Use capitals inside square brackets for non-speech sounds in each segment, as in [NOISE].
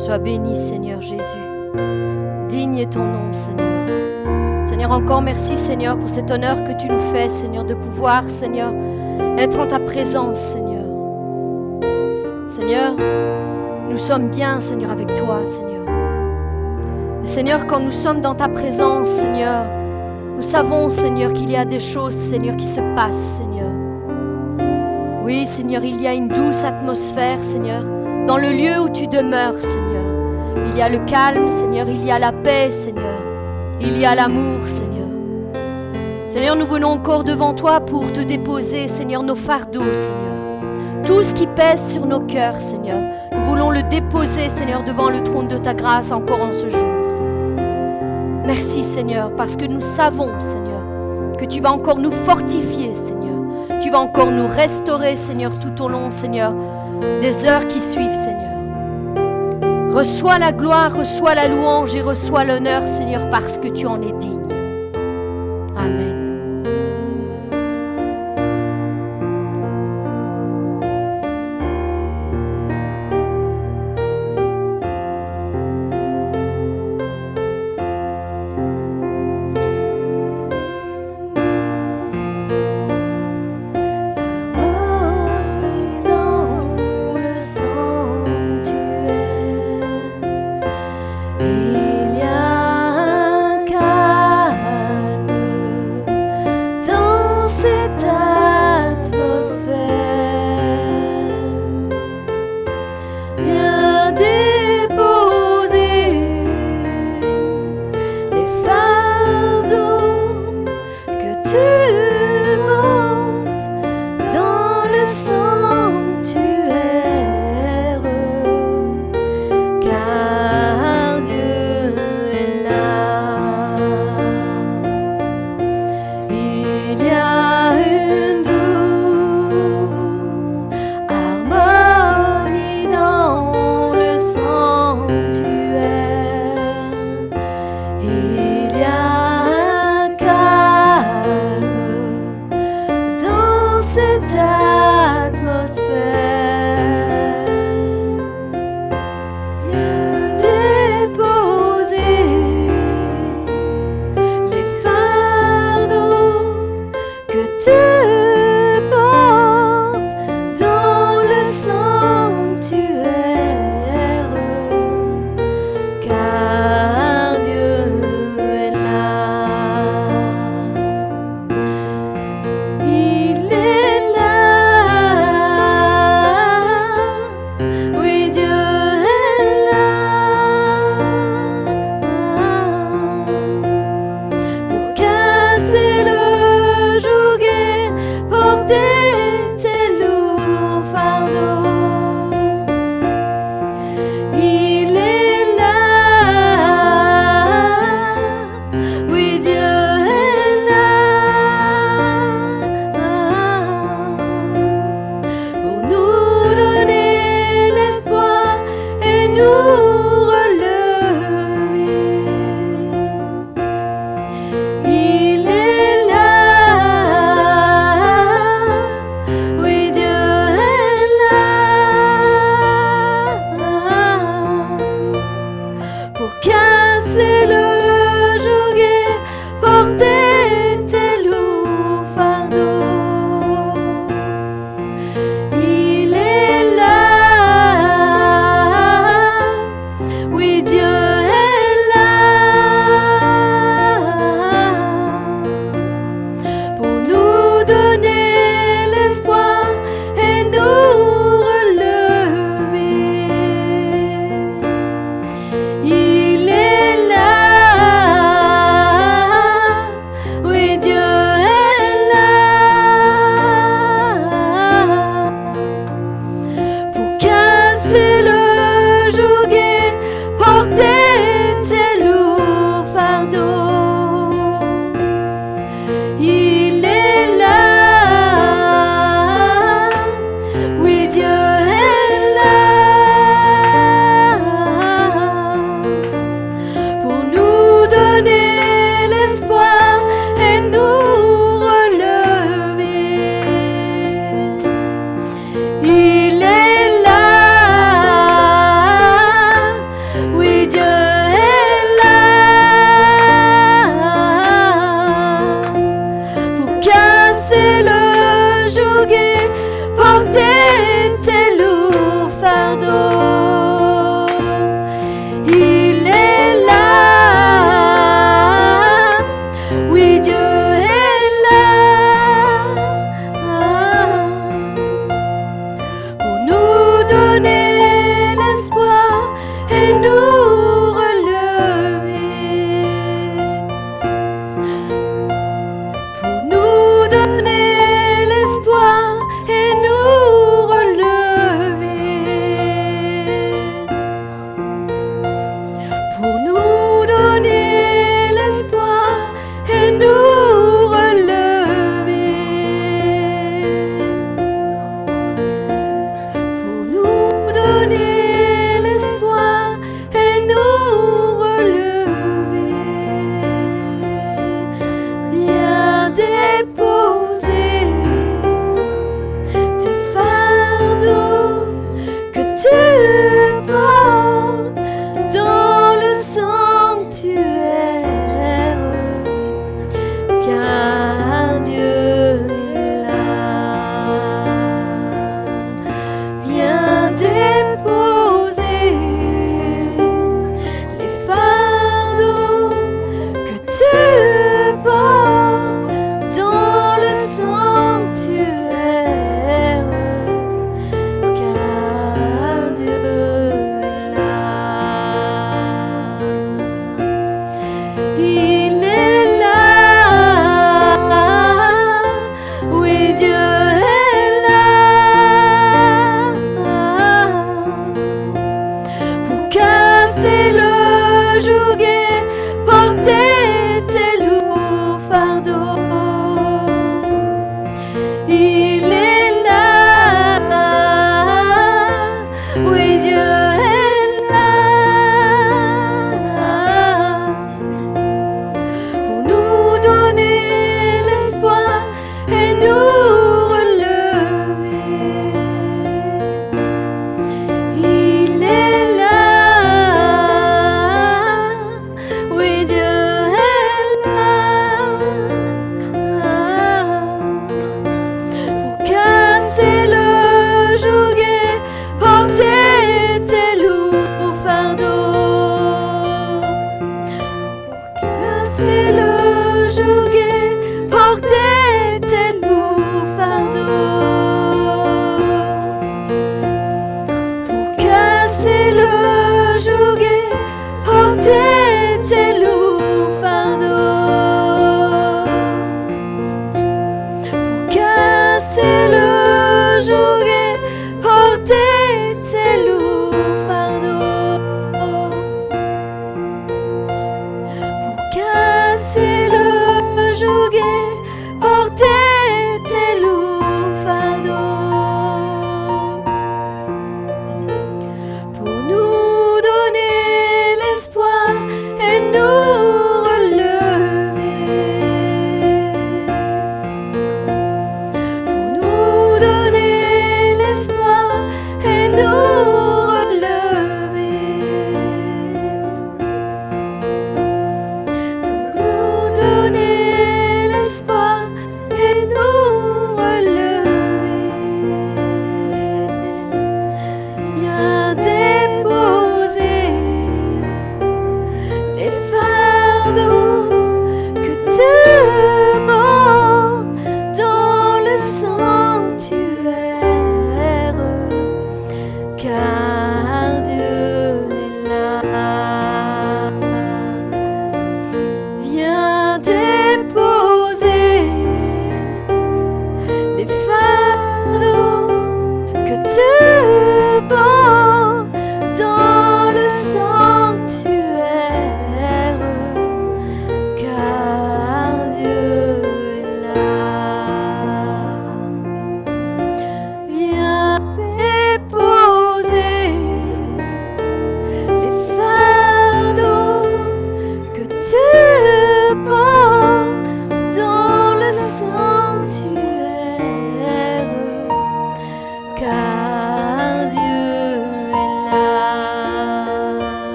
Sois béni, Seigneur Jésus. Digne est ton nom, Seigneur. Seigneur, encore merci, Seigneur, pour cet honneur que tu nous fais, Seigneur, de pouvoir, Seigneur, être en ta présence, Seigneur. Seigneur, nous sommes bien, Seigneur, avec toi, Seigneur. Seigneur, quand nous sommes dans ta présence, Seigneur, nous savons, Seigneur, qu'il y a des choses, Seigneur, qui se passent, Seigneur. Oui, Seigneur, il y a une douce atmosphère, Seigneur, dans le lieu où tu demeures, Seigneur. Il y a le calme, Seigneur, il y a la paix, Seigneur. Il y a l'amour, Seigneur. Seigneur, nous venons encore devant toi pour te déposer, Seigneur, nos fardeaux, Seigneur. Tout ce qui pèse sur nos cœurs, Seigneur, nous voulons le déposer, Seigneur, devant le trône de ta grâce encore en ce jour. Merci, Seigneur, parce que nous savons, Seigneur, que tu vas encore nous fortifier, Seigneur. Tu vas encore nous restaurer, Seigneur, tout au long, Seigneur, des heures qui suivent, Seigneur. Reçois la gloire, reçois la louange et reçois l'honneur, Seigneur, parce que tu en es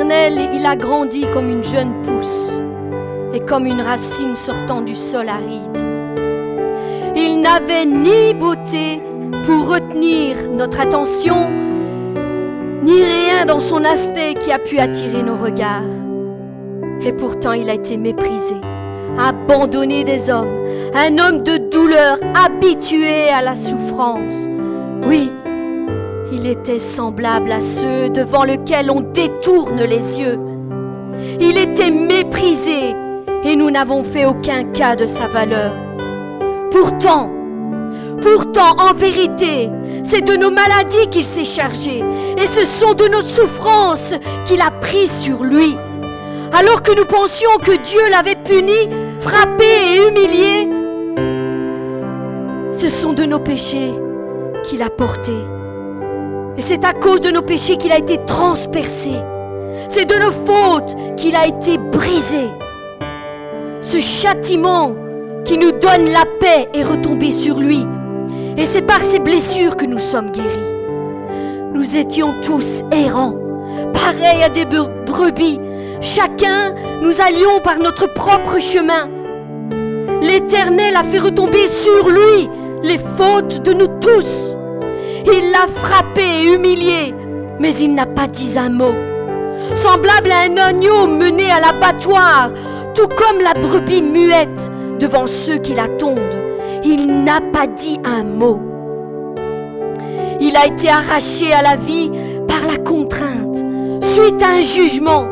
il a grandi comme une jeune pousse et comme une racine sortant du sol aride. Il n'avait ni beauté pour retenir notre attention, ni rien dans son aspect qui a pu attirer nos regards. Et pourtant il a été méprisé, abandonné des hommes, un homme de douleur, habitué à la souffrance. Oui, il était semblable à ceux devant lesquels on détourne les yeux. Il était méprisé et nous n'avons fait aucun cas de sa valeur. Pourtant, pourtant, en vérité, c'est de nos maladies qu'il s'est chargé et ce sont de nos souffrances qu'il a pris sur lui. Alors que nous pensions que Dieu l'avait puni, frappé et humilié, ce sont de nos péchés qu'il a portés. Et c'est à cause de nos péchés qu'il a été transpercé. C'est de nos fautes qu'il a été brisé. Ce châtiment qui nous donne la paix est retombé sur lui. Et c'est par ses blessures que nous sommes guéris. Nous étions tous errants, pareils à des bre- brebis. Chacun, nous allions par notre propre chemin. L'Éternel a fait retomber sur lui les fautes de nous tous. Il l'a frappé et humilié, mais il n'a pas dit un mot. Semblable à un agneau mené à l'abattoir, tout comme la brebis muette devant ceux qui la tondent, il n'a pas dit un mot. Il a été arraché à la vie par la contrainte, suite à un jugement.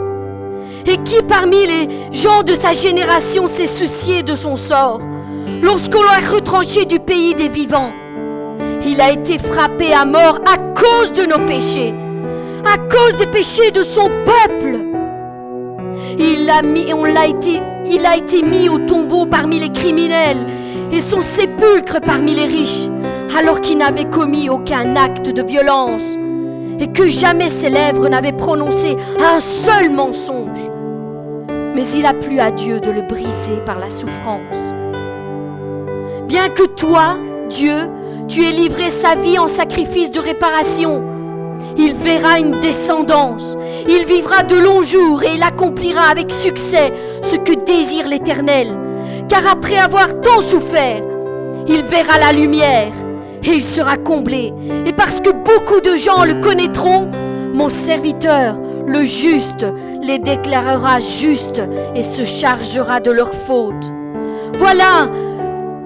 Et qui parmi les gens de sa génération s'est soucié de son sort lorsqu'on l'a retranché du pays des vivants? Il a été frappé à mort à cause de nos péchés, à cause des péchés de son peuple. Il a mis, on l'a été, il a été mis au tombeau parmi les criminels et son sépulcre parmi les riches, alors qu'il n'avait commis aucun acte de violence et que jamais ses lèvres n'avaient prononcé un seul mensonge. Mais il a plu à Dieu de le briser par la souffrance. Bien que toi, Dieu, tu aies livré sa vie en sacrifice de réparation, il verra une descendance, il vivra de longs jours et il accomplira avec succès ce que désire l'Éternel. Car après avoir tant souffert, il verra la lumière et il sera comblé. Et parce que beaucoup de gens le connaîtront, mon serviteur, le juste, les déclarera justes et se chargera de leurs fautes. Voilà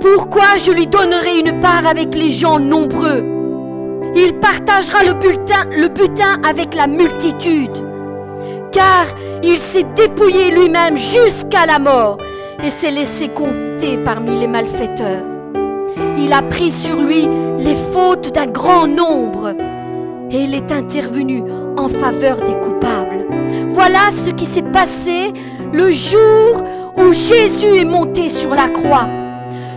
pourquoi je lui donnerai une part avec les gens nombreux? Il partagera le butin, avec la multitude, car il s'est dépouillé lui-même jusqu'à la mort et s'est laissé compter parmi les malfaiteurs. Il a pris sur lui les fautes d'un grand nombre et il est intervenu en faveur des coupables. Voilà ce qui s'est passé le jour où Jésus est monté sur la croix.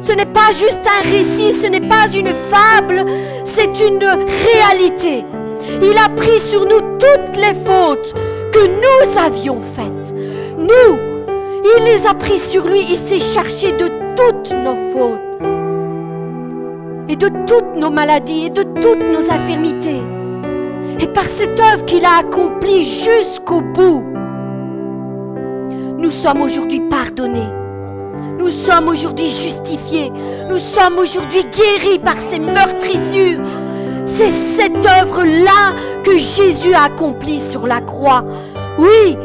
Ce n'est pas juste un récit, ce n'est pas une fable, c'est une réalité. Il a pris sur nous toutes les fautes que nous avions faites. Nous, il les a pris sur lui, il s'est chargé de toutes nos fautes et de toutes nos maladies et de toutes nos infirmités. Et par cette œuvre qu'il a accomplie jusqu'au bout, nous sommes aujourd'hui pardonnés. Nous sommes aujourd'hui justifiés. Nous sommes aujourd'hui guéris par ces meurtrissures. C'est cette œuvre-là que Jésus a accomplie sur la croix. Oui,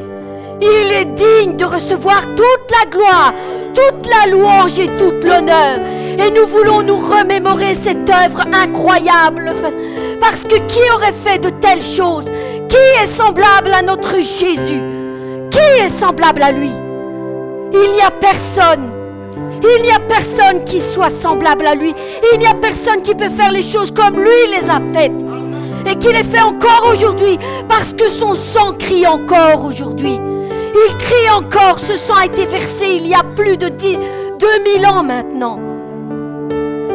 il est digne de recevoir toute la gloire, toute la louange et toute l'honneur. Et nous voulons nous remémorer cette œuvre incroyable. Parce que qui aurait fait de telles choses? Qui est semblable à notre Jésus? Qui est semblable à lui? Il n'y a personne. Il n'y a personne qui soit semblable à lui. Il n'y a personne qui peut faire les choses comme lui les a faites. Et qui les fait encore aujourd'hui. Parce que son sang crie encore aujourd'hui. Il crie encore, ce sang a été versé il y a plus de 10, 2000 ans maintenant.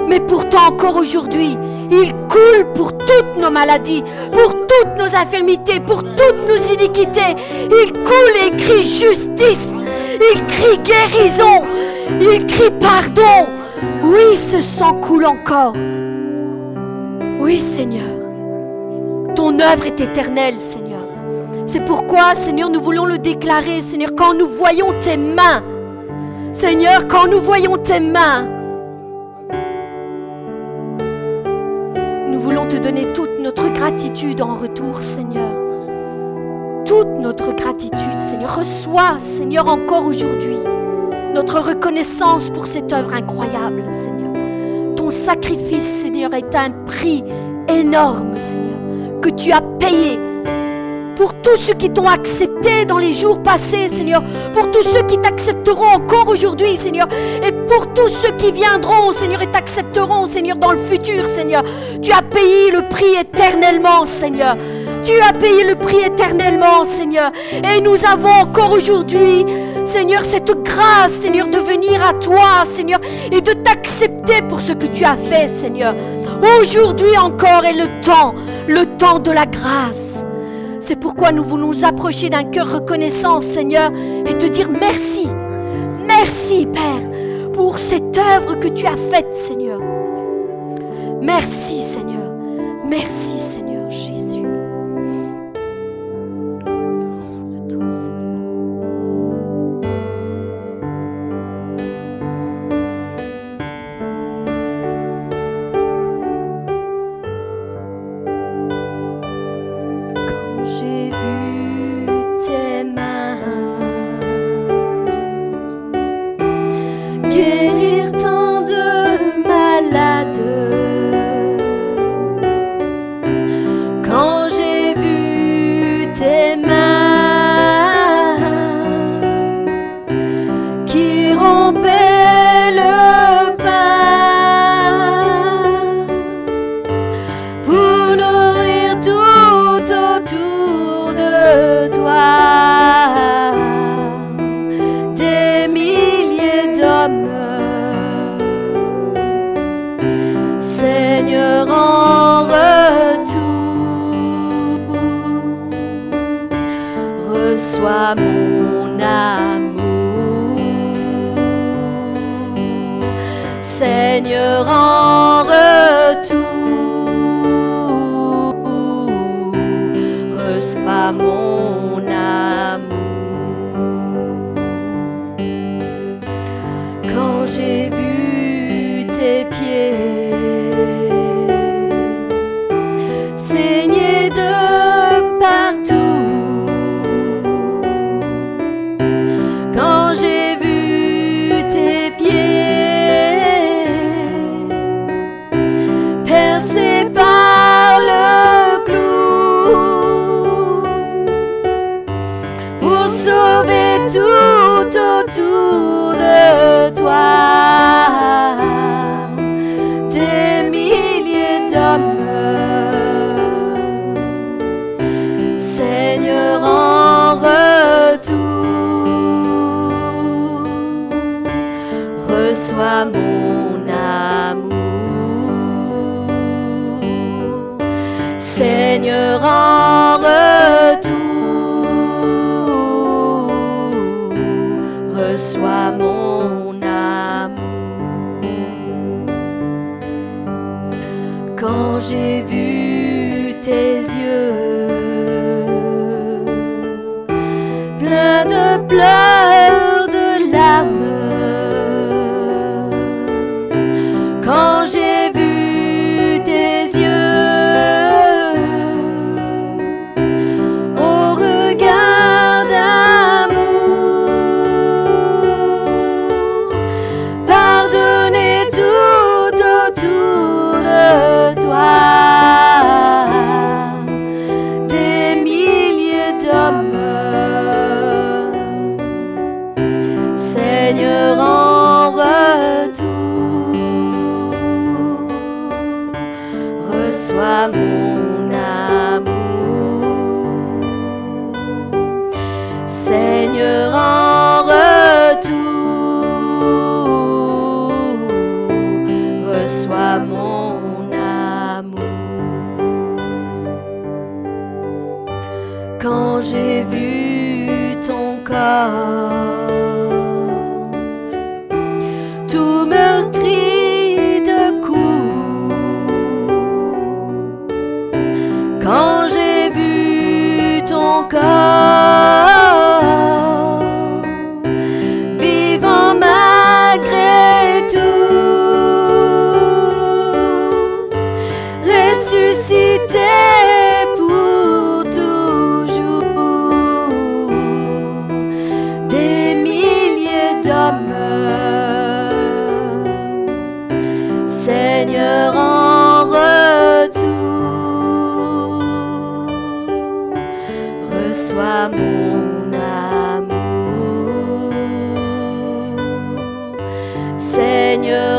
Mais pourtant encore aujourd'hui, il coule pour toutes nos maladies, pour toutes nos infirmités, pour toutes nos iniquités. Il coule et crie justice. Il crie guérison. Il crie pardon. Oui, ce sang coule encore. Oui, Seigneur. Ton œuvre est éternelle, Seigneur. C'est pourquoi, Seigneur, nous voulons le déclarer, Seigneur, quand nous voyons tes mains. Seigneur, quand nous voyons tes mains, nous voulons te donner toute notre gratitude en retour, Seigneur. Toute notre gratitude, Seigneur. Reçois, Seigneur, encore aujourd'hui notre reconnaissance pour cette œuvre incroyable, Seigneur. Ton sacrifice, Seigneur, est un prix énorme, Seigneur, que tu as payé pour tous ceux qui t'ont accepté dans les jours passés, Seigneur, pour tous ceux qui t'accepteront encore aujourd'hui, Seigneur, et pour tous ceux qui viendront, Seigneur, et t'accepteront, Seigneur, dans le futur, Seigneur. Tu as payé le prix éternellement, Seigneur. Tu as payé le prix éternellement, Seigneur. Et nous avons encore aujourd'hui, Seigneur, cette grâce, Seigneur, de venir à toi, Seigneur, et de t'accepter pour ce que tu as fait, Seigneur. Aujourd'hui encore est le temps, le temps de la grâce. C'est pourquoi nous voulons nous approcher d'un cœur reconnaissant, Seigneur, et te dire merci. Merci, Père, pour cette œuvre que tu as faite, Seigneur. Merci, Seigneur. Merci, Seigneur Jésus. Seigneur,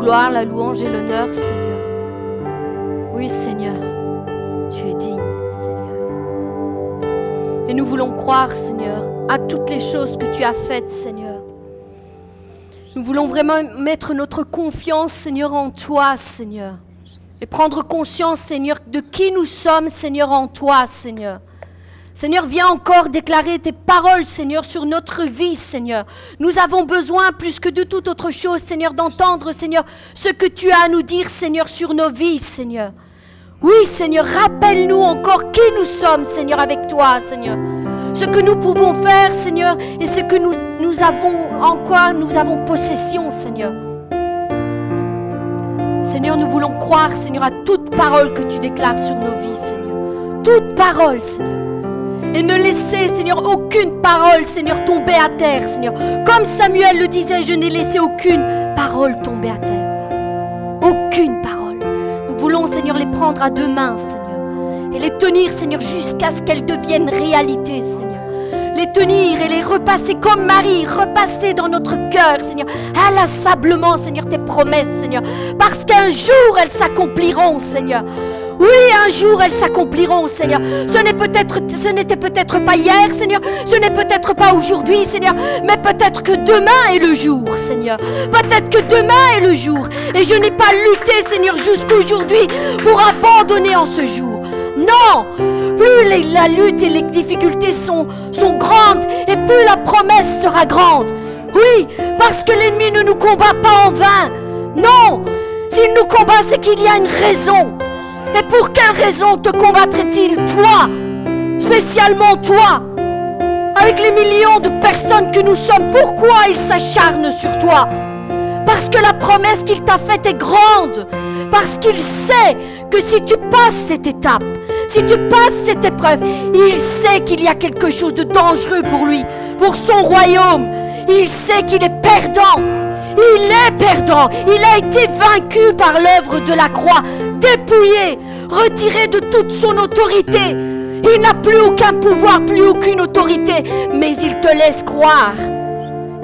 gloire, la louange et l'honneur, Seigneur. Oui, Seigneur, tu es digne, Seigneur. Et nous voulons croire, Seigneur, à toutes les choses que tu as faites, Seigneur. Nous voulons vraiment mettre notre confiance, Seigneur, en toi, Seigneur. Et prendre conscience, Seigneur, de qui nous sommes, Seigneur, en toi, Seigneur. Seigneur, viens encore déclarer tes paroles, Seigneur, sur notre vie, Seigneur. Nous avons besoin, plus que de toute autre chose, Seigneur, d'entendre, Seigneur, ce que tu as à nous dire, Seigneur, sur nos vies, Seigneur. Oui, Seigneur, rappelle-nous encore qui nous sommes, Seigneur, avec toi, Seigneur. Ce que nous pouvons faire, Seigneur, et ce que nous, avons, en quoi nous avons possession, Seigneur. Seigneur, nous voulons croire, Seigneur, à toute parole que tu déclares sur nos vies, Seigneur. Toute parole, Seigneur. Et ne laisser, Seigneur, aucune parole, Seigneur, tomber à terre, Seigneur. Comme Samuel le disait, je n'ai laissé aucune parole tomber à terre. Aucune parole. Nous voulons, Seigneur, les prendre à deux mains, Seigneur. Et les tenir, Seigneur, jusqu'à ce qu'elles deviennent réalité, Seigneur les tenir et les repasser comme Marie, repasser dans notre cœur, Seigneur, inlassablement, Seigneur, tes promesses, Seigneur, parce qu'un jour elles s'accompliront, Seigneur. Oui, un jour elles s'accompliront, Seigneur. Ce n'était peut-être pas hier, Seigneur. Ce n'est peut-être pas aujourd'hui, Seigneur. Mais peut-être que demain est le jour, Seigneur. Peut-être que demain est le jour. Et je n'ai pas lutté, Seigneur, jusqu'aujourd'hui pour abandonner en ce jour. Non Plus la lutte et les difficultés sont, sont grandes et plus la promesse sera grande. Oui, parce que l'ennemi ne nous combat pas en vain. Non S'il nous combat, c'est qu'il y a une raison. Et pour quelle raison te combattrait-il, toi Spécialement toi Avec les millions de personnes que nous sommes, pourquoi il s'acharne sur toi? Parce que la promesse qu'il t'a faite est grande. Parce qu'il sait que si tu passes cette étape, si tu passes cette épreuve, il sait qu'il y a quelque chose de dangereux pour lui, pour son royaume. Il sait qu'il est perdant. Il est perdant. Il a été vaincu par l'œuvre de la croix, dépouillé, retiré de toute son autorité. Il n'a plus aucun pouvoir, plus aucune autorité, mais il te laisse croire.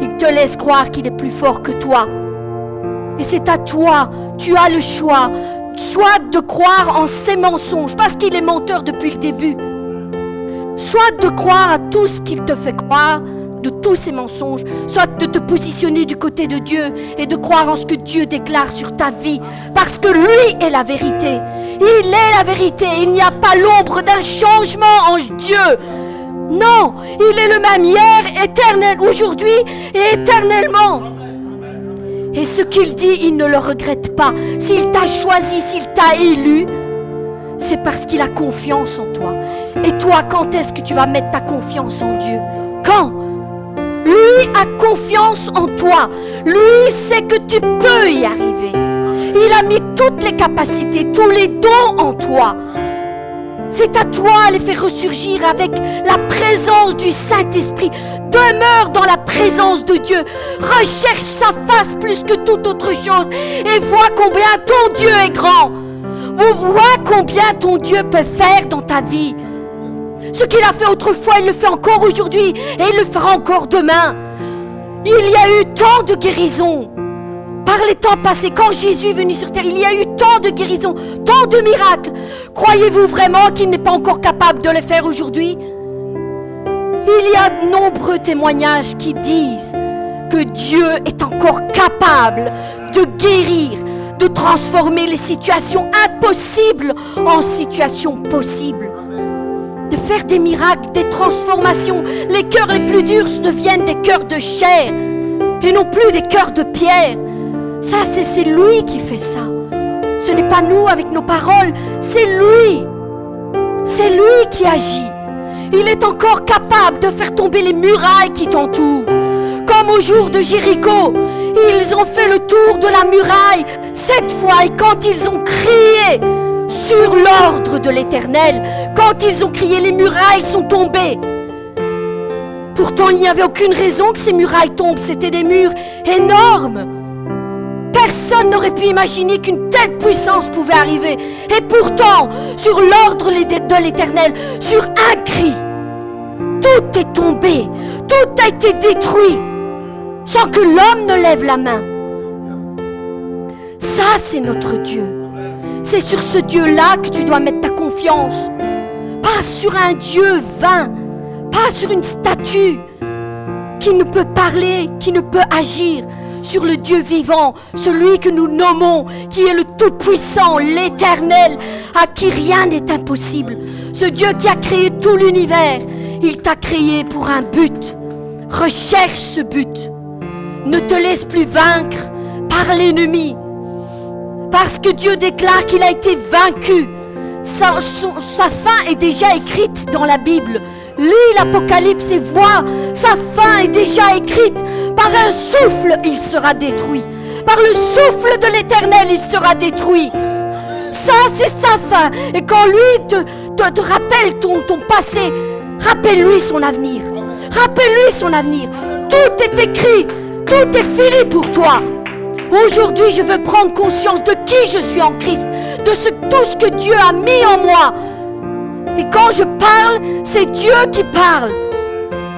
Il te laisse croire qu'il est plus fort que toi. Et c'est à toi, tu as le choix, soit de croire en ses mensonges, parce qu'il est menteur depuis le début, soit de croire à tout ce qu'il te fait croire, tous ces mensonges, soit de te positionner du côté de Dieu et de croire en ce que Dieu déclare sur ta vie, parce que lui est la vérité. Il est la vérité. Il n'y a pas l'ombre d'un changement en Dieu. Non, il est le même hier, éternel, aujourd'hui et éternellement. Et ce qu'il dit, il ne le regrette pas. S'il t'a choisi, s'il t'a élu, c'est parce qu'il a confiance en toi. Et toi, quand est-ce que tu vas mettre ta confiance en Dieu? Quand? Lui a confiance en toi. Lui sait que tu peux y arriver. Il a mis toutes les capacités, tous les dons en toi. C'est à toi de les faire ressurgir avec la présence du Saint-Esprit. Demeure dans la présence de Dieu. Recherche sa face plus que toute autre chose. Et vois combien ton Dieu est grand. Vous vois combien ton Dieu peut faire dans ta vie. Ce qu'il a fait autrefois, il le fait encore aujourd'hui et il le fera encore demain. Il y a eu tant de guérisons. Par les temps passés, quand Jésus est venu sur terre, il y a eu tant de guérisons, tant de miracles. Croyez-vous vraiment qu'il n'est pas encore capable de les faire aujourd'hui? Il y a de nombreux témoignages qui disent que Dieu est encore capable de guérir, de transformer les situations impossibles en situations possibles de faire des miracles, des transformations. Les cœurs les plus durs deviennent des cœurs de chair et non plus des cœurs de pierre. Ça, c'est lui qui fait ça. Ce n'est pas nous avec nos paroles, c'est lui. C'est lui qui agit. Il est encore capable de faire tomber les murailles qui t'entourent. Comme au jour de Jéricho, ils ont fait le tour de la muraille cette fois et quand ils ont crié, sur l'ordre de l'Éternel. Quand ils ont crié, les murailles sont tombées. Pourtant, il n'y avait aucune raison que ces murailles tombent. C'était des murs énormes. Personne n'aurait pu imaginer qu'une telle puissance pouvait arriver. Et pourtant, sur l'ordre de l'Éternel, sur un cri, tout est tombé, tout a été détruit, sans que l'homme ne lève la main. Ça, c'est notre Dieu. C'est sur ce Dieu-là que tu dois mettre ta confiance. Pas sur un Dieu vain. pas sur une statue qui ne peut parler, qui ne peut agir, sur le Dieu vivant, celui que nous nommons, qui est le Tout-Puissant, l'Éternel, à qui rien n'est impossible. Ce Dieu qui a créé tout l'univers, il t'a créé pour un but. Recherche ce but. Ne te laisse plus vaincre par l'ennemi. Parce que Dieu déclare qu'il a été vaincu. Sa, fin est déjà écrite dans la Bible. Lis l'Apocalypse et vois, sa fin est déjà écrite. Par un souffle, il sera détruit. Par le souffle de l'Éternel, il sera détruit. Ça, c'est sa fin. Et quand lui te, te, rappelle ton, ton passé, rappelle-lui son avenir. Rappelle-lui son avenir. Tout est écrit. Tout est fini pour toi. Aujourd'hui, je veux prendre conscience de qui je suis en Christ, de tout ce que Dieu a mis en moi. Et quand je parle, c'est Dieu qui parle.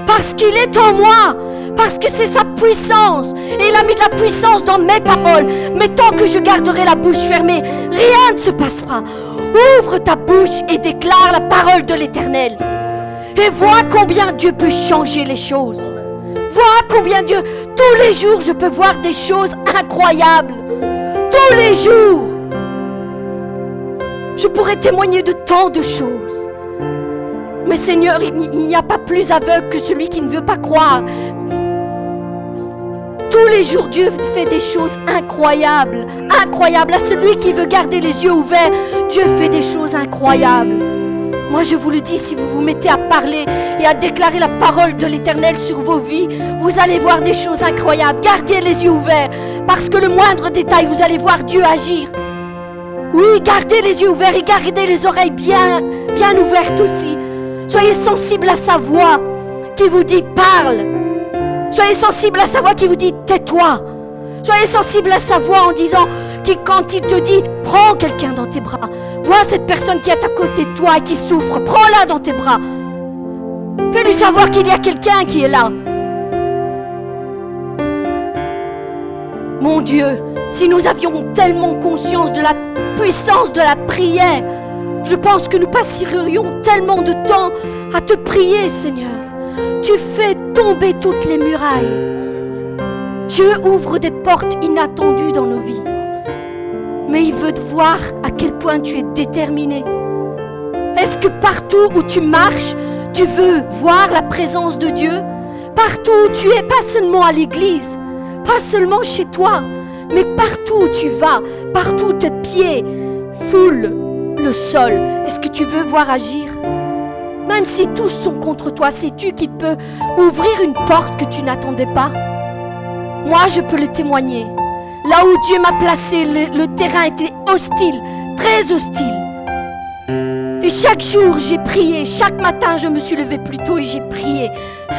Parce qu'il est en moi. Parce que c'est sa puissance. Et il a mis de la puissance dans mes paroles. Mais tant que je garderai la bouche fermée, rien ne se passera. Ouvre ta bouche et déclare la parole de l'Éternel. Et vois combien Dieu peut changer les choses. Combien Dieu, tous les jours, je peux voir des choses incroyables. Tous les jours. Je pourrais témoigner de tant de choses. Mais Seigneur, il n'y a pas plus aveugle que celui qui ne veut pas croire. Tous les jours, Dieu fait des choses incroyables, incroyables. À celui qui veut garder les yeux ouverts, Dieu fait des choses incroyables. Moi, je vous le dis, si vous vous mettez à parler et à déclarer la parole de l'Éternel sur vos vies, vous allez voir des choses incroyables. Gardez les yeux ouverts, parce que le moindre détail, vous allez voir Dieu agir. Oui, gardez les yeux ouverts et gardez les oreilles bien, bien ouvertes aussi. Soyez sensibles à sa voix qui vous dit parle. Soyez sensibles à sa voix qui vous dit tais-toi. Soyez sensible à sa voix en disant que quand il te dit prends quelqu'un dans tes bras, vois cette personne qui est à côté de toi et qui souffre, prends-la dans tes bras. Fais-lui savoir qu'il y a quelqu'un qui est là. Mon Dieu, si nous avions tellement conscience de la puissance de la prière, je pense que nous passerions tellement de temps à te prier, Seigneur. Tu fais tomber toutes les murailles. Dieu ouvre des portes inattendues dans nos vies. Mais il veut voir à quel point tu es déterminé. Est-ce que partout où tu marches, tu veux voir la présence de Dieu? Partout où tu es, pas seulement à l'église, pas seulement chez toi, mais partout où tu vas, partout où tes pieds foulent le sol, est-ce que tu veux voir agir? Même si tous sont contre toi, sais-tu qu'il peut ouvrir une porte que tu n'attendais pas? Moi, je peux le témoigner. Là où Dieu m'a placé, le, terrain était hostile, très hostile. Et chaque jour, j'ai prié. Chaque matin, je me suis levé plus tôt et j'ai prié.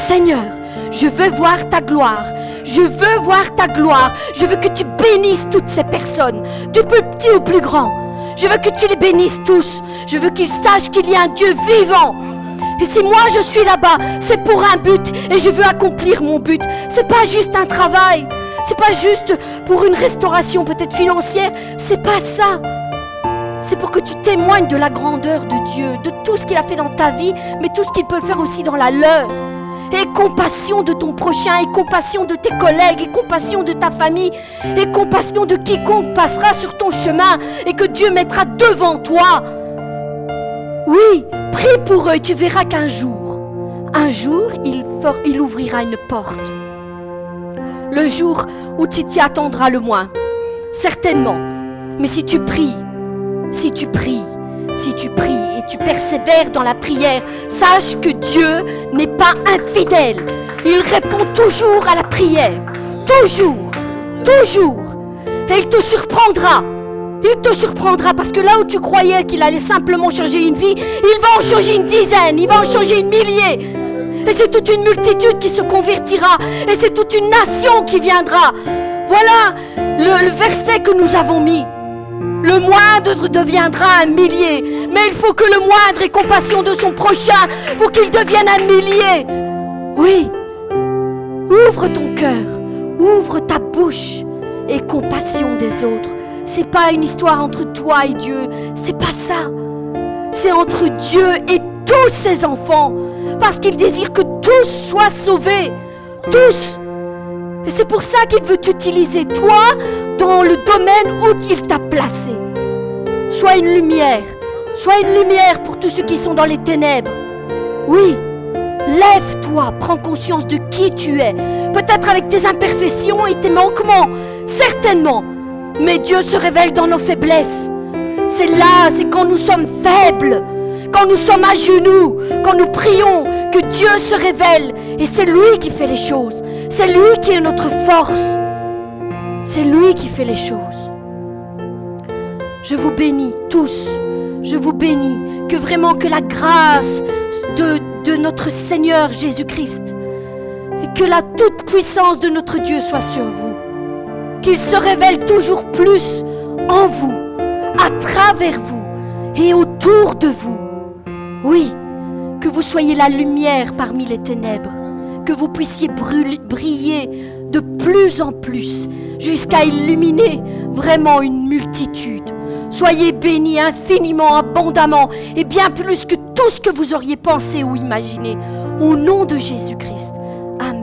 Seigneur, je veux voir ta gloire. Je veux voir ta gloire. Je veux que tu bénisses toutes ces personnes, du plus petit au plus grand. Je veux que tu les bénisses tous. Je veux qu'ils sachent qu'il y a un Dieu vivant et si moi je suis là-bas, c'est pour un but et je veux accomplir mon but. C'est pas juste un travail. C'est pas juste pour une restauration peut-être financière. C'est pas ça. C'est pour que tu témoignes de la grandeur de Dieu, de tout ce qu'il a fait dans ta vie, mais tout ce qu'il peut faire aussi dans la leur. Et compassion de ton prochain, et compassion de tes collègues, et compassion de ta famille, et compassion de quiconque passera sur ton chemin, et que Dieu mettra devant toi. Oui, prie pour eux et tu verras qu'un jour, un jour, il, il ouvrira une porte. Le jour où tu t'y attendras le moins. Certainement. Mais si tu pries, si tu pries, si tu pries et tu persévères dans la prière, sache que Dieu n'est pas infidèle. Il répond toujours à la prière. Toujours. Toujours. Et il te surprendra. Il te surprendra parce que là où tu croyais qu'il allait simplement changer une vie, il va en changer une dizaine, il va en changer une millier. Et c'est toute une multitude qui se convertira. Et c'est toute une nation qui viendra. Voilà le, verset que nous avons mis. Le moindre deviendra un millier. Mais il faut que le moindre ait compassion de son prochain pour qu'il devienne un millier. Oui. Ouvre ton cœur. Ouvre ta bouche. Et compassion des autres. C'est pas une histoire entre toi et Dieu. C'est pas ça. C'est entre Dieu et tous ses enfants. Parce qu'il désire que tous soient sauvés. Tous. Et c'est pour ça qu'il veut t'utiliser, toi, dans le domaine où il t'a placé. Sois une lumière. Sois une lumière pour tous ceux qui sont dans les ténèbres. Oui, lève-toi, prends conscience de qui tu es. Peut-être avec tes imperfections et tes manquements, certainement. Mais Dieu se révèle dans nos faiblesses. C'est là, c'est quand nous sommes faibles, quand nous sommes à genoux, quand nous prions, que Dieu se révèle. Et c'est lui qui fait les choses. C'est lui qui est notre force. C'est lui qui fait les choses. Je vous bénis tous. Je vous bénis. Que vraiment que la grâce de, de notre Seigneur Jésus-Christ et que la toute puissance de notre Dieu soit sur vous. Qu'il se révèle toujours plus en vous, à travers vous et autour de vous. Oui, que vous soyez la lumière parmi les ténèbres, que vous puissiez briller de plus en plus jusqu'à illuminer vraiment une multitude. Soyez bénis infiniment, abondamment et bien plus que tout ce que vous auriez pensé ou imaginé. Au nom de Jésus-Christ. À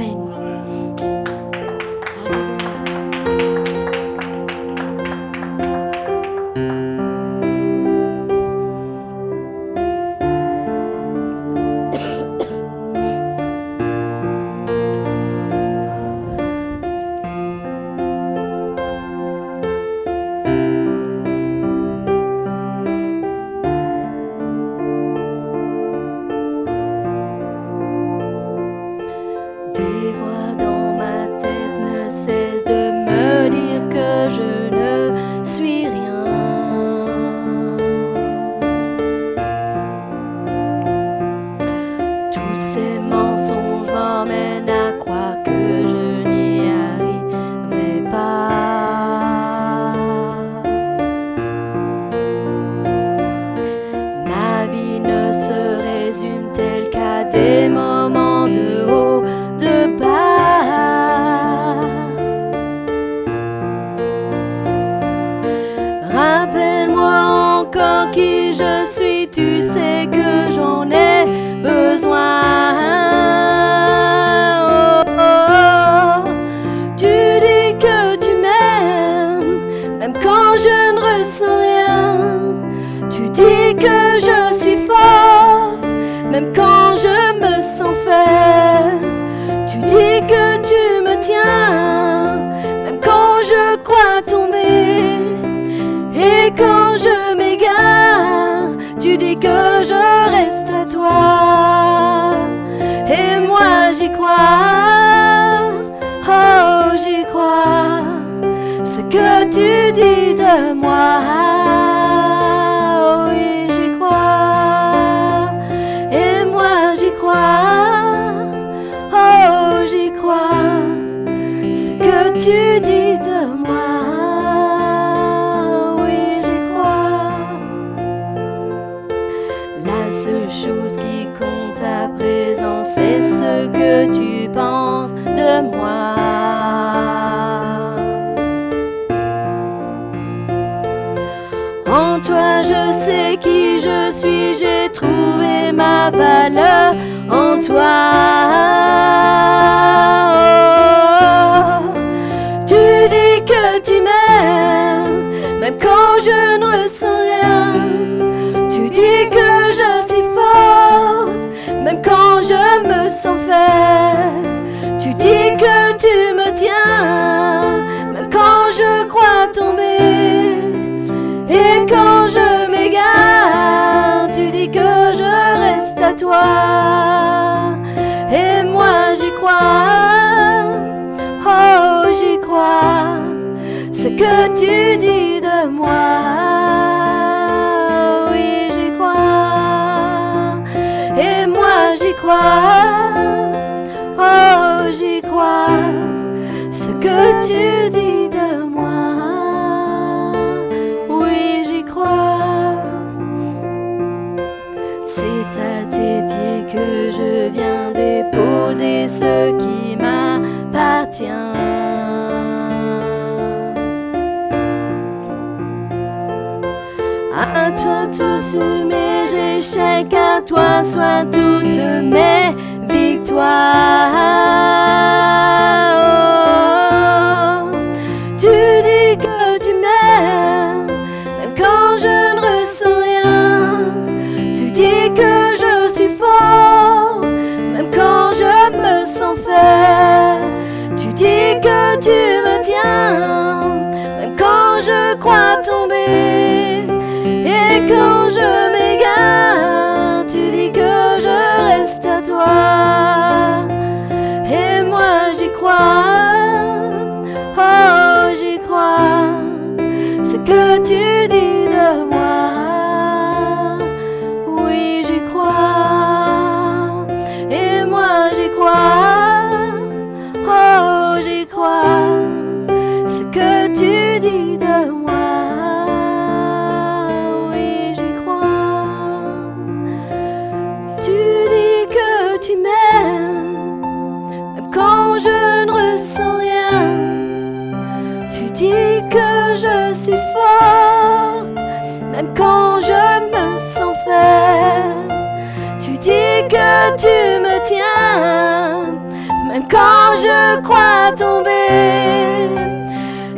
je crois tomber.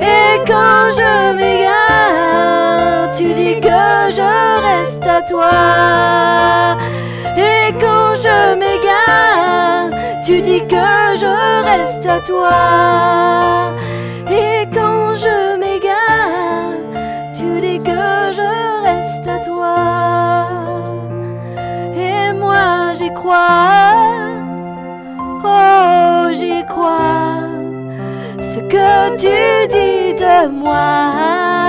Et quand je m'égare, tu dis que je reste à toi. Et quand je m'égare, tu dis que je reste à toi. Et quand je m'égare, tu dis que je reste à toi. Et moi j'y crois, ce que tu dis de moi.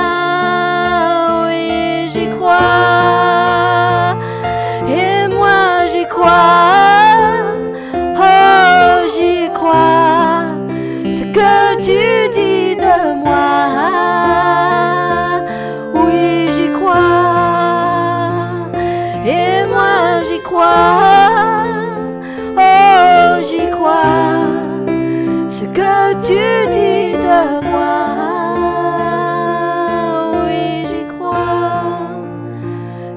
Tu dis de moi? Oui, j'y crois.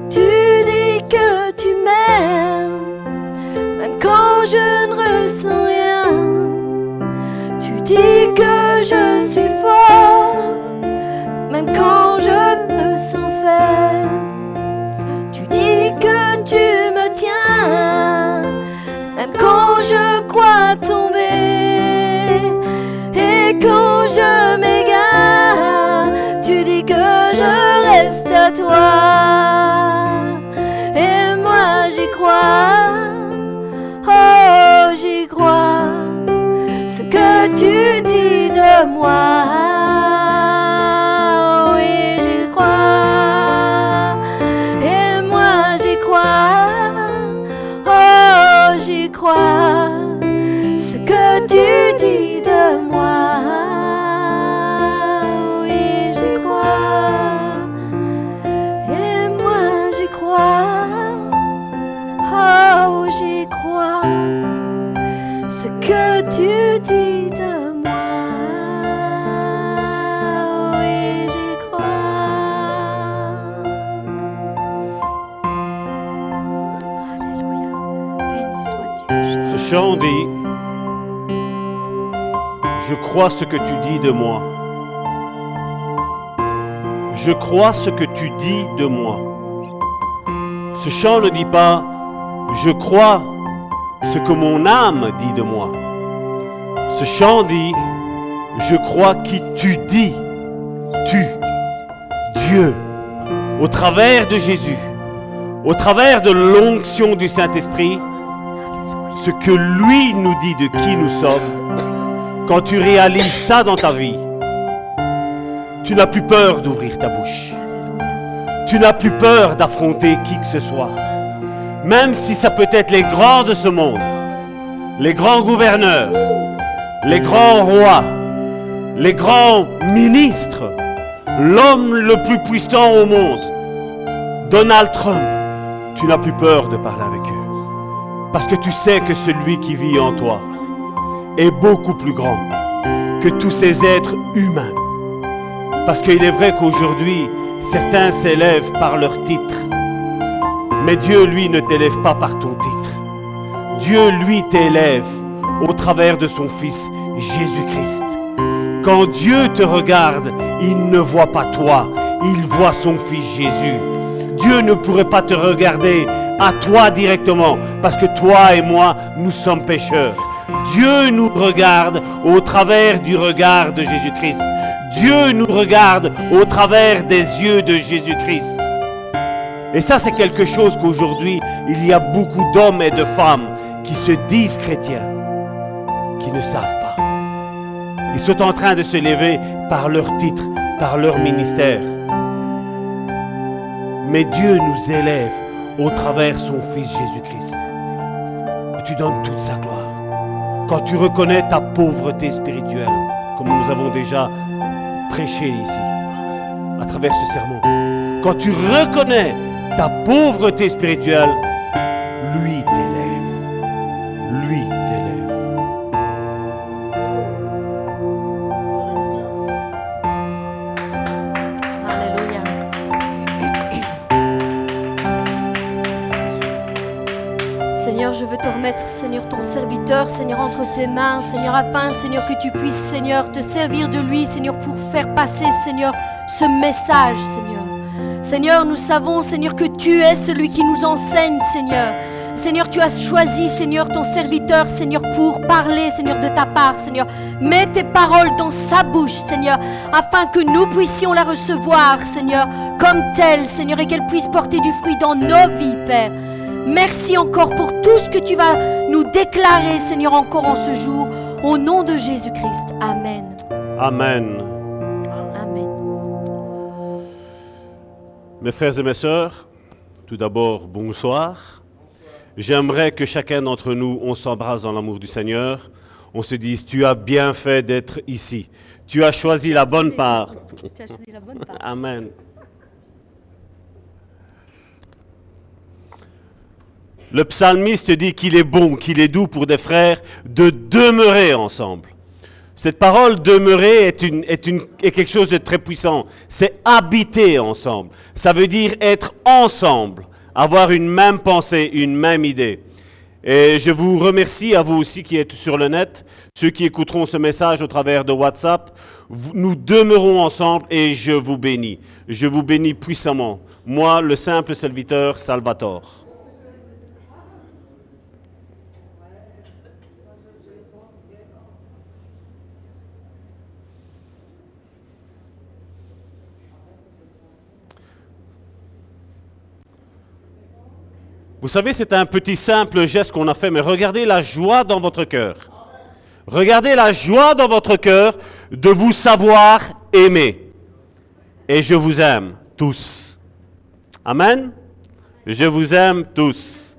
Tu dis que tu m'aimes, même quand je ne ressens rien. Tu dis que je suis forte, même quand je me sens faible. Tu dis que tu me tiens, même quand je crois tomber. Moi. Chant dit, je crois ce que tu dis de moi. Je crois ce que tu dis de moi. Ce chant ne dit pas, je crois ce que mon âme dit de moi. Ce chant dit, je crois qui tu dis, tu, Dieu, au travers de Jésus, au travers de l'onction du Saint-Esprit, ce que lui nous dit de qui nous sommes, quand tu réalises ça dans ta vie, tu n'as plus peur d'ouvrir ta bouche. Tu n'as plus peur d'affronter qui que ce soit. Même si ça peut être les grands de ce monde, les grands gouverneurs, les grands rois, les grands ministres, l'homme le plus puissant au monde, Donald Trump, tu n'as plus peur de parler avec eux. Parce que tu sais que celui qui vit en toi est beaucoup plus grand que tous ces êtres humains. Parce qu'il est vrai qu'aujourd'hui, certains s'élèvent par leur titre. Mais Dieu, lui, ne t'élève pas par ton titre. Dieu, lui, t'élève au travers de son Fils, Jésus-Christ. Quand Dieu te regarde, il ne voit pas toi, il voit son Fils Jésus. Dieu ne pourrait pas te regarder à toi directement, parce que toi et moi, nous sommes pécheurs. Dieu nous regarde au travers du regard de Jésus-Christ. Dieu nous regarde au travers des yeux de Jésus-Christ. Et ça, c'est quelque chose qu'aujourd'hui, il y a beaucoup d'hommes et de femmes qui se disent chrétiens, qui ne savent pas. Ils sont en train de se lever par leur titre, par leur ministère. Mais Dieu nous élève au travers son Fils Jésus-Christ. Tu donnes toute sa gloire. Quand tu reconnais ta pauvreté spirituelle, comme nous avons déjà prêché ici, à travers ce sermon, quand tu reconnais ta pauvreté spirituelle, remettre, Seigneur, ton serviteur, Seigneur, entre tes mains, Seigneur, afin, Seigneur, que tu puisses, Seigneur, te servir de lui, Seigneur, pour faire passer, Seigneur, ce message, Seigneur. Seigneur, nous savons, Seigneur, que tu es celui qui nous enseigne, Seigneur. Seigneur, tu as choisi, Seigneur, ton serviteur, Seigneur, pour parler, Seigneur, de ta part, Seigneur. Mets tes paroles dans sa bouche, Seigneur, afin que nous puissions la recevoir, Seigneur, comme telle, Seigneur, et qu'elle puisse porter du fruit dans nos vies, Père. Merci encore pour tout ce que tu vas nous déclarer, Seigneur, encore en ce jour. Au nom de Jésus-Christ. Amen. Amen. Amen. Mes frères et mes sœurs, tout d'abord, bonsoir. J'aimerais que chacun d'entre nous, on s'embrasse dans l'amour du Seigneur. On se dise, tu as bien fait d'être ici. Tu as choisi la bonne part. Tu as choisi la bonne part. Amen. Le psalmiste dit qu'il est bon, qu'il est doux pour des frères de demeurer ensemble. Cette parole demeurer est, quelque chose de très puissant. C'est habiter ensemble. Ça veut dire être ensemble, avoir une même pensée, une même idée. Et je vous remercie à vous aussi qui êtes sur le net, ceux qui écouteront ce message au travers de WhatsApp. Nous demeurons ensemble et je vous bénis. Je vous bénis puissamment. Moi, le simple serviteur Salvatore. Vous savez, c'est un petit simple geste qu'on a fait, mais regardez la joie dans votre cœur. Regardez la joie dans votre cœur de vous savoir aimer. Et je vous aime tous. Amen. Je vous aime tous.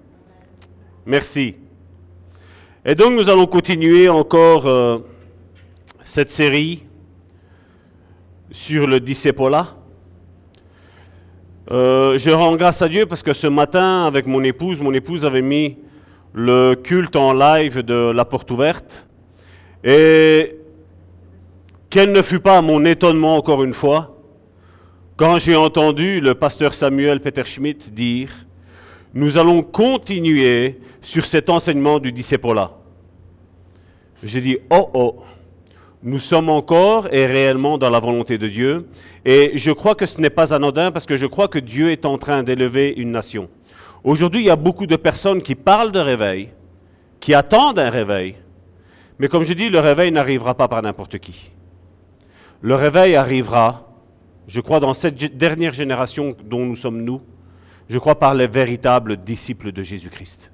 Merci. Et donc nous allons continuer encore euh, cette série sur le discipolat. Euh, je rends grâce à Dieu parce que ce matin, avec mon épouse, mon épouse avait mis le culte en live de la porte ouverte. Et quel ne fut pas mon étonnement encore une fois quand j'ai entendu le pasteur Samuel Peter Schmidt dire Nous allons continuer sur cet enseignement du discipolat. J'ai dit Oh oh nous sommes encore et réellement dans la volonté de Dieu. Et je crois que ce n'est pas anodin parce que je crois que Dieu est en train d'élever une nation. Aujourd'hui, il y a beaucoup de personnes qui parlent de réveil, qui attendent un réveil. Mais comme je dis, le réveil n'arrivera pas par n'importe qui. Le réveil arrivera, je crois, dans cette dernière génération dont nous sommes nous, je crois par les véritables disciples de Jésus-Christ.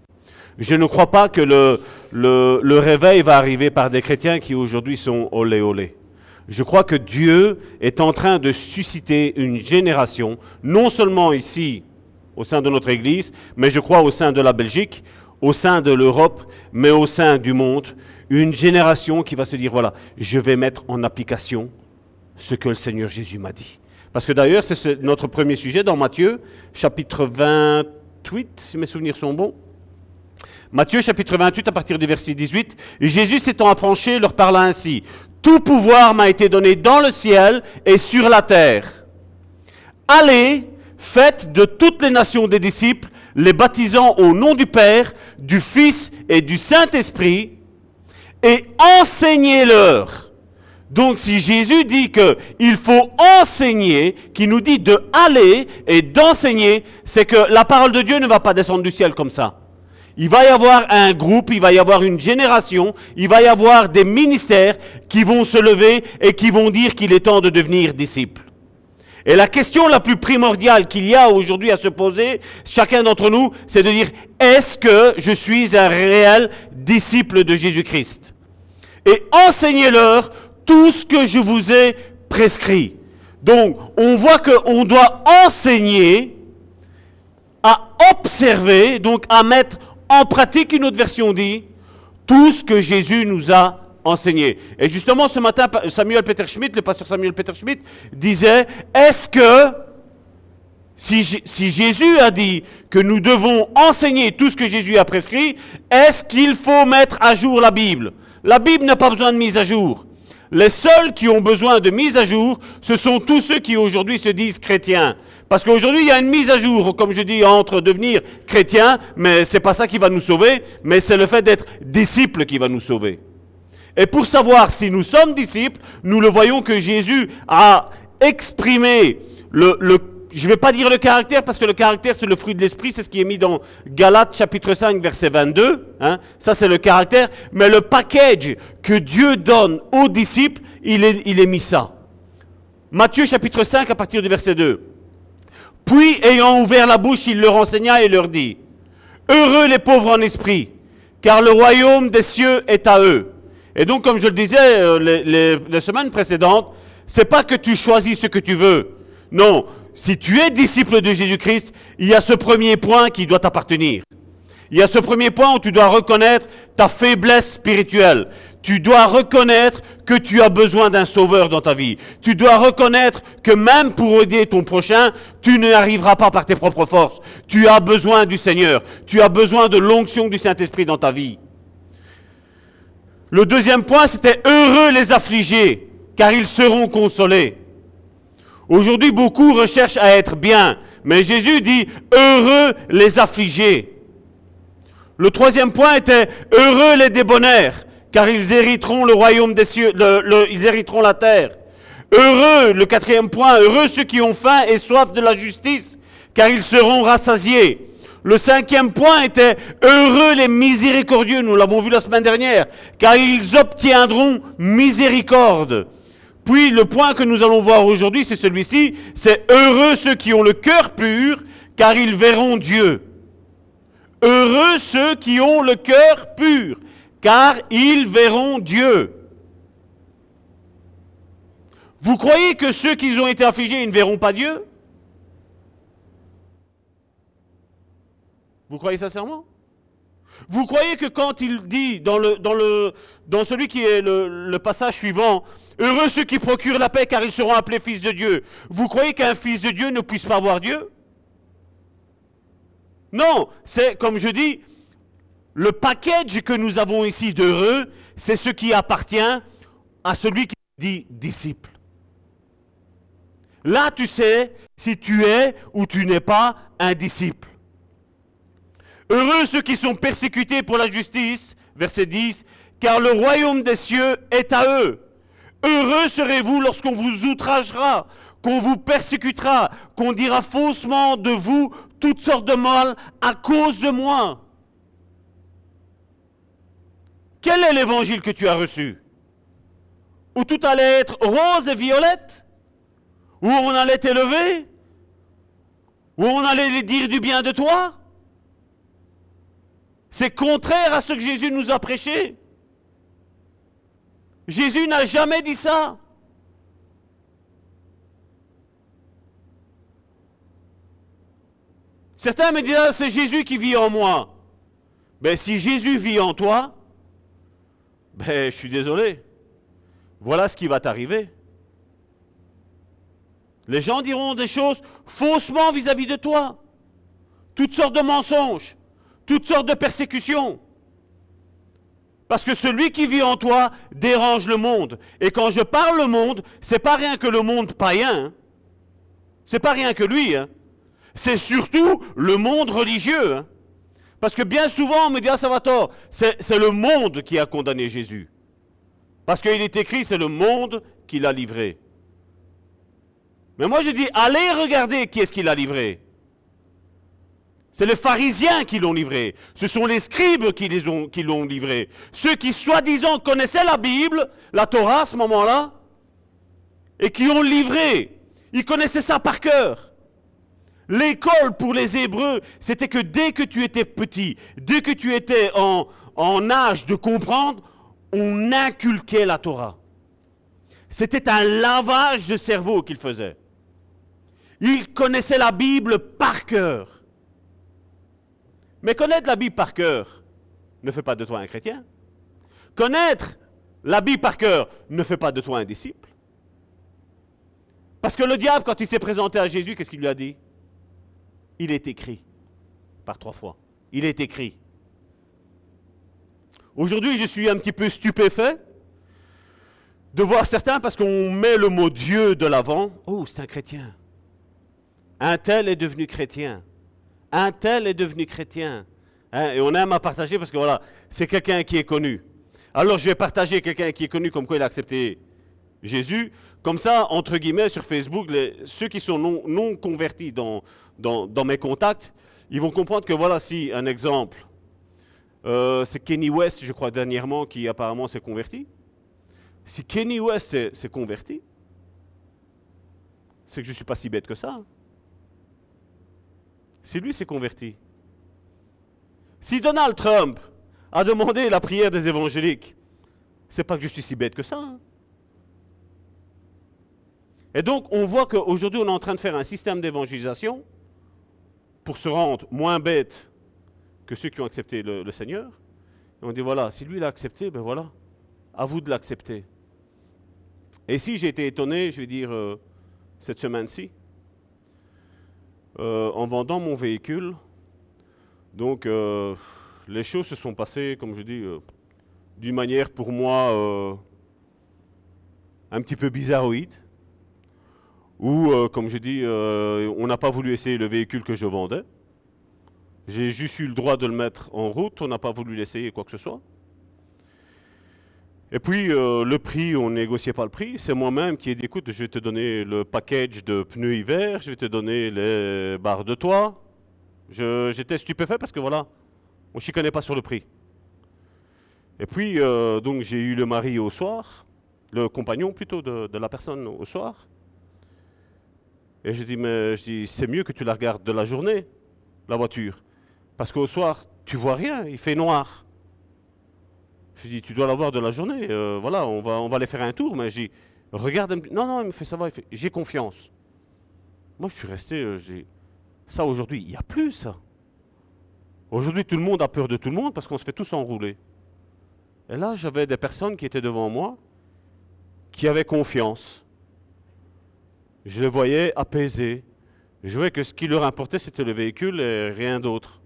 Je ne crois pas que le, réveil va arriver par des chrétiens qui aujourd'hui sont olé olé. Je crois que Dieu est en train de susciter une génération, non seulement ici, au sein de notre Église, mais je crois au sein de la Belgique, au sein de l'Europe, mais au sein du monde, une génération qui va se dire, voilà, je vais mettre en application ce que le Seigneur Jésus m'a dit. Parce que d'ailleurs, c'est ce- notre premier sujet dans Matthieu, chapitre 28, si mes souvenirs sont bons. Matthieu chapitre 28 à partir du verset 18, Jésus s'étant approché leur parla ainsi, Tout pouvoir m'a été donné dans le ciel et sur la terre. Allez, faites de toutes les nations des disciples, les baptisant au nom du Père, du Fils et du Saint-Esprit, et enseignez-leur. Donc si Jésus dit qu'il faut enseigner, qu'il nous dit de aller et d'enseigner, c'est que la parole de Dieu ne va pas descendre du ciel comme ça. Il va y avoir un groupe, il va y avoir une génération, il va y avoir des ministères qui vont se lever et qui vont dire qu'il est temps de devenir disciple. Et la question la plus primordiale qu'il y a aujourd'hui à se poser, chacun d'entre nous, c'est de dire, est-ce que je suis un réel disciple de Jésus-Christ? Et enseignez-leur tout ce que je vous ai prescrit. Donc, on voit qu'on doit enseigner à observer, donc à mettre en pratique, une autre version dit, tout ce que Jésus nous a enseigné. Et justement, ce matin, Samuel Peter Schmidt, le pasteur Samuel Peter Schmidt, disait, est-ce que si, si, Jésus a dit que nous devons enseigner tout ce que Jésus a prescrit, est-ce qu'il faut mettre à jour la Bible? La Bible n'a pas besoin de mise à jour. Les seuls qui ont besoin de mise à jour, ce sont tous ceux qui aujourd'hui se disent chrétiens. Parce qu'aujourd'hui, il y a une mise à jour, comme je dis, entre devenir chrétien, mais c'est pas ça qui va nous sauver, mais c'est le fait d'être disciple qui va nous sauver. Et pour savoir si nous sommes disciples, nous le voyons que Jésus a exprimé le, le je ne vais pas dire le caractère parce que le caractère c'est le fruit de l'esprit, c'est ce qui est mis dans Galates chapitre 5 verset 22. Hein. Ça c'est le caractère. Mais le package que Dieu donne aux disciples, il est, il est mis ça. Matthieu chapitre 5 à partir du verset 2. Puis ayant ouvert la bouche, il leur enseigna et leur dit, Heureux les pauvres en esprit, car le royaume des cieux est à eux. Et donc comme je le disais euh, les, semaines précédentes, c'est pas que tu choisis ce que tu veux. Non, si tu es disciple de Jésus-Christ, il y a ce premier point qui doit t'appartenir. Il y a ce premier point où tu dois reconnaître ta faiblesse spirituelle. Tu dois reconnaître que tu as besoin d'un sauveur dans ta vie. Tu dois reconnaître que même pour aider ton prochain, tu n'arriveras pas par tes propres forces. Tu as besoin du Seigneur. Tu as besoin de l'onction du Saint-Esprit dans ta vie. Le deuxième point, c'était heureux les affligés, car ils seront consolés. Aujourd'hui, beaucoup recherchent à être bien, mais Jésus dit heureux les affligés. Le troisième point était heureux les débonnaires, car ils hériteront le royaume des cieux, ils hériteront la terre. Heureux, le quatrième point, heureux ceux qui ont faim et soif de la justice, car ils seront rassasiés. Le cinquième point était heureux les miséricordieux, nous l'avons vu la semaine dernière, car ils obtiendront miséricorde. Puis le point que nous allons voir aujourd'hui, c'est celui-ci, c'est heureux ceux qui ont le cœur pur, car ils verront Dieu. Heureux ceux qui ont le cœur pur, car ils verront Dieu. Vous croyez que ceux qui ont été affligés, ils ne verront pas Dieu? Vous croyez sincèrement? Vous croyez que quand il dit dans, celui qui est le passage suivant, Heureux ceux qui procurent la paix car ils seront appelés fils de Dieu. Vous croyez qu'un fils de Dieu ne puisse pas voir Dieu? Non, c'est comme je dis, le package que nous avons ici d'heureux, c'est ce qui appartient à celui qui dit disciple. Là, tu sais si tu es ou tu n'es pas un disciple. Heureux ceux qui sont persécutés pour la justice, verset 10, car le royaume des cieux est à eux. Heureux serez-vous lorsqu'on vous outragera, qu'on vous persécutera, qu'on dira faussement de vous toutes sortes de mal à cause de moi. Quel est l'évangile que tu as reçu? Où tout allait être rose et violette? Où on allait t'élever? Où on allait dire du bien de toi? C'est contraire à ce que Jésus nous a prêché. Jésus n'a jamais dit ça. Certains me disent, ah, c'est Jésus qui vit en moi. Ben, si Jésus vit en toi, ben, je suis désolé. Voilà ce qui va t'arriver. Les gens diront des choses faussement vis-à-vis -vis de toi. Toutes sortes de mensonges, toutes sortes de persécutions. Parce que celui qui vit en toi dérange le monde. Et quand je parle le monde, c'est pas rien que le monde païen. Hein. C'est pas rien que lui. Hein. c'est surtout le monde religieux. hein. Parce que bien souvent, on me dit, ah, ça va tort, c'est le monde qui a condamné Jésus. Parce qu'il est écrit, c'est le monde qui l'a livré. Mais moi, je dis, allez regarder qui est-ce qui l'a livré. C'est les pharisiens qui l'ont livré. Ce sont les scribes qui l'ont livré. Ceux qui, soi-disant, connaissaient la Bible, la Torah à ce moment-là, et qui ont livré. Ils connaissaient ça par cœur. L'école pour les Hébreux, c'était que dès que tu étais petit, dès que tu étais en, âge de comprendre, on inculquait la Torah. C'était un lavage de cerveau qu'ils faisaient. Ils connaissaient la Bible par cœur. Mais connaître la Bible par cœur ne fait pas de toi un chrétien. Connaître la Bible par cœur ne fait pas de toi un disciple. Parce que le diable, quand il s'est présenté à Jésus, qu'est-ce qu'il lui a dit? Il est écrit. Par trois fois. Il est écrit. Aujourd'hui, je suis un petit peu stupéfait de voir certains, parce qu'on met le mot Dieu de l'avant. Oh, c'est un chrétien. Un tel est devenu chrétien. Un tel est devenu chrétien. Hein, et on aime à partager parce que voilà, c'est quelqu'un qui est connu. Alors je vais partager quelqu'un qui est connu comme quoi il a accepté Jésus. Comme ça, entre guillemets, sur Facebook, ceux qui sont non, convertis dans, mes contacts, ils vont comprendre que voilà, si, un exemple, euh, c'est Kenny West, je crois, dernièrement, qui apparemment s'est converti. Si Kenny West s'est converti, c'est que je ne suis pas si bête que ça. Si lui s'est converti. Si Donald Trump a demandé la prière des évangéliques, c'est pas que je suis si bête que ça. Et donc, on voit qu'aujourd'hui, on est en train de faire un système d'évangélisation pour se rendre moins bête que ceux qui ont accepté le, Seigneur. On dit voilà, si lui l'a accepté, ben voilà, à vous de l'accepter. Et si j'ai été étonné, je vais dire, euh, cette semaine-ci, euh, en vendant mon véhicule, donc euh, les choses se sont passées, comme je dis, d'une manière pour moi un petit peu bizarroïde, où, euh, comme je dis, euh, on n'a pas voulu essayer le véhicule que je vendais. J'ai juste eu le droit de le mettre en route, on n'a pas voulu l'essayer quoi que ce soit. Et puis euh, le prix, on négociait pas le prix. C'est moi-même qui ai dit écoute, je vais te donner le package de pneus hiver, je vais te donner les barres de toit. J'étais stupéfait parce que voilà, on chicanait pas sur le prix. Et puis donc j'ai eu le mari au soir, le compagnon plutôt de la personne au soir. Et je dis dis c'est mieux que tu la regardes de la journée, la voiture, parce qu'au soir tu vois rien, il fait noir. Je dis, tu dois l'avoir de la journée. euh, voilà, on va, aller faire un tour. Mais je dis, regarde. Non, non, il me fait fait, j'ai confiance. Moi, je suis resté. euh, ça aujourd'hui, il n'y a plus ça. Aujourd'hui, tout le monde a peur de tout le monde parce qu'on se fait tous enrouler. Et là, j'avais des personnes qui étaient devant moi qui avaient confiance. Je les voyais apaisés. Je voyais que ce qui leur importait, c'était le véhicule et rien d'autre.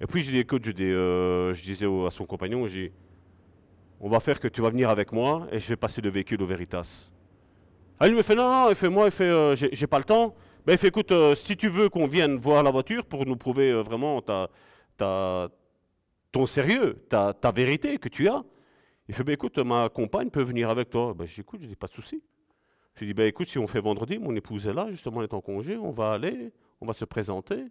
Et puis je dis, écoute, je, dis, euh, je disais à son compagnon, on va faire que tu vas venir avec moi et je vais passer le véhicule au Veritas. Ah, il me fait, non, non, il fait, moi, il fait, euh, j'ai pas le temps. Ben, il fait, écoute, euh, si tu veux qu'on vienne voir la voiture pour nous prouver vraiment ta, ta- ton sérieux, ta, ta vérité que tu as, il fait, ben, écoute, ma compagne peut venir avec toi. Ben, je dis, écoute, je dis, pas de souci. Je dis, ben, écoute, si on fait vendredi, mon épouse est là, justement, elle est en congé, on va aller, on va se présenter.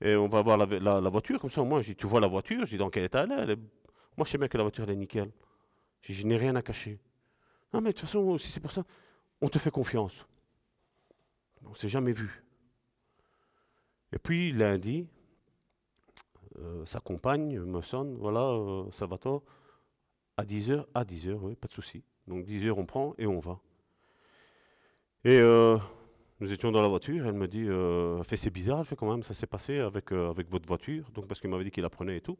Et on va voir la, voiture, comme ça, moi, je dis, tu vois la voiture, je dis, dans quel état elle est, Elle est- Moi, je sais bien que la voiture, elle est nickel. Je je n'ai rien à cacher. Non, mais de toute façon, si c'est pour ça, on te fait confiance. On ne s'est jamais vu. Et puis, lundi, euh, sa compagne me sonne, voilà, euh, Salvatore, à 10h, à 10h, oui, pas de souci. Donc 10h, on prend et on va. Et euh, nous étions dans la voiture, elle me dit, euh, c'est bizarre, elle fait quand même, ça s'est passé avec, euh, avec votre voiture, donc parce qu'il m'avait dit qu'il la prenait et tout.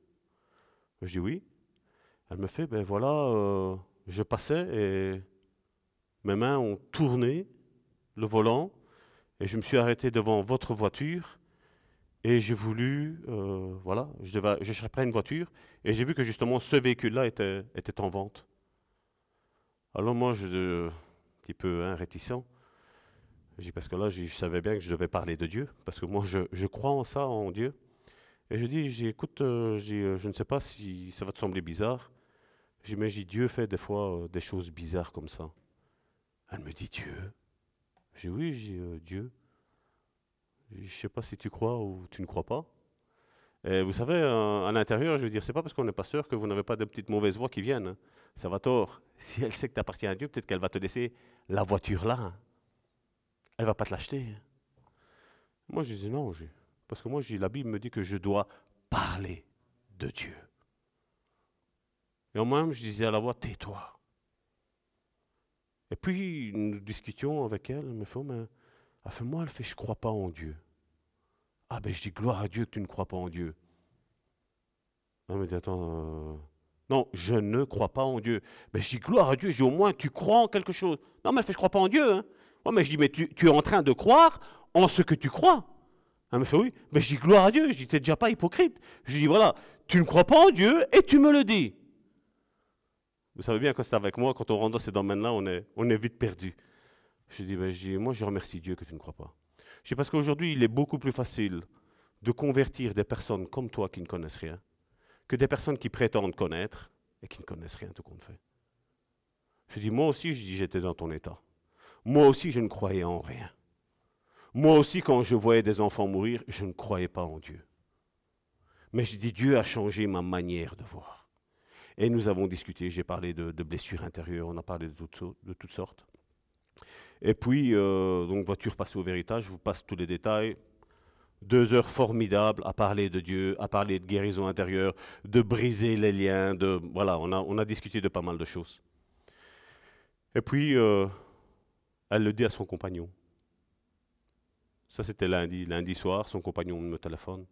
Je dis oui. Elle me fait, ben voilà, euh, je passais et mes mains ont tourné le volant et je me suis arrêté devant votre voiture et j'ai voulu, voilà, je, devais, je cherchais une voiture et j'ai vu que justement ce véhicule-là était, était en vente. Alors moi, je, un petit peu hein, réticent, parce que là, je, savais bien que je devais parler de Dieu, parce que moi, je, crois en ça, en Dieu. Et je dis, écoute, euh, euh, je ne sais pas si ça va te sembler bizarre. Mais j'ai Dieu fait des fois euh, des choses bizarres comme ça. Elle me dit Dieu? J'ai oui, j'ai euh, Dieu. Je ne sais pas si tu crois ou tu ne crois pas. Et vous savez, à l'intérieur, je veux dire, c'est pas parce qu'on n'est pas sûr que vous n'avez pas de petites mauvaises voix qui viennent. hein. Ça va tort. Si elle sait que tu appartiens à Dieu, peut-être qu'elle va te laisser la voiture là. Elle va pas te l'acheter. Moi, je dis non, parce que moi, la Bible me dit que je dois parler de Dieu. Et en même, je disais à la voix, tais-toi. Et puis, nous discutions avec elle. Me fait, mais, elle fait, moi, elle fait, je crois pas en Dieu. Ah ben, je dis, gloire à Dieu que tu ne crois pas en Dieu. Me dit, attends, euh, non, je ne crois pas en Dieu. Ben, je dis, gloire à Dieu, je dis, au moins, tu crois en quelque chose. Non, mais elle fait, je crois pas en Dieu. Hein. Ouais, mais je dis, mais tu, es en train de croire en ce que tu crois. Elle me fait, oui. Ben, je dis, gloire à Dieu. Je dis, t'es déjà pas hypocrite. Je lui dis, voilà, tu ne crois pas en Dieu et tu me le dis. Vous savez bien, quand c'est avec moi, quand on rentre dans ces domaines-là, on est, vite perdu. Je dis, ben, dis, moi, je remercie Dieu que tu ne crois pas. Je dis, parce qu'aujourd'hui, il est beaucoup plus facile de convertir des personnes comme toi qui ne connaissent rien que des personnes qui prétendent connaître et qui ne connaissent rien tout compte fait. Je dis, moi aussi, j'étais dans ton état. Moi aussi, je ne croyais en rien. Moi aussi, quand je voyais des enfants mourir, je ne croyais pas en Dieu. Mais je dis, Dieu a changé ma manière de voir. Et nous avons discuté, j'ai parlé de, blessures intérieures, on a parlé de toutes, so- de toutes sortes. Et puis, euh, donc, voiture passée au véritage, je vous passe tous les détails. Deux heures formidables à parler de Dieu, à parler de guérison intérieure, de briser les liens, de voilà, on a, on a discuté de pas mal de choses. Et puis, euh, elle le dit à son compagnon. Ça, c'était lundi. Lundi soir, son compagnon me téléphone.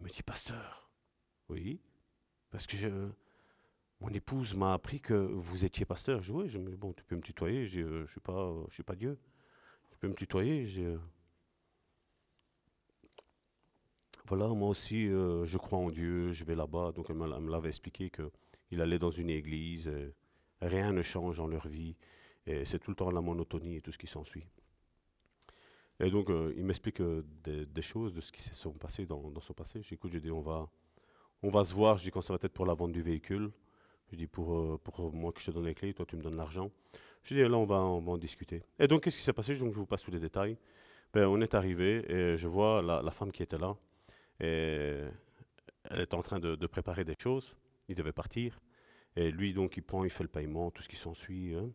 Il me dit, pasteur, oui, parce que mon épouse m'a appris que vous étiez pasteur. Je dis, oui, je, bon, tu peux me tutoyer, je ne suis, pas, euh, je suis pas Dieu. Tu peux me tutoyer. euh, Voilà, moi aussi, euh, je crois en Dieu, je vais là-bas. Donc, elle me, l'avait expliqué qu'il allait dans une église, et rien ne change dans leur vie, et c'est tout le temps la monotonie et tout ce qui s'ensuit. Et donc, euh, il m'explique euh, des, choses de ce qui s'est passé dans, son passé. J'écoute, je dis, on va, on va se voir. Je dis, quand ça va être pour la vente du véhicule. Je dis, pour, euh, pour moi que je te donne les clés, toi tu me donnes l'argent. Je dis, là, on va, on va en discuter. Et donc, qu'est-ce qui s'est passé? Je vous passe tous les détails. Ben, on est arrivé et je vois la, femme qui était là. Elle est en train de, de préparer des choses. Il devait partir. Et lui, donc, il prend, il fait le paiement, tout ce qui s'ensuit. hein.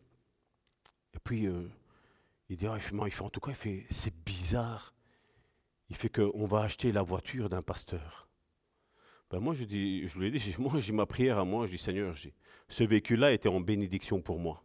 Et puis, euh, il dit, ah, il, fait, il fait en tout cas, il fait, c'est bizarre. Il fait qu'on va acheter la voiture d'un pasteur. Ben moi, je, dis, je lui ai dit, [LAUGHS] moi, j'ai ma prière à moi, je dis, Seigneur, ce véhicule-là était en bénédiction pour moi.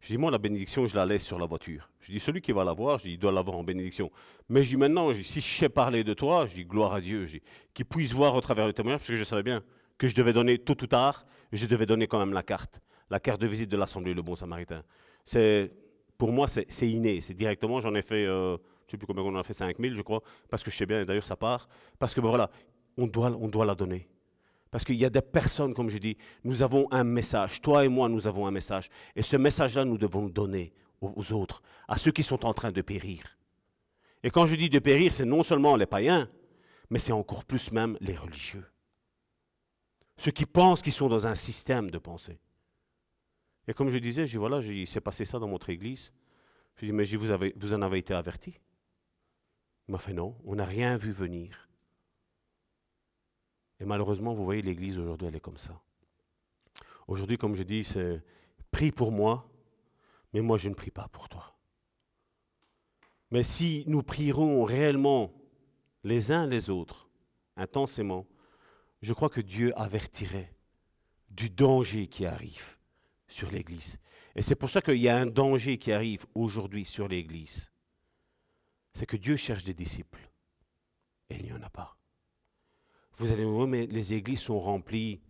Je dis, moi, la bénédiction, je la laisse sur la voiture. Je dis, celui qui va l'avoir, je il doit l'avoir en bénédiction. Mais je dis, maintenant, je dis, si je sais parler de toi, je dis, gloire à Dieu, qu'il puisse voir au travers le témoignage, parce que je savais bien que je devais donner tôt ou tard, je devais donner quand même la carte, la carte de visite de l'Assemblée Le Bon Samaritain. C'est, pour moi, c'est inné, c'est directement, j'en ai fait, euh, je ne sais plus combien on en a fait, 5000, je crois, parce que je sais bien, et d'ailleurs, ça part, parce que ben, voilà, on doit, la donner. Parce qu'il y a des personnes, comme je dis, nous avons un message. Toi et moi, nous avons un message. Et ce message-là, nous devons le donner aux autres, à ceux qui sont en train de périr. Et quand je dis de périr, c'est non seulement les païens, mais c'est encore plus même les religieux. Ceux qui pensent qu'ils sont dans un système de pensée. Et comme je disais, je dis, voilà, il s'est passé ça dans notre église. Je dis, mais je dis, vous, avez, vous en avez été averti? Il m'a fait non, on n'a rien vu venir. Et malheureusement, vous voyez, l'Église aujourd'hui, elle est comme ça. Aujourd'hui, comme je dis, c'est prie pour moi, mais moi, je ne prie pas pour toi. Mais si nous prierons réellement les uns les autres, intensément, je crois que Dieu avertirait du danger qui arrive sur l'Église. Et c'est pour ça qu'il y a un danger qui arrive aujourd'hui sur l'Église. C'est que Dieu cherche des disciples. Et il n'y en a pas. Vous allez me dire, mais les églises sont remplies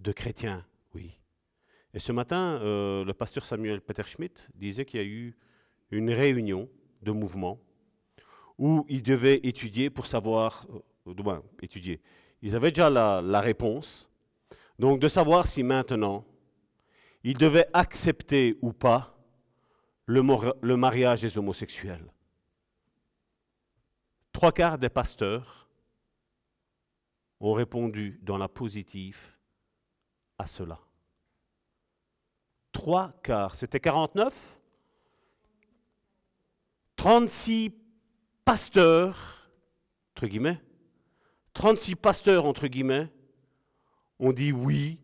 de chrétiens. Oui. Et ce matin, euh, le pasteur Samuel Peter Schmidt disait qu'il y a eu une réunion de mouvement où ils devaient étudier pour savoir, euh, étudier. Ils avaient déjà la réponse. Donc de savoir si maintenant ils devaient accepter ou pas le, le mariage des homosexuels. Trois quarts des pasteurs ont répondu dans la positive à cela. Trois quarts, c'était 49 36 pasteurs, entre guillemets, 36 pasteurs, entre guillemets, ont dit oui,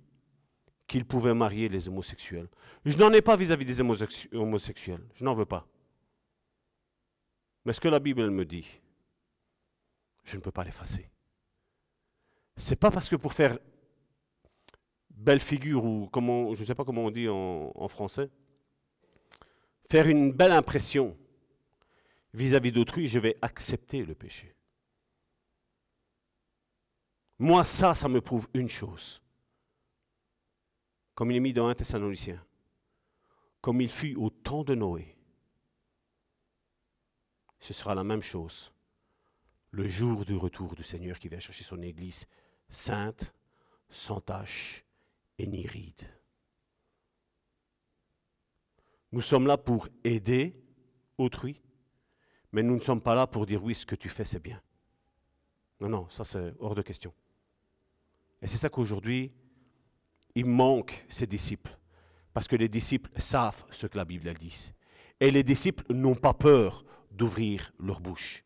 qu'ils pouvaient marier les homosexuels. Je n'en ai pas vis-à-vis des homosexuels, je n'en veux pas. Mais ce que la Bible me dit, je ne peux pas l'effacer. C'est pas parce que pour faire belle figure ou comment, je ne sais pas comment on dit en français, faire une belle impression vis-à-vis d'autrui, je vais accepter le péché. Moi, ça, ça me prouve une chose. Comme il est mis dans un Thessalonicien, comme il fut au temps de Noé, ce sera la même chose le jour du retour du Seigneur qui vient chercher son Église sainte, sans tache et ni ride. Nous sommes là pour aider autrui, mais nous ne sommes pas là pour dire oui, ce que tu fais, c'est bien. Non, non, ça c'est hors de question. Et c'est ça qu'aujourd'hui, il manque ces disciples, parce que les disciples savent ce que la Bible dit. Et les disciples n'ont pas peur d'ouvrir leur bouche.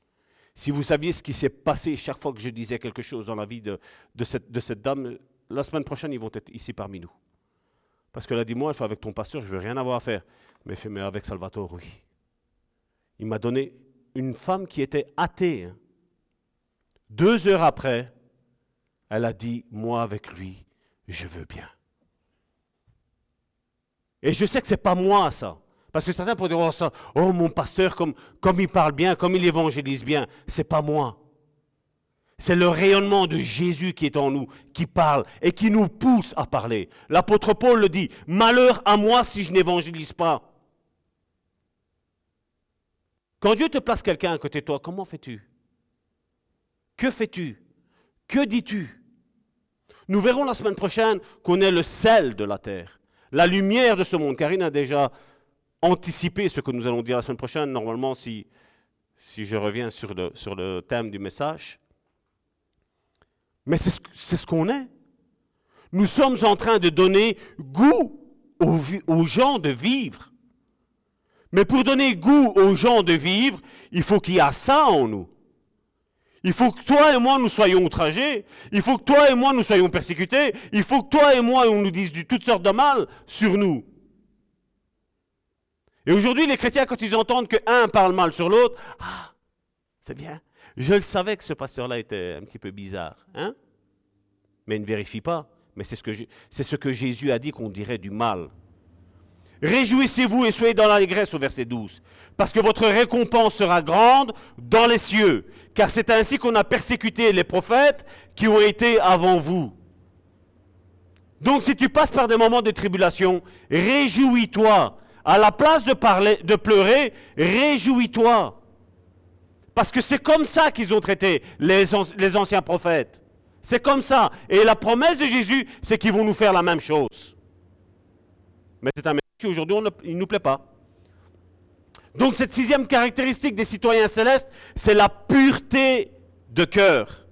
Si vous saviez ce qui s'est passé chaque fois que je disais quelque chose dans la vie de, cette, dame, la semaine prochaine, ils vont être ici parmi nous. Parce qu'elle a dit, moi, elle fait avec ton pasteur, je ne veux rien avoir à faire. Mais mais avec Salvatore, oui. Il m'a donné une femme qui était athée. Hein. Deux heures après, elle a dit, moi avec lui, je veux bien. Et je sais que ce n'est pas moi ça. Parce que certains pourraient dire, oh, ça, oh mon pasteur, comme, comme il parle bien, comme il évangélise bien, c'est pas moi. C'est le rayonnement de Jésus qui est en nous, qui parle et qui nous pousse à parler. L'apôtre Paul le dit, malheur à moi si je n'évangélise pas. Quand Dieu te place quelqu'un à côté de toi, comment fais-tu? Que fais-tu? Que dis-tu? Nous verrons la semaine prochaine qu'on est le sel de la terre, la lumière de ce monde. Karine a déjà anticiper ce que nous allons dire la semaine prochaine, normalement, si, je reviens sur le, thème du message. Mais c'est ce, qu'on est. Nous sommes en train de donner goût aux, aux gens de vivre. Mais pour donner goût aux gens de vivre, il faut qu'il y ait ça en nous. Il faut que toi et moi nous soyons outragés. Il faut que toi et moi nous soyons persécutés. Il faut que toi et moi on nous dise toutes sortes de mal sur nous. Et aujourd'hui, les chrétiens, quand ils entendent qu'un parle mal sur l'autre, ah, c'est bien. Je le savais que ce pasteur-là était un petit peu bizarre. Hein Mais il ne vérifie pas. Mais c'est ce, que c'est ce que Jésus a dit qu'on dirait du mal. Réjouissez-vous et soyez dans l'allégresse au verset 12, parce que votre récompense sera grande dans les cieux, car c'est ainsi qu'on a persécuté les prophètes qui ont été avant vous. Donc si tu passes par des moments de tribulation, réjouis-toi, à la place de, parler, de pleurer, réjouis-toi. Parce que c'est comme ça qu'ils ont traité les, les anciens prophètes. C'est comme ça. Et la promesse de Jésus, c'est qu'ils vont nous faire la même chose. Mais c'est un qui aujourd'hui, ne nous plaît pas. Donc cette sixième caractéristique des citoyens célestes, c'est la pureté de cœur.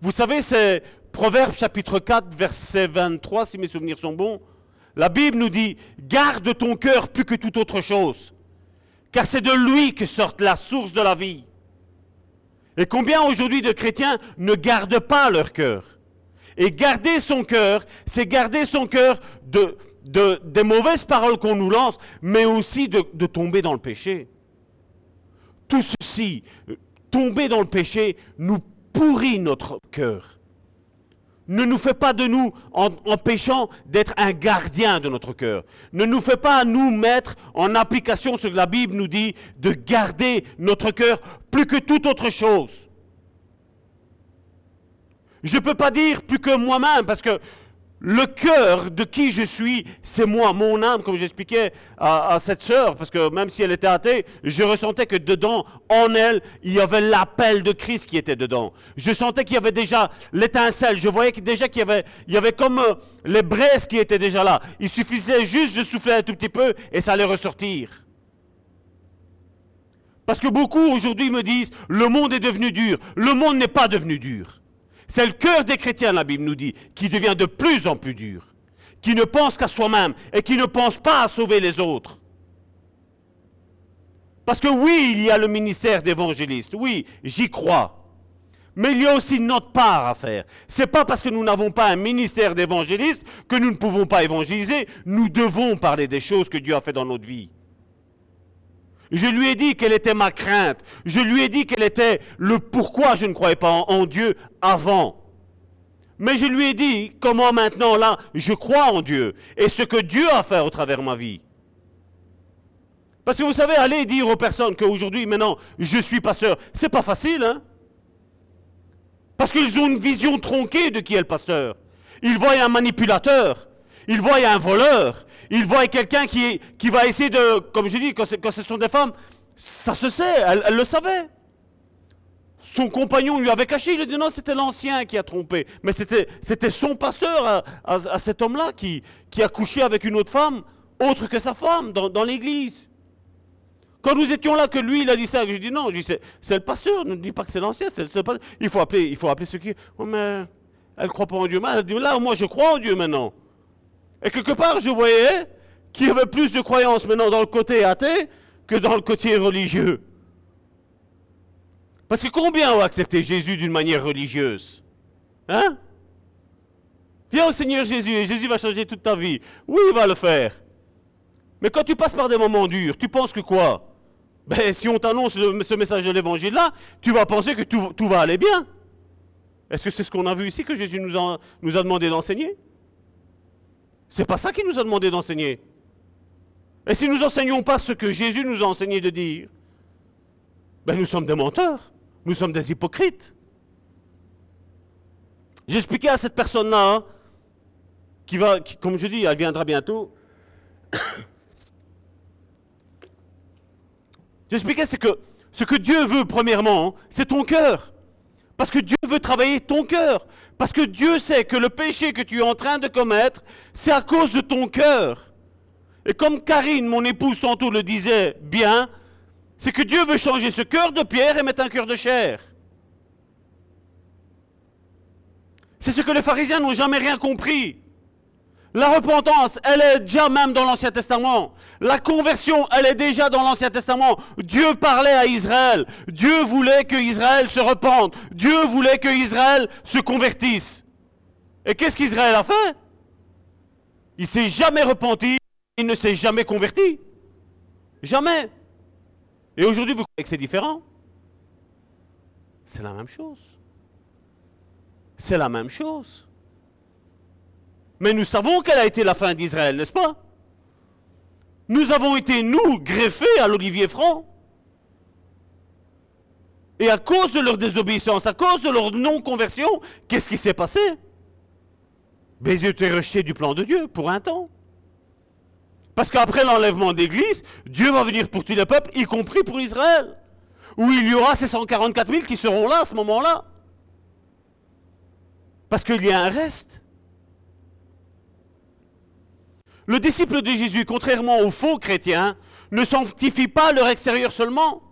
Vous savez, c'est Proverbe chapitre 4, verset 23, si mes souvenirs sont bons. La Bible nous dit, garde ton cœur plus que toute autre chose, car c'est de lui que sort la source de la vie. Et combien aujourd'hui de chrétiens ne gardent pas leur cœur? Et garder son cœur, c'est garder son cœur de, des mauvaises paroles qu'on nous lance, mais aussi de, tomber dans le péché. Tout ceci, euh, tomber dans le péché, nous pourrit notre cœur ne nous fait pas de nous, en, d'être un gardien de notre cœur. Ne nous fait pas nous mettre en application ce que la Bible nous dit, de garder notre cœur plus que toute autre chose. Je ne peux pas dire plus que moi-même, parce que le cœur de qui je suis, c'est moi, mon âme, comme j'expliquais à, cette sœur, parce que même si elle était athée, je ressentais que dedans, en elle, il y avait l'appel de Christ qui était dedans. Je sentais qu'il y avait déjà l'étincelle, je voyais déjà qu'il y avait, comme euh, les braises qui étaient déjà là. Il suffisait juste de souffler un tout petit peu et ça allait ressortir. Parce que beaucoup aujourd'hui me disent, le monde est devenu dur. Le monde n'est pas devenu dur. C'est le cœur des chrétiens, la Bible nous dit, qui devient de plus en plus dur. Qui ne pense qu'à soi-même et qui ne pense pas à sauver les autres. Parce que oui, il y a le ministère d'évangéliste. Oui, j'y crois. Mais il y a aussi notre part à faire. C'est pas parce que nous n'avons pas un ministère d'évangéliste que nous ne pouvons pas évangéliser. Nous devons parler des choses que Dieu a fait dans notre vie. Je lui ai dit quelle était ma crainte. Je lui ai dit quel était le pourquoi je ne croyais pas en, Dieu avant. Mais je lui ai dit comment maintenant là je crois en Dieu et ce que Dieu a fait au travers de ma vie. Parce que vous savez, aller dire aux personnes qu'aujourd'hui, maintenant, je suis pasteur, c'est pas facile, hein? Parce qu'ils ont une vision tronquée de qui est le pasteur. Ils voient un manipulateur, ils voient un voleur, ils voient quelqu'un qui, va essayer de, comme je dis, quand, ce sont des femmes, ça se sait, elle, le savait. Son compagnon lui avait caché, il a dit non, c'était l'ancien qui a trompé. Mais c'était son pasteur à, cet homme-là qui, qui a couché avec une autre femme, autre que sa femme, dans l'église. Quand nous étions là, que lui, il a dit ça, je dis non, c'est le pasteur, ne dis pas que c'est l'ancien, c'est le pasteur. Il faut appeler, il appeler ceux qui. Oh, mais elle ne croit pas en Dieu. Mais elle dit là, moi, je crois en Dieu maintenant. Et quelque part, je voyais qu'il y avait plus de croyance maintenant dans le côté athée que dans le côté religieux. Parce que combien ont accepté Jésus d'une manière religieuse? Hein? Viens au Seigneur Jésus et Jésus va changer toute ta vie. Oui, il va le faire. Mais quand tu passes par des moments durs, tu penses que quoi? Ben, si on t'annonce ce message de l'évangile-là, tu vas penser que tout, va aller bien. Est-ce que c'est ce qu'on a vu ici que Jésus nous a demandé d'enseigner? C'est pas ça qu'il nous a demandé d'enseigner. Et si nous n'enseignons pas ce que Jésus nous a enseigné de dire, ben nous sommes des menteurs, nous sommes des hypocrites. J'expliquais à cette personne-là, qui va, comme je dis, elle viendra bientôt. [COUGHS] J'expliquais, que ce que Dieu veut, premièrement, c'est ton cœur. Parce que Dieu veut travailler ton cœur. Parce que Dieu sait que le péché que tu es en train de commettre, c'est à cause de ton cœur. Et comme Karine, mon épouse, tantôt le disait bien, c'est que Dieu veut changer ce cœur de pierre et mettre un cœur de chair. C'est ce que les pharisiens n'ont jamais rien compris. La repentance, elle est déjà même dans l'Ancien Testament. La conversion, elle est déjà dans l'Ancien Testament. Dieu parlait à Israël. Dieu voulait que Israël se repente. Dieu voulait que Israël se convertisse. Et qu'est-ce qu'Israël a fait? Il s'est jamais repenti, il ne s'est jamais converti. Jamais. Et aujourd'hui, vous croyez que c'est différent? C'est la même chose. C'est la même chose. Mais nous savons quelle a été la fin d'Israël, n'est-ce pas? Nous avons été, nous, greffés à l'olivier franc. Et à cause de leur désobéissance, à cause de leur non-conversion, qu'est-ce qui s'est passé? Ben, ils étaient rejetés du plan de Dieu pour un temps. Parce qu'après l'enlèvement d'Église, Dieu va venir pour tous les peuples, y compris pour Israël. Où il y aura ces 144 000 qui seront là à ce moment-là. Parce qu'il y a un reste. Le disciple de Jésus, contrairement aux faux chrétiens, ne sanctifie pas leur extérieur seulement.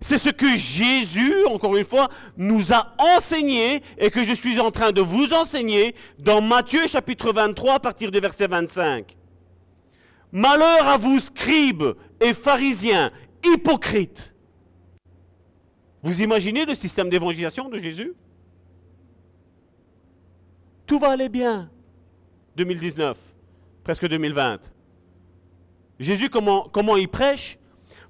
C'est ce que Jésus, encore une fois, nous a enseigné et que je suis en train de vous enseigner dans Matthieu chapitre 23 à partir du verset 25. Malheur à vous, scribes et pharisiens, hypocrites. Vous imaginez le système d'évangélisation de Jésus? Tout va aller bien. 2019 presque 2020. Jésus, comment, comment il prêche?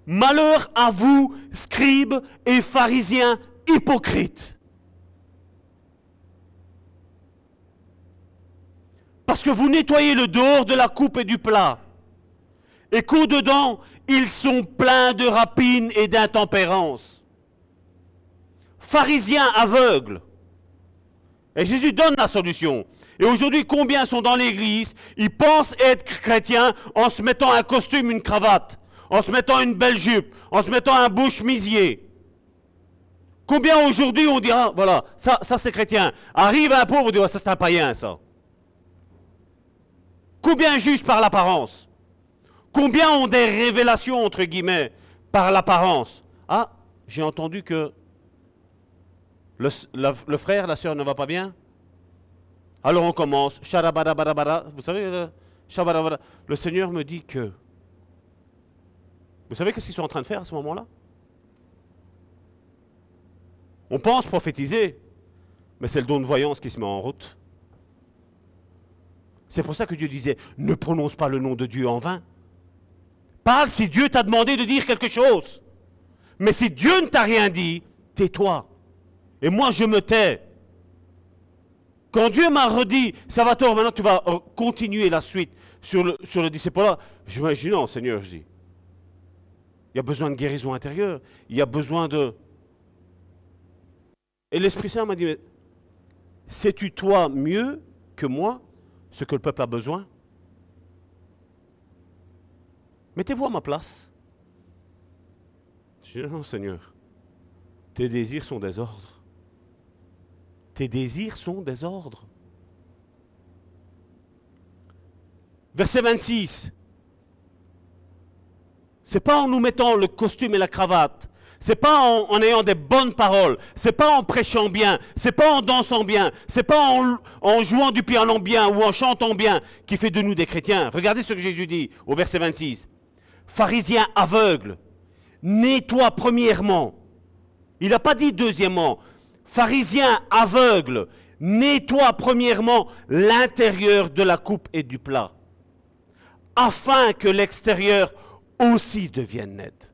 Malheur à vous, scribes et pharisiens hypocrites. Parce que vous nettoyez le dehors de la coupe et du plat. Et qu'au-dedans, ils sont pleins de rapines et d'intempérance. Pharisiens aveugles. Et Jésus donne la solution. Et aujourd'hui, combien sont dans l'église, ils pensent être chrétiens en se mettant un costume, une cravate, en se mettant une belle jupe, en se mettant un bouche misier. Combien aujourd'hui on dira, voilà, ça, c'est chrétien. Arrive un pauvre, on dit, ça c'est un païen, ça. Combien jugent par l'apparence? Combien ont des révélations, entre guillemets, par l'apparence? Ah, j'ai entendu que le, le frère, la sœur ne va pas bien. Alors on commence. Vous savez, euh, le Seigneur me dit que. Vous savez qu'est-ce qu'ils sont en train de faire à ce moment-là? On pense prophétiser, mais c'est le don de voyance qui se met en route. C'est pour ça que Dieu disait, ne prononce pas le nom de Dieu en vain. Parle si Dieu t'a demandé de dire quelque chose. Mais si Dieu ne t'a rien dit, tais-toi. Et moi, je me tais. Quand Dieu m'a redit, Salvatore, maintenant tu vas euh, continuer la suite sur le, disciple-là, je me non, Seigneur, je dis. Il y a besoin de guérison intérieure. Il y a besoin de... Et l'Esprit Saint m'a dit, sais-tu toi mieux que moi ce que le peuple a besoin? Mettez-vous à ma place. Je dis, non, Seigneur, tes désirs sont des ordres. Tes désirs sont des ordres. Verset 26. C'est pas en nous mettant le costume et la cravate. C'est pas en, ayant des bonnes paroles. C'est pas en prêchant bien. C'est pas en dansant bien. C'est pas en, en jouant du piano bien ou en chantant bien qui fait de nous des chrétiens. Regardez ce que Jésus dit au verset 26. Pharisien aveugle, nettoie premièrement. Il n'a pas dit deuxièmement. Pharisien aveugle, nettoie premièrement l'intérieur de la coupe et du plat, afin que l'extérieur aussi devienne net.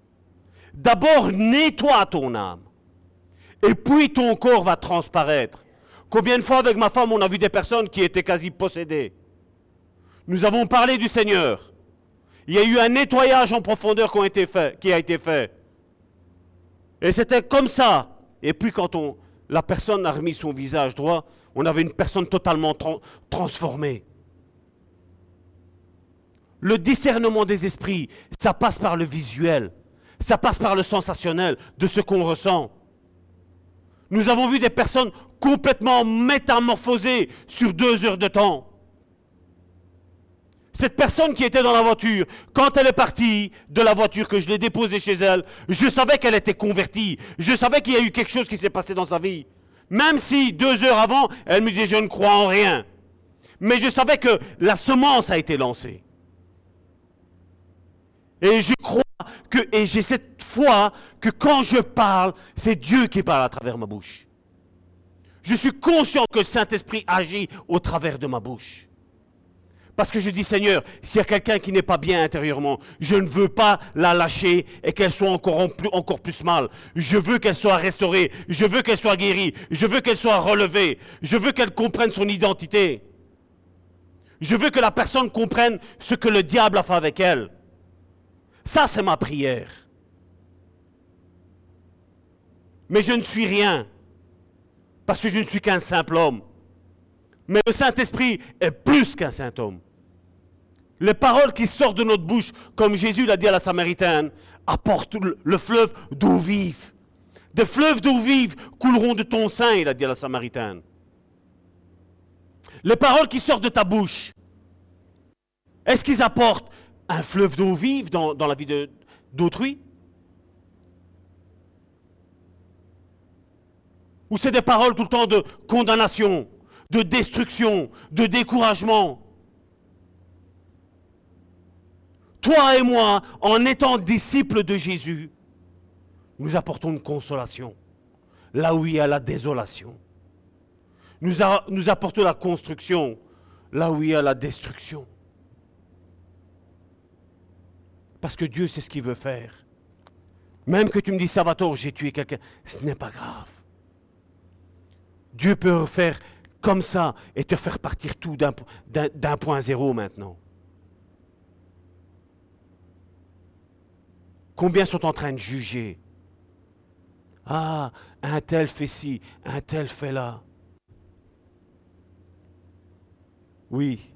D'abord, nettoie ton âme, et puis ton corps va transparaître. Combien de fois avec ma femme on a vu des personnes qui étaient quasi possédées? Nous avons parlé du Seigneur. Il y a eu un nettoyage en profondeur qui a été fait. Et c'était comme ça. Et puis quand on, la personne a remis son visage droit, on avait une personne totalement tran- transformée. Le discernement des esprits, ça passe par le visuel, ça passe par le sensationnel de ce qu'on ressent. Nous avons vu des personnes complètement métamorphosées sur deux heures de temps. Cette personne qui était dans la voiture, quand elle est partie de la voiture que je l'ai déposée chez elle, je savais qu'elle était convertie. Je savais qu'il y a eu quelque chose qui s'est passé dans sa vie. Même si deux heures avant, elle me disait je ne crois en rien. Mais je savais que la semence a été lancée. Et je crois que, et j'ai cette foi que quand je parle, c'est Dieu qui parle à travers ma bouche. Je suis conscient que le Saint-Esprit agit au travers de ma bouche. Parce que je dis, Seigneur, s'il y a quelqu'un qui n'est pas bien intérieurement, je ne veux pas la lâcher et qu'elle soit encore, en plus, encore plus mal. Je veux qu'elle soit restaurée. Je veux qu'elle soit guérie. Je veux qu'elle soit relevée. Je veux qu'elle comprenne son identité. Je veux que la personne comprenne ce que le diable a fait avec elle. Ça, c'est ma prière. Mais je ne suis rien. Parce que je ne suis qu'un simple homme. Mais le Saint-Esprit est plus qu'un saint homme. Les paroles qui sortent de notre bouche, comme Jésus l'a dit à la Samaritaine, apportent le, le fleuve d'eau vive. Des fleuves d'eau vive couleront de ton sein, il a dit à la Samaritaine. Les paroles qui sortent de ta bouche, est-ce qu'ils apportent un fleuve d'eau vive dans, dans la vie d'autrui? Ou c'est des paroles tout le temps de condamnation, de destruction, de découragement? Toi et moi, en étant disciples de Jésus, nous apportons une consolation là où il y a la désolation. Nous, apportons la construction là où il y a la destruction. Parce que Dieu sait ce qu'il veut faire. Même que tu me dis, Salvatore, j'ai tué quelqu'un, ce n'est pas grave. Dieu peut faire comme ça et te faire partir tout d'un point zéro maintenant. Combien sont en train de juger? Ah, un tel fait ci, un tel fait là. Oui,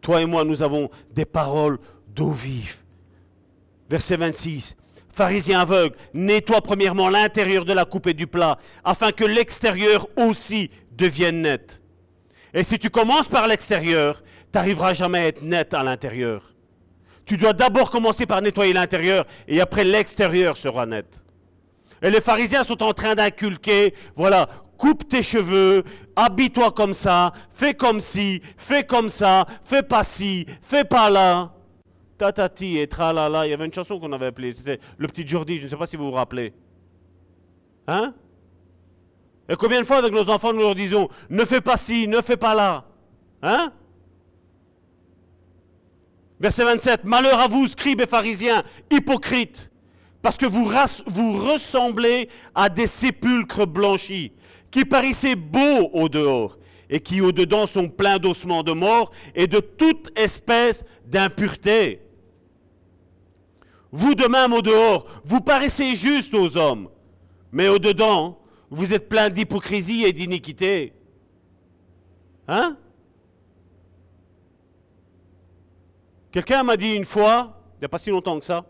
toi et moi, nous avons des paroles d'eau vive. Verset 26. Pharisien aveugle, nettoie premièrement l'intérieur de la coupe et du plat, afin que l'extérieur aussi devienne net. Et si tu commences par l'extérieur, tu n'arriveras jamais à être net à l'intérieur. Tu dois d'abord commencer par nettoyer l'intérieur et après l'extérieur sera net. Et les pharisiens sont en train d'inculquer, voilà, coupe tes cheveux, habille-toi comme ça, fais comme ci, fais comme ça, fais pas ci, fais pas là. Tatati et tralala, il y avait une chanson qu'on avait appelée, c'était Le Petit Jordi, je ne sais pas si vous vous rappelez. Hein? Et combien de fois avec nos enfants nous leur disons, ne fais pas ci, ne fais pas là Hein? Verset 27, Malheur à vous, scribes et pharisiens, hypocrites, parce que vous, ressemblez à des sépulcres blanchis, qui paraissaient beaux au dehors, et qui au dedans sont pleins d'ossements de mort et de toute espèce d'impureté. Vous de même au dehors, vous paraissez juste aux hommes, mais au dedans, vous êtes plein d'hypocrisie et d'iniquité. Hein? Quelqu'un m'a dit une fois, il n'y a pas si longtemps que ça,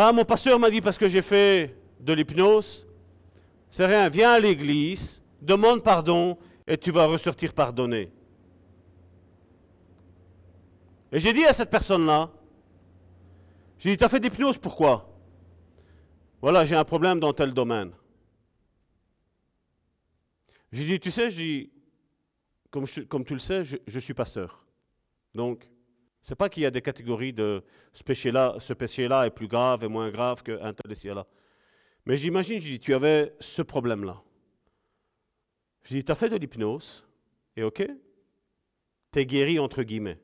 Ah, mon pasteur m'a dit parce que j'ai fait de l'hypnose, c'est rien, viens à l'église, demande pardon et tu vas ressortir pardonné. Et j'ai dit à cette personne-là, j'ai dit, tu as fait d'hypnose, pourquoi? Voilà, j'ai un problème dans tel domaine. J'ai dit, tu sais, comme, tu le sais, je, suis pasteur. Donc, c'est pas qu'il y a des catégories de ce péché-là, ce péché-là est plus grave et moins grave qu'un tel là. Mais j'imagine, je dis, tu avais ce problème-là. Je dis, tu as fait de l'hypnose, et ok, tu es guéri entre guillemets.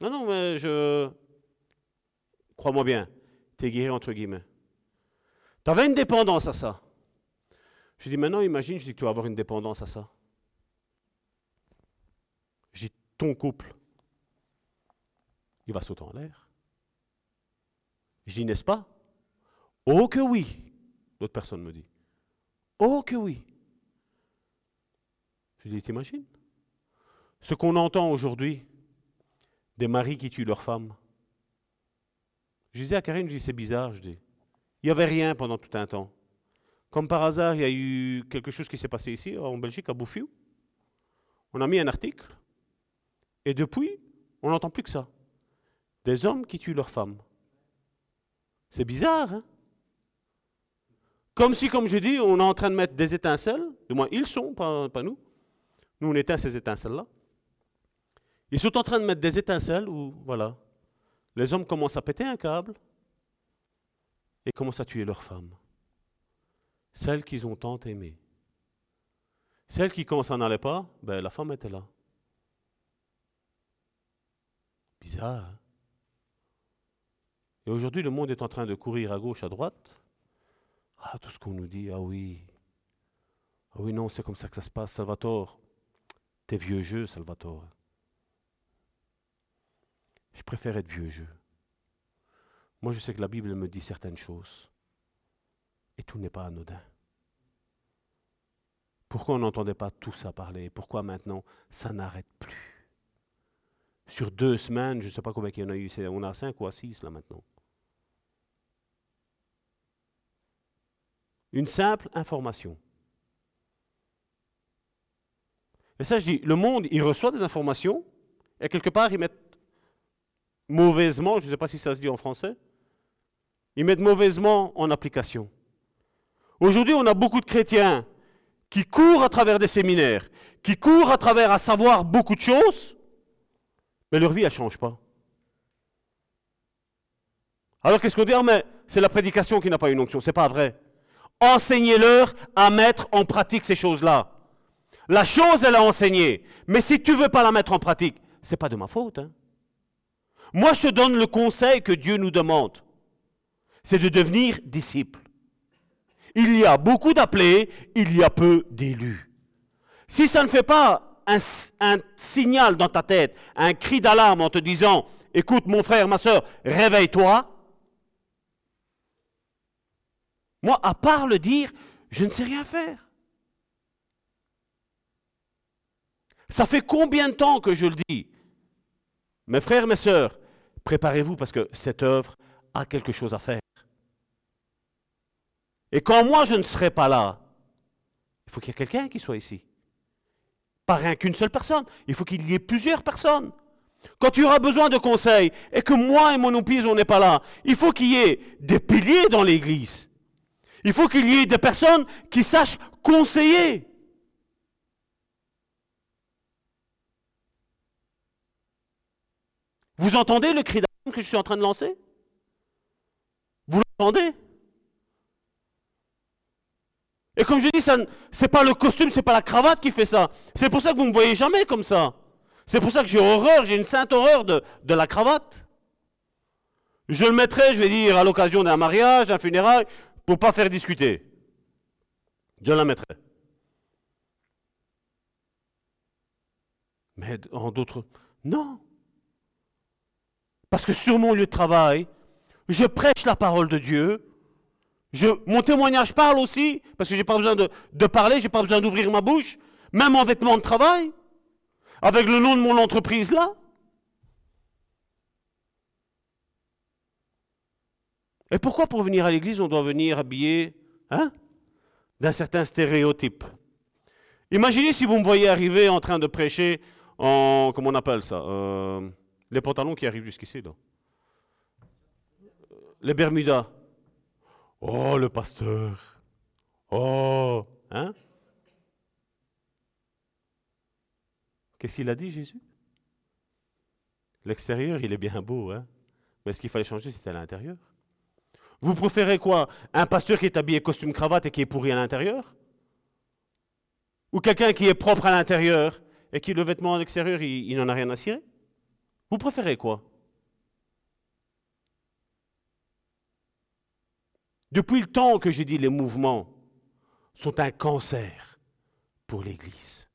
Non, non, mais je. Crois-moi bien, tu es guéri entre guillemets. Tu avais une dépendance à ça. Je dis, maintenant, imagine, je dis que tu vas avoir une dépendance à ça. Je dis, couple, il va sauter en l'air. Je dis, n'est-ce pas? Oh que oui L'autre personne me dit. Oh que oui Je dis, t'imagines? Ce qu'on entend aujourd'hui, des maris qui tuent leurs femmes. Je disais à Karine, je dis, c'est bizarre, je dis. Il n'y avait rien pendant tout un temps. Comme par hasard, il y a eu quelque chose qui s'est passé ici, en Belgique, à Bouffiou. On a mis un article, et depuis, on n'entend plus que ça. Des hommes qui tuent leurs femmes. C'est bizarre, hein? Comme si, comme je dis, on est en train de mettre des étincelles, du moins ils sont, pas, nous. Nous, on éteint ces étincelles-là. Ils sont en train de mettre des étincelles où, voilà, les hommes commencent à péter un câble et commencent à tuer leurs femmes. Celles qu'ils ont tant aimées. Celles qui, quand ça n'allait pas, ben, la femme était là. Bizarre. Hein et aujourd'hui, le monde est en train de courir à gauche, à droite. Ah, tout ce qu'on nous dit, ah oui. Ah oui, non, c'est comme ça que ça se passe, Salvatore. T'es vieux jeu, Salvatore. Je préfère être vieux jeu. Moi, je sais que la Bible me dit certaines choses. Et tout n'est pas anodin. Pourquoi on n'entendait pas tout ça parler? Pourquoi maintenant ça n'arrête plus? Sur deux semaines, je ne sais pas combien il y en a eu, on a cinq ou six là maintenant. Une simple information. Et ça, je dis, le monde, il reçoit des informations, et quelque part, ils mettent mauvaisement, je ne sais pas si ça se dit en français, ils mettent mauvaisement en application. Aujourd'hui, on a beaucoup de chrétiens qui courent à travers des séminaires, qui courent à travers à savoir beaucoup de choses, mais leur vie, elle ne change pas. Alors qu'est-ce qu'on dit? Ah, mais c'est la prédication qui n'a pas une onction. C'est pas vrai. Enseignez-leur à mettre en pratique ces choses-là. La chose, elle a enseigné. Mais si tu ne veux pas la mettre en pratique, ce n'est pas de ma faute. Hein. Moi, je te donne le conseil que Dieu nous demande. C'est de devenir disciple. Il y a beaucoup d'appelés, il y a peu d'élus. Si ça ne fait pas un, signal dans ta tête, un cri d'alarme en te disant, écoute mon frère, ma soeur, réveille-toi, Moi, à part le dire, je ne sais rien faire. Ça fait combien de temps que je le dis? Mes frères, mes sœurs, préparez-vous parce que cette œuvre a quelque chose à faire. Et quand moi je ne serai pas là, il faut qu'il y ait quelqu'un qui soit ici. Pas rien qu'une seule personne, il faut qu'il y ait plusieurs personnes. Quand tu auras besoin de conseils et que moi et mon épouse, on n'est pas là, il faut qu'il y ait des piliers dans l'église. Il faut qu'il y ait des personnes qui sachent conseiller. Vous entendez le cri d'alarme que je suis en train de lancer? Vous l'entendez? Et comme je dis, ce n'est pas le costume, ce n'est pas la cravate qui fait ça. C'est pour ça que vous ne me voyez jamais comme ça. C'est pour ça que j'ai horreur, j'ai une sainte horreur de, la cravate. Je le mettrai, je vais dire, à l'occasion d'un mariage, d'un funérail, pour pas faire discuter. Je la mettrai. Mais en d'autres, non. Parce que sur mon lieu de travail, je prêche la parole de Dieu. Mon témoignage parle aussi, parce que je n'ai pas besoin de, parler, je n'ai pas besoin d'ouvrir ma bouche, même en vêtements de travail, avec le nom de mon entreprise là. Et pourquoi pour venir à l'église, on doit venir habillé hein, d'un certain stéréotype? Imaginez si vous me voyez arriver en train de prêcher en, comment on appelle ça euh, Les pantalons qui arrivent jusqu'ici. Les Bermudas. Oh, le pasteur. Oh, hein? Qu'est-ce qu'il a dit, Jésus? L'extérieur, il est bien beau, hein? Mais ce qu'il fallait changer, c'était à l'intérieur. Vous préférez quoi? Un pasteur qui est habillé costume cravate et qui est pourri à l'intérieur? Ou quelqu'un qui est propre à l'intérieur et qui le vêtement à l'extérieur, il, n'en a rien à cirer? Vous préférez quoi? Depuis le temps que j'ai dit les mouvements sont un cancer pour l'Église.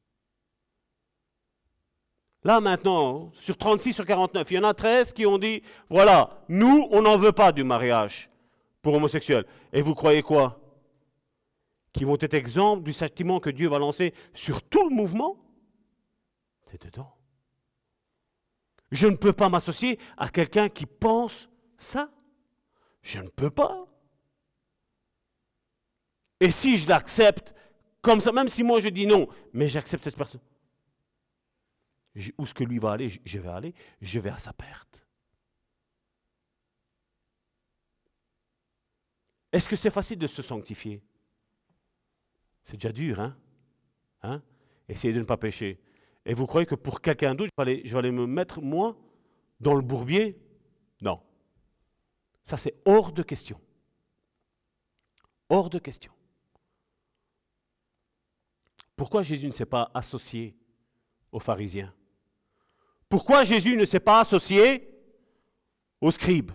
Là maintenant, sur 36 sur 49, il y en a 13 qui ont dit, voilà, nous, on n'en veut pas du mariage pour homosexuels. Et vous croyez quoi? Qui vont être exemples du châtiment que Dieu va lancer sur tout le mouvement? C'est dedans. Je ne peux pas m'associer à quelqu'un qui pense ça. Je ne peux pas. Et si je l'accepte comme ça, même si moi je dis non, mais j'accepte cette personne, où est-ce que lui va aller? Je vais aller, je vais à sa perte. Est-ce que c'est facile de se sanctifier? C'est déjà dur, hein? Hein? Essayez de ne pas pécher. Et vous croyez que pour quelqu'un d'autre, je, je vais aller me mettre, moi, dans le bourbier? Non. Ça, c'est hors de question. Hors de question. Pourquoi Jésus ne s'est pas associé aux pharisiens? Pourquoi Jésus ne s'est pas associé aux scribes?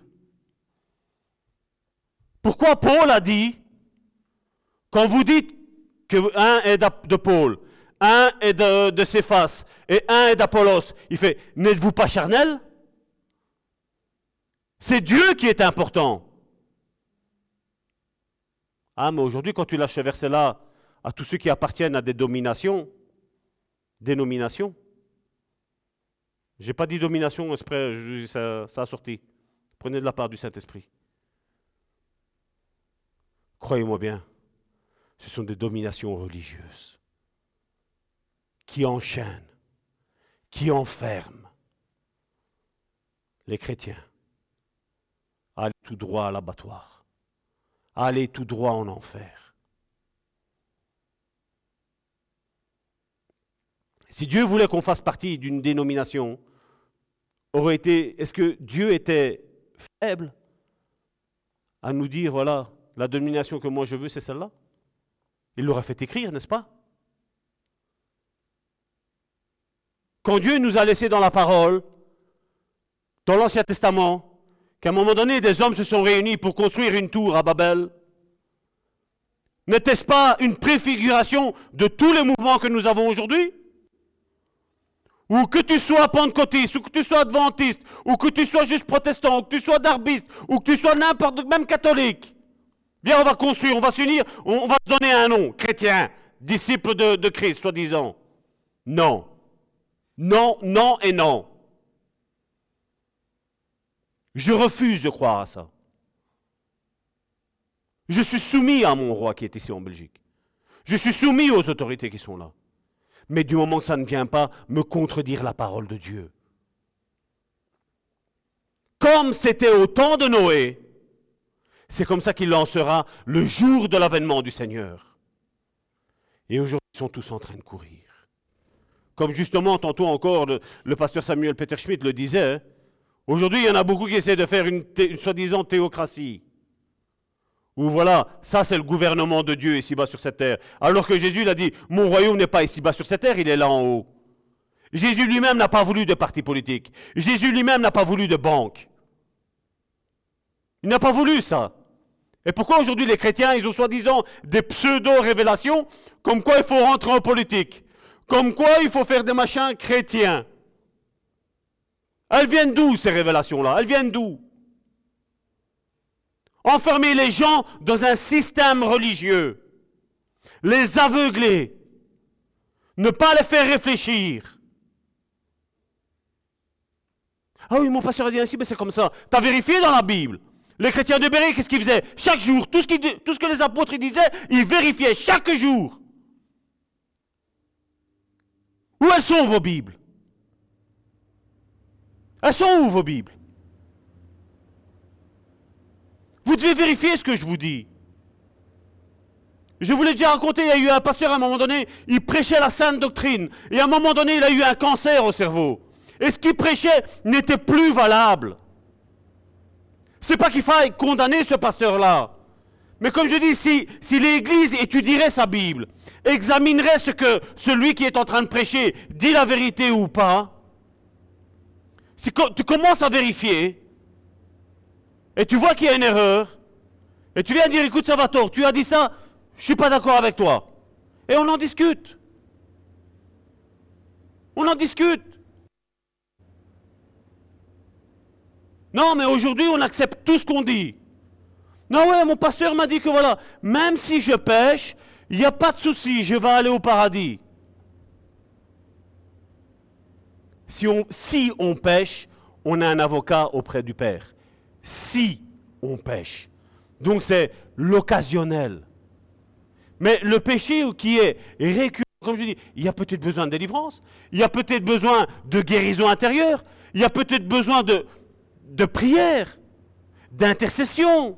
Pourquoi Paul a dit, quand vous dites que un est de Paul, un est de, de Céphas et un est d'Apollos, il fait, n'êtes-vous pas charnel? C'est Dieu qui est important. Ah, mais aujourd'hui, quand tu lâches ce verset-là à tous ceux qui appartiennent à des dominations, dénominations, j'ai pas dit domination, ça, ça a sorti. Prenez de la part du Saint-Esprit. Croyez-moi bien, ce sont des dominations religieuses qui enchaînent, qui enferment les chrétiens à aller tout droit à l'abattoir, à aller tout droit en enfer. Si Dieu voulait qu'on fasse partie d'une dénomination, aurait été, est-ce que Dieu était faible à nous dire, voilà, la domination que moi je veux, c'est celle-là? Il l'aurait fait écrire, n'est-ce pas? Quand Dieu nous a laissé dans la parole, dans l'Ancien Testament, qu'à un moment donné, des hommes se sont réunis pour construire une tour à Babel, n'était-ce pas une préfiguration de tous les mouvements que nous avons aujourd'hui? Ou que tu sois pentecôtiste, ou que tu sois adventiste, ou que tu sois juste protestant, ou que tu sois darbiste, ou que tu sois n'importe, même catholique. Bien, on va construire, on va s'unir, on va se donner un nom, chrétien, disciple de Christ, soi-disant. Non. Non, non et non. Je refuse de croire à ça. Je suis soumis à mon roi qui est ici en Belgique. Je suis soumis aux autorités qui sont là. Mais du moment que ça ne vient pas me contredire la parole de Dieu, comme c'était au temps de Noé, c'est comme ça qu'il lancera le jour de l'avènement du Seigneur. Et aujourd'hui, ils sont tous en train de courir. Comme justement, tantôt encore, le, pasteur Samuel Peter Schmidt le disait, hein, aujourd'hui, il y en a beaucoup qui essaient de faire une soi-disant théocratie. Ou voilà, ça c'est le gouvernement de Dieu ici-bas sur cette terre. Alors que Jésus il a dit, mon royaume n'est pas ici-bas sur cette terre, il est là en haut. Jésus lui-même n'a pas voulu de parti politique. Jésus lui-même n'a pas voulu de banque. Il n'a pas voulu ça. Et pourquoi aujourd'hui les chrétiens, ils ont soi-disant des pseudo-révélations, comme quoi il faut rentrer en politique, comme quoi il faut faire des machins chrétiens? Elles viennent d'où ces révélations-là? Elles viennent d'où? Enfermer les gens dans un système religieux, les aveugler, ne pas les faire réfléchir. Ah oui, mon pasteur a dit ainsi, mais c'est comme ça. Tu as vérifié dans la Bible? Les chrétiens de Béry, qu'est-ce qu'ils faisaient? Chaque jour, tout ce, tout ce, que les apôtres disaient, ils vérifiaient chaque jour. Où elles sont vos Bibles? Elles sont où vos Bibles? Vous devez vérifier ce que je vous dis. Je vous l'ai déjà raconté, il y a eu un pasteur à un moment donné, il prêchait la sainte doctrine. Et à un moment donné, il a eu un cancer au cerveau. Et ce qu'il prêchait n'était plus valable. C'est pas qu'il faille condamner ce pasteur-là. Mais comme je dis, si, si l'Église étudierait sa Bible, examinerait ce que celui qui est en train de prêcher dit la vérité ou pas, si tu commences à vérifier, et tu vois qu'il y a une erreur, et tu viens dire, écoute Salvatore, tu as dit ça, je ne suis pas d'accord avec toi. Et on en discute. On en discute. Non, mais aujourd'hui, on accepte tout ce qu'on dit. Non, ouais, mon pasteur m'a dit que voilà, même si je pêche, il n'y a pas de souci, je vais aller au paradis. Si on, si on pêche, on a un avocat auprès du Père. Si on pêche. Donc c'est l'occasionnel. Mais le péché qui est récurrent, comme je dis, il y a peut-être besoin de délivrance, il y a peut-être besoin de guérison intérieure, il y a peut-être besoin de, de prière, d'intercession,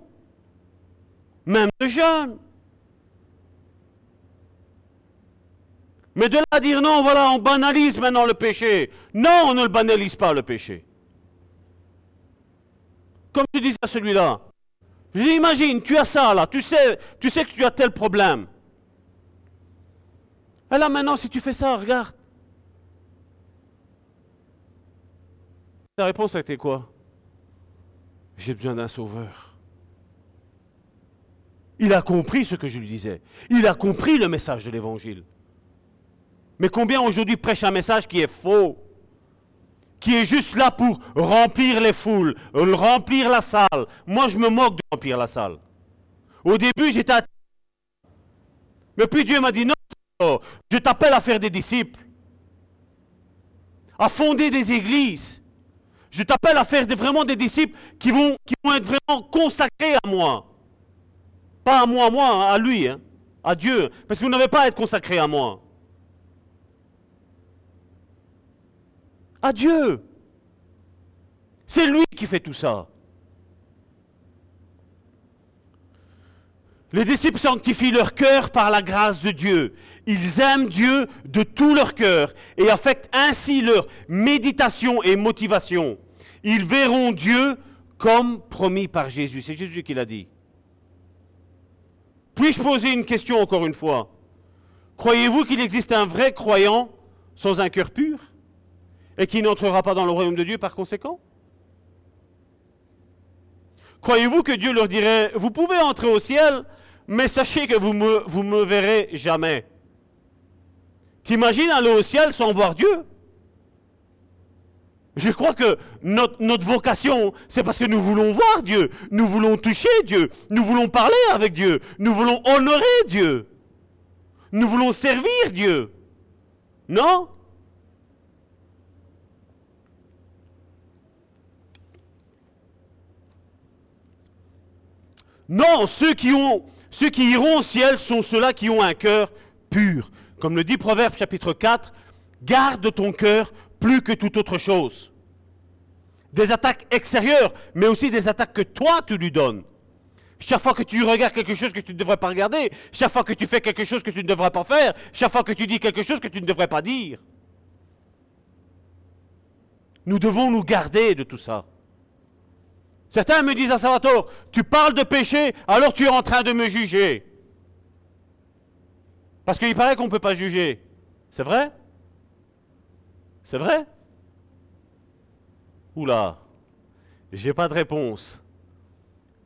même de jeûne. Mais de là à dire non, voilà, on banalise maintenant le péché. Non, on ne le banalise pas le péché. Comme tu disais à celui-là, je imagine, tu as ça là, tu sais, tu sais que tu as tel problème. Et là maintenant, si tu fais ça, regarde. La réponse a été quoi? J'ai besoin d'un sauveur. Il a compris ce que je lui disais. Il a compris le message de l'évangile. Mais combien aujourd'hui prêchent un message qui est faux? Qui est juste là pour remplir les foules, remplir la salle. Moi, je me moque de remplir la salle. Au début, j'étais à... Mais puis Dieu m'a dit, non, je t'appelle à faire des disciples, à fonder des églises, je t'appelle à faire vraiment des disciples qui vont, qui vont être vraiment consacrés à moi. Pas à moi, à moi, à lui, hein, à Dieu. Parce que vous n'avez pas à être consacrés à moi. À Dieu. C'est lui qui fait tout ça. Les disciples sanctifient leur cœur par la grâce de Dieu. Ils aiment Dieu de tout leur cœur et affectent ainsi leur méditation et motivation. Ils verront Dieu comme promis par Jésus. C'est Jésus qui l'a dit. Puis-je poser une question encore une fois? Croyez-vous qu'il existe un vrai croyant sans un cœur pur? Et qui n'entrera pas dans le royaume de Dieu par conséquent? Croyez-vous que Dieu leur dirait, vous pouvez entrer au ciel, mais sachez que vous me, vous me verrez jamais T'imagines aller au ciel sans voir Dieu? Je crois que notre vocation, c'est parce que nous voulons voir Dieu, nous voulons toucher Dieu, nous voulons parler avec Dieu, nous voulons honorer Dieu, nous voulons servir Dieu. Non? Non, ceux qui, iront au ciel sont ceux-là qui ont un cœur pur. Comme le dit Proverbe chapitre 4, garde ton cœur plus que toute autre chose. Des attaques extérieures, mais aussi des attaques que toi, tu lui donnes. Chaque fois que tu regardes quelque chose que tu ne devrais pas regarder, chaque fois que tu fais quelque chose que tu ne devrais pas faire, chaque fois que tu dis quelque chose que tu ne devrais pas dire. Nous devons nous garder de tout ça. Certains me disent à Salvatore, tu parles de péché, alors tu es en train de me juger. Parce qu'il paraît qu'on ne peut pas juger. C'est vrai? C'est vrai? Oula, j'ai pas de réponse.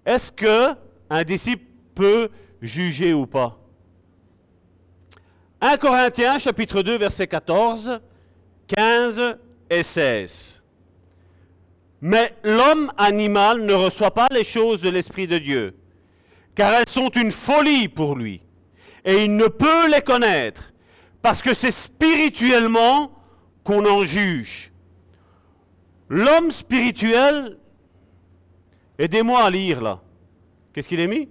Est-ce que un disciple peut juger ou pas? 1 Corinthiens chapitre 2 verset 14, 15 et 16. Mais l'homme animal ne reçoit pas les choses de l'Esprit de Dieu, car elles sont une folie pour lui, et il ne peut les connaître, parce que c'est spirituellement qu'on en juge. L'homme spirituel, aidez-moi à lire là. Qu'est-ce qu'il est mis?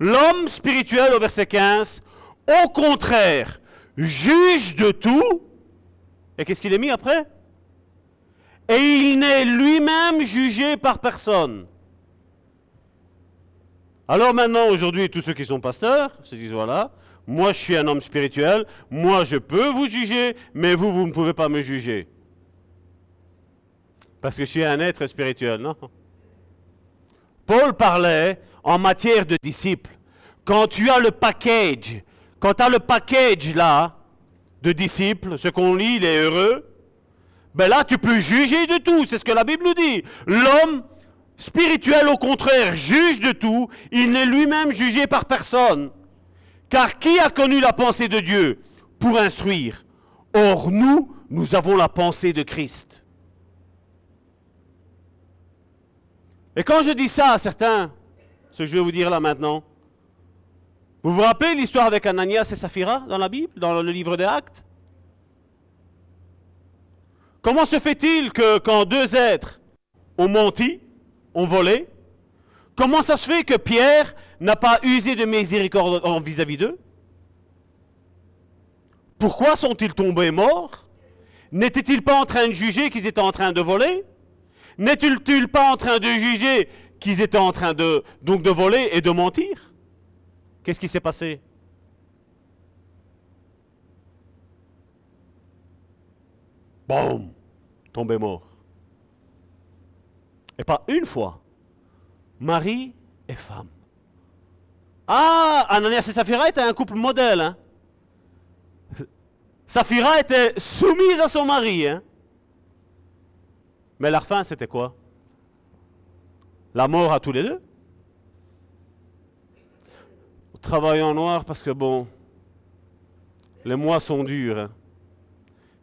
L'homme spirituel au verset 15, au contraire, juge de tout. Et qu'est-ce qu'il est mis après? Et il n'est lui-même jugé par personne. Alors maintenant, aujourd'hui, tous ceux qui sont pasteurs se disent, voilà, moi je suis un homme spirituel, moi je peux vous juger, mais vous, vous ne pouvez pas me juger. Parce que je suis un être spirituel, non? Paul parlait en matière de disciples. Quand tu as le package, quand tu as le package là, de disciples, ce qu'on lit, il est heureux, ben là tu peux juger de tout, c'est ce que la Bible nous dit. L'homme spirituel, au contraire, juge de tout, il n'est lui-même jugé par personne. Car qui a connu la pensée de Dieu pour instruire? Or nous, nous avons la pensée de Christ. Et quand je dis ça à certains, ce que je vais vous dire là maintenant, vous vous rappelez l'histoire avec Ananias et Saphira dans la Bible, dans le livre des Actes? Comment se fait-il que quand deux êtres ont menti, ont volé, comment ça se fait que Pierre n'a pas usé de miséricorde vis-à-vis d'eux? Pourquoi sont-ils tombés morts? N'étaient-ils pas en train de juger qu'ils étaient en train de voler? N'était-il pas en train de juger qu'ils étaient en train de, donc de voler et de mentir? Qu'est-ce qui s'est passé? Boum Tombé mort. Et pas une fois. Mari et femme. Ah Ananias et Saphira étaient un couple modèle. Hein? Était soumise à son mari. Hein? Mais la fin, c'était quoi? La mort à tous les deux Travailler en noir parce que bon, les mois sont durs. Hein.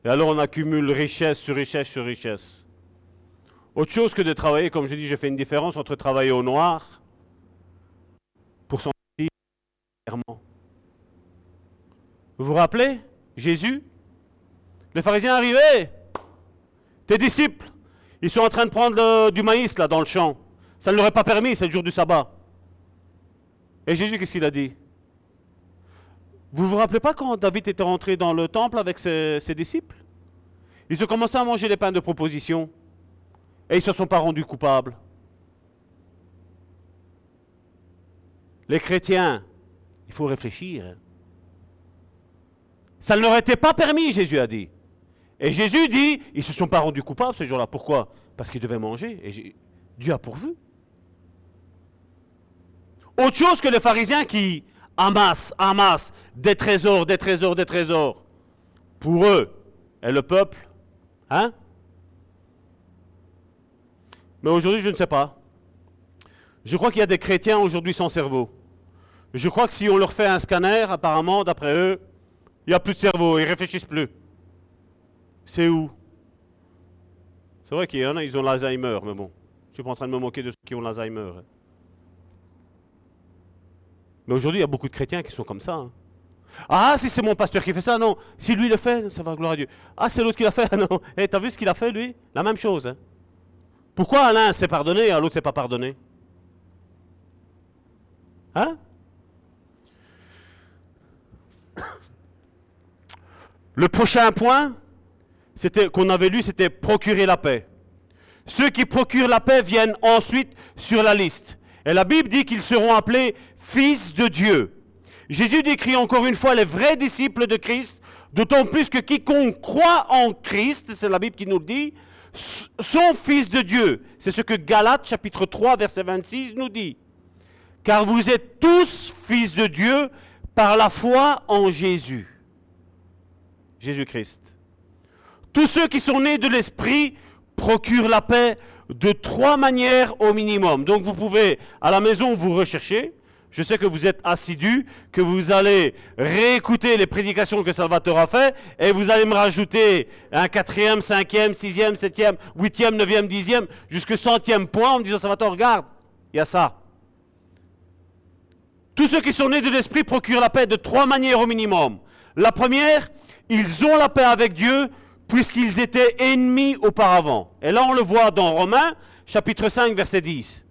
Et alors on accumule richesse sur richesse sur richesse. Autre chose que de travailler, comme je dis, j'ai fait une différence entre travailler au noir pour son clairement. Vous vous rappelez Jésus? Les pharisiens arrivaient. Tes disciples, ils sont en train de prendre du maïs là dans le champ. Ça ne leur est pas permis, c'est le jour du sabbat. Et Jésus, qu'est-ce qu'il a dit? Vous vous rappelez pas quand David était rentré dans le temple avec ses, disciples? Ils ont commencé à manger les pains de proposition. Et ils ne se sont pas rendus coupables. Les chrétiens, il faut réfléchir. Ça ne leur était pas permis, Jésus a dit. Et Jésus dit, ils ne se sont pas rendus coupables ce jour-là. Pourquoi? Parce qu'ils devaient manger. Dieu a pourvu. Autre chose que les pharisiens qui amassent, amassent des trésors, des trésors, des trésors. Pour eux et le peuple. Hein? Mais aujourd'hui, je ne sais pas. Je crois qu'il y a des chrétiens aujourd'hui sans cerveau. Je crois que si on leur fait un scanner, apparemment, d'après eux, il n'y a plus de cerveau, ils réfléchissent plus. C'est où? C'est vrai qu'il y en a, ils ont l'Alzheimer, mais bon. Je suis pas en train de me moquer de ceux qui ont l'Alzheimer. Mais aujourd'hui, il y a beaucoup de chrétiens qui sont comme ça. Hein. Ah, si c'est mon pasteur qui fait ça, non. Si lui le fait, ça va, gloire à Dieu. Ah, c'est l'autre qui l'a fait, [LAUGHS] non. Eh, t'as vu ce qu'il a fait, lui? La même chose. Hein. Pourquoi à l'un c'est pardonné et à l'autre c'est pas pardonné? Hein? Le prochain point, c'était qu'on avait lu, c'était procurer la paix. Ceux qui procurent la paix viennent ensuite sur la liste. Et la Bible dit qu'ils seront appelés fils de Dieu. Jésus décrit encore une fois les vrais disciples de Christ, d'autant plus que quiconque croit en Christ, c'est la Bible qui nous le dit, sont fils de Dieu. C'est ce que Galates chapitre 3 verset 26 nous dit. Car vous êtes tous fils de Dieu par la foi en Jésus. Jésus-Christ. Tous ceux qui sont nés de l'Esprit procurent la paix de trois manières au minimum. Donc vous pouvez à la maison vous rechercher. Je sais que vous êtes assidus, que vous allez réécouter les prédications que Salvatore a fait, et vous allez me rajouter un quatrième, cinquième, sixième, septième, huitième, neuvième, dixième, jusqu'au centième point en me disant Salvatore, regarde, il y a ça. Tous ceux qui sont nés de l'Esprit procurent la paix de trois manières au minimum. La première, ils ont la paix avec Dieu puisqu'ils étaient ennemis auparavant. Et là, on le voit dans Romains, chapitre 5, verset 10.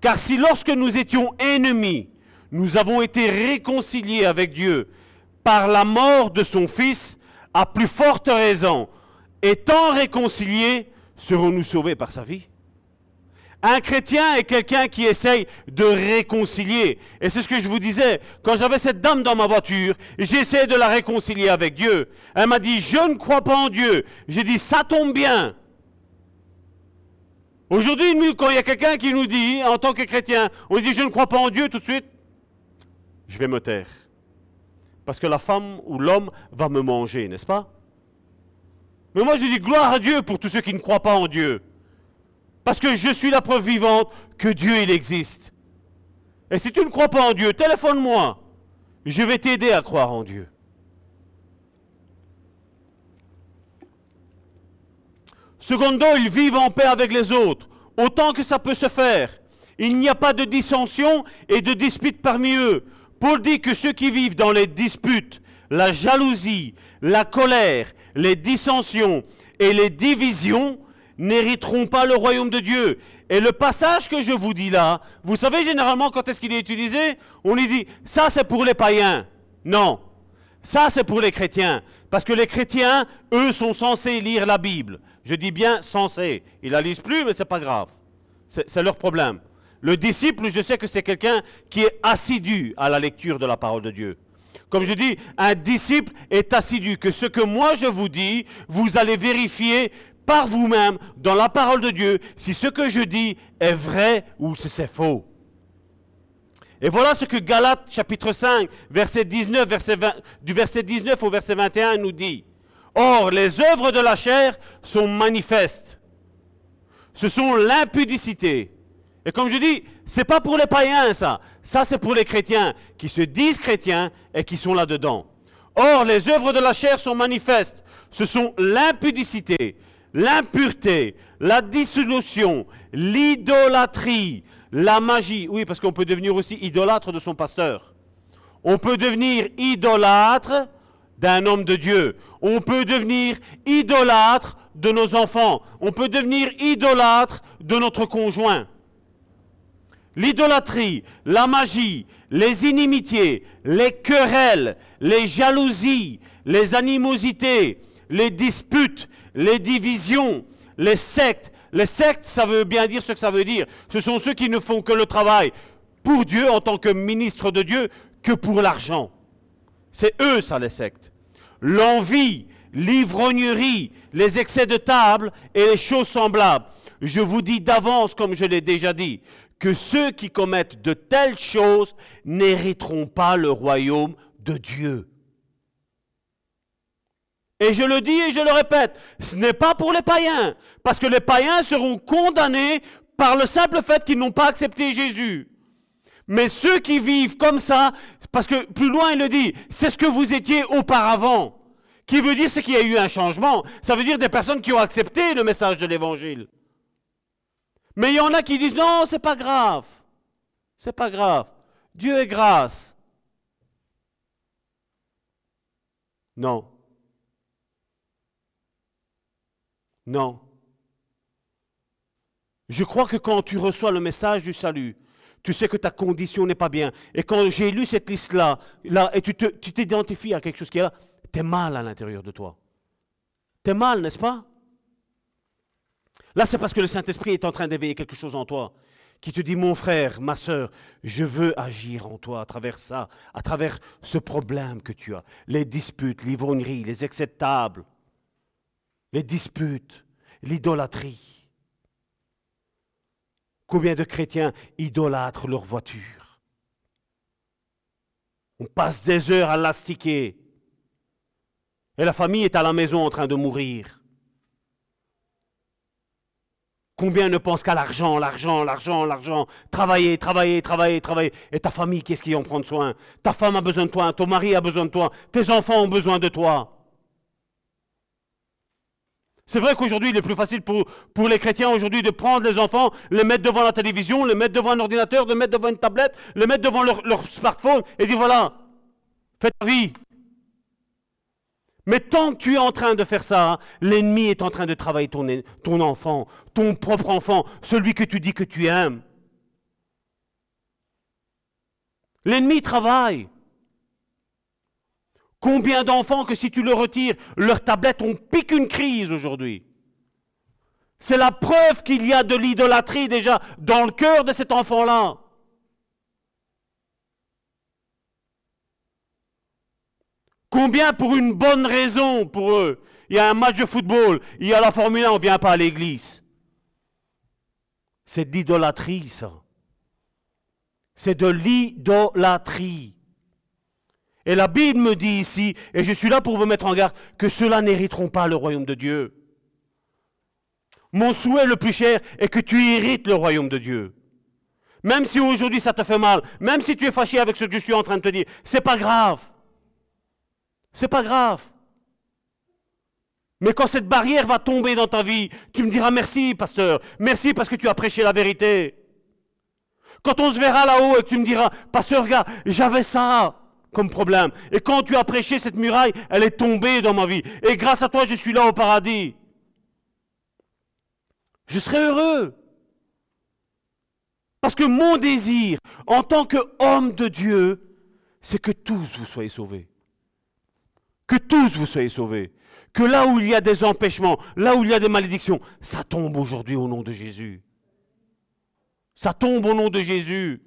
Car si lorsque nous étions ennemis, nous avons été réconciliés avec Dieu par la mort de son Fils, à plus forte raison, étant réconciliés, serons-nous sauvés par sa vie? Un chrétien est quelqu'un qui essaye de réconcilier. Et c'est ce que je vous disais. Quand j'avais cette dame dans ma voiture, j'ai essayé de la réconcilier avec Dieu. Elle m'a dit, je ne crois pas en Dieu. J'ai dit, ça tombe bien. Aujourd'hui, quand il y a quelqu'un qui nous dit, en tant que chrétien, on dit, je ne crois pas en Dieu tout de suite, je vais me taire. Parce que la femme ou l'homme va me manger, n'est-ce pas? Mais moi, je dis, gloire à Dieu pour tous ceux qui ne croient pas en Dieu. Parce que je suis la preuve vivante que Dieu, il existe. Et si tu ne crois pas en Dieu, téléphone-moi. Je vais t'aider à croire en Dieu. Secondo, ils vivent en paix avec les autres, autant que ça peut se faire. Il n'y a pas de dissension et de dispute parmi eux. Paul dit que ceux qui vivent dans les disputes, la jalousie, la colère, les dissensions et les divisions n'hériteront pas le royaume de Dieu. Et le passage que je vous dis là, vous savez généralement quand est-ce qu'il est utilisé? On lui dit, ça c'est pour les païens. Non, ça c'est pour les chrétiens. Parce que les chrétiens, eux, sont censés lire la Bible. Je dis bien censés. Ils la lisent plus, mais c'est pas grave. C'est leur problème. Le disciple, je sais que c'est quelqu'un qui est assidu à la lecture de la parole de Dieu. Comme je dis, un disciple est assidu, que ce que moi je vous dis, vous allez vérifier par vous-même dans la parole de Dieu si ce que je dis est vrai ou si c'est faux. Et voilà ce que Galates chapitre 5, verset 19, verset du verset 19 au verset 21 nous dit. Or, les œuvres de la chair sont manifestes. Ce sont l'impudicité. Et comme je dis, c'est pas pour les païens ça. Ça c'est pour les chrétiens qui se disent chrétiens et qui sont là-dedans. Or, les œuvres de la chair sont manifestes. Ce sont l'impudicité, l'impureté, la dissolution, l'idolâtrie, la magie. Oui, parce qu'on peut devenir aussi idolâtre de son pasteur. On peut devenir idolâtre d'un homme de Dieu. On peut devenir idolâtre de nos enfants. On peut devenir idolâtre de notre conjoint. L'idolâtrie, la magie, les inimitiés, les querelles, les jalousies, les animosités, les disputes, les divisions, les sectes. Les sectes, ça veut bien dire ce que ça veut dire. Ce sont ceux qui ne font que le travail pour Dieu en tant que ministre de Dieu que pour l'argent. C'est eux, ça, les sectes. L'envie, l'ivrognerie, les excès de table et les choses semblables. Je vous dis d'avance, comme je l'ai déjà dit, que ceux qui commettent de telles choses n'hériteront pas le royaume de Dieu. Et je le dis et je le répète, ce n'est pas pour les païens, parce que les païens seront condamnés par le simple fait qu'ils n'ont pas accepté Jésus. Mais ceux qui vivent comme ça, parce que plus loin il le dit, c'est ce que vous étiez auparavant. Qui veut dire c'est qu'il y a eu un changement. Ça veut dire des personnes qui ont accepté le message de l'évangile. Mais il y en a qui disent non, c'est pas grave. C'est pas grave. Dieu est grâce. Non. Non. Je crois que quand tu reçois le message du salut, tu sais que ta condition n'est pas bien. Et quand j'ai lu cette liste-là, là, et tu t'identifies à quelque chose qui est là, tu es mal à l'intérieur de toi. Tu es mal, n'est-ce pas? Là, c'est parce que le Saint-Esprit est en train d'éveiller quelque chose en toi, qui te dit, mon frère, ma sœur, je veux agir en toi à travers ça, à travers ce problème que tu as. Les disputes, l'ivrognerie, les excès les disputes, l'idolâtrie. Combien de chrétiens idolâtrent leur voiture? On passe des heures à l'astiquer. Et la famille est à la maison en train de mourir. Combien ne pensent qu'à l'argent, l'argent, l'argent, l'argent Travailler, travailler, travailler, travailler. Et ta famille, qu'est-ce qui en prend soin? Ta femme a besoin de toi, ton mari a besoin de toi, tes enfants ont besoin de toi. C'est vrai qu'aujourd'hui, il est plus facile pour, les chrétiens aujourd'hui de prendre les enfants, les mettre devant la télévision, les mettre devant un ordinateur, les mettre devant une tablette, les mettre devant leur, leur smartphone et dire voilà, fais ta vie. Mais tant que tu es en train de faire ça, l'ennemi est en train de travailler ton, ton enfant, ton propre enfant, celui que tu dis que tu aimes. L'ennemi travaille. Combien d'enfants que si tu le retires, leur tablette, on pique une crise aujourd'hui. C'est la preuve qu'il y a de l'idolâtrie déjà dans le cœur de cet enfant-là. Combien pour une bonne raison pour eux? Il y a un match de football, il y a la Formule 1, on ne vient pas à l'église. C'est de l'idolâtrie, ça. C'est de l'idolâtrie. Et la Bible me dit ici, et je suis là pour vous mettre en garde, que ceux-là n'hériteront pas le royaume de Dieu. Mon souhait le plus cher est que tu hérites le royaume de Dieu. Même si aujourd'hui ça te fait mal, même si tu es fâché avec ce que je suis en train de te dire, c'est pas grave. C'est pas grave. Mais quand cette barrière va tomber dans ta vie, tu me diras merci, pasteur. Merci parce que tu as prêché la vérité. Quand on se verra là-haut et que tu me diras, pasteur, regarde, j'avais ça comme problème. Et quand tu as prêché cette muraille, elle est tombée dans ma vie. Et grâce à toi, je suis là au paradis. Je serai heureux. Parce que mon désir, en tant qu'homme de Dieu, c'est que tous vous soyez sauvés. Que tous vous soyez sauvés. Que là où il y a des empêchements, là où il y a des malédictions, ça tombe aujourd'hui au nom de Jésus. Ça tombe au nom de Jésus.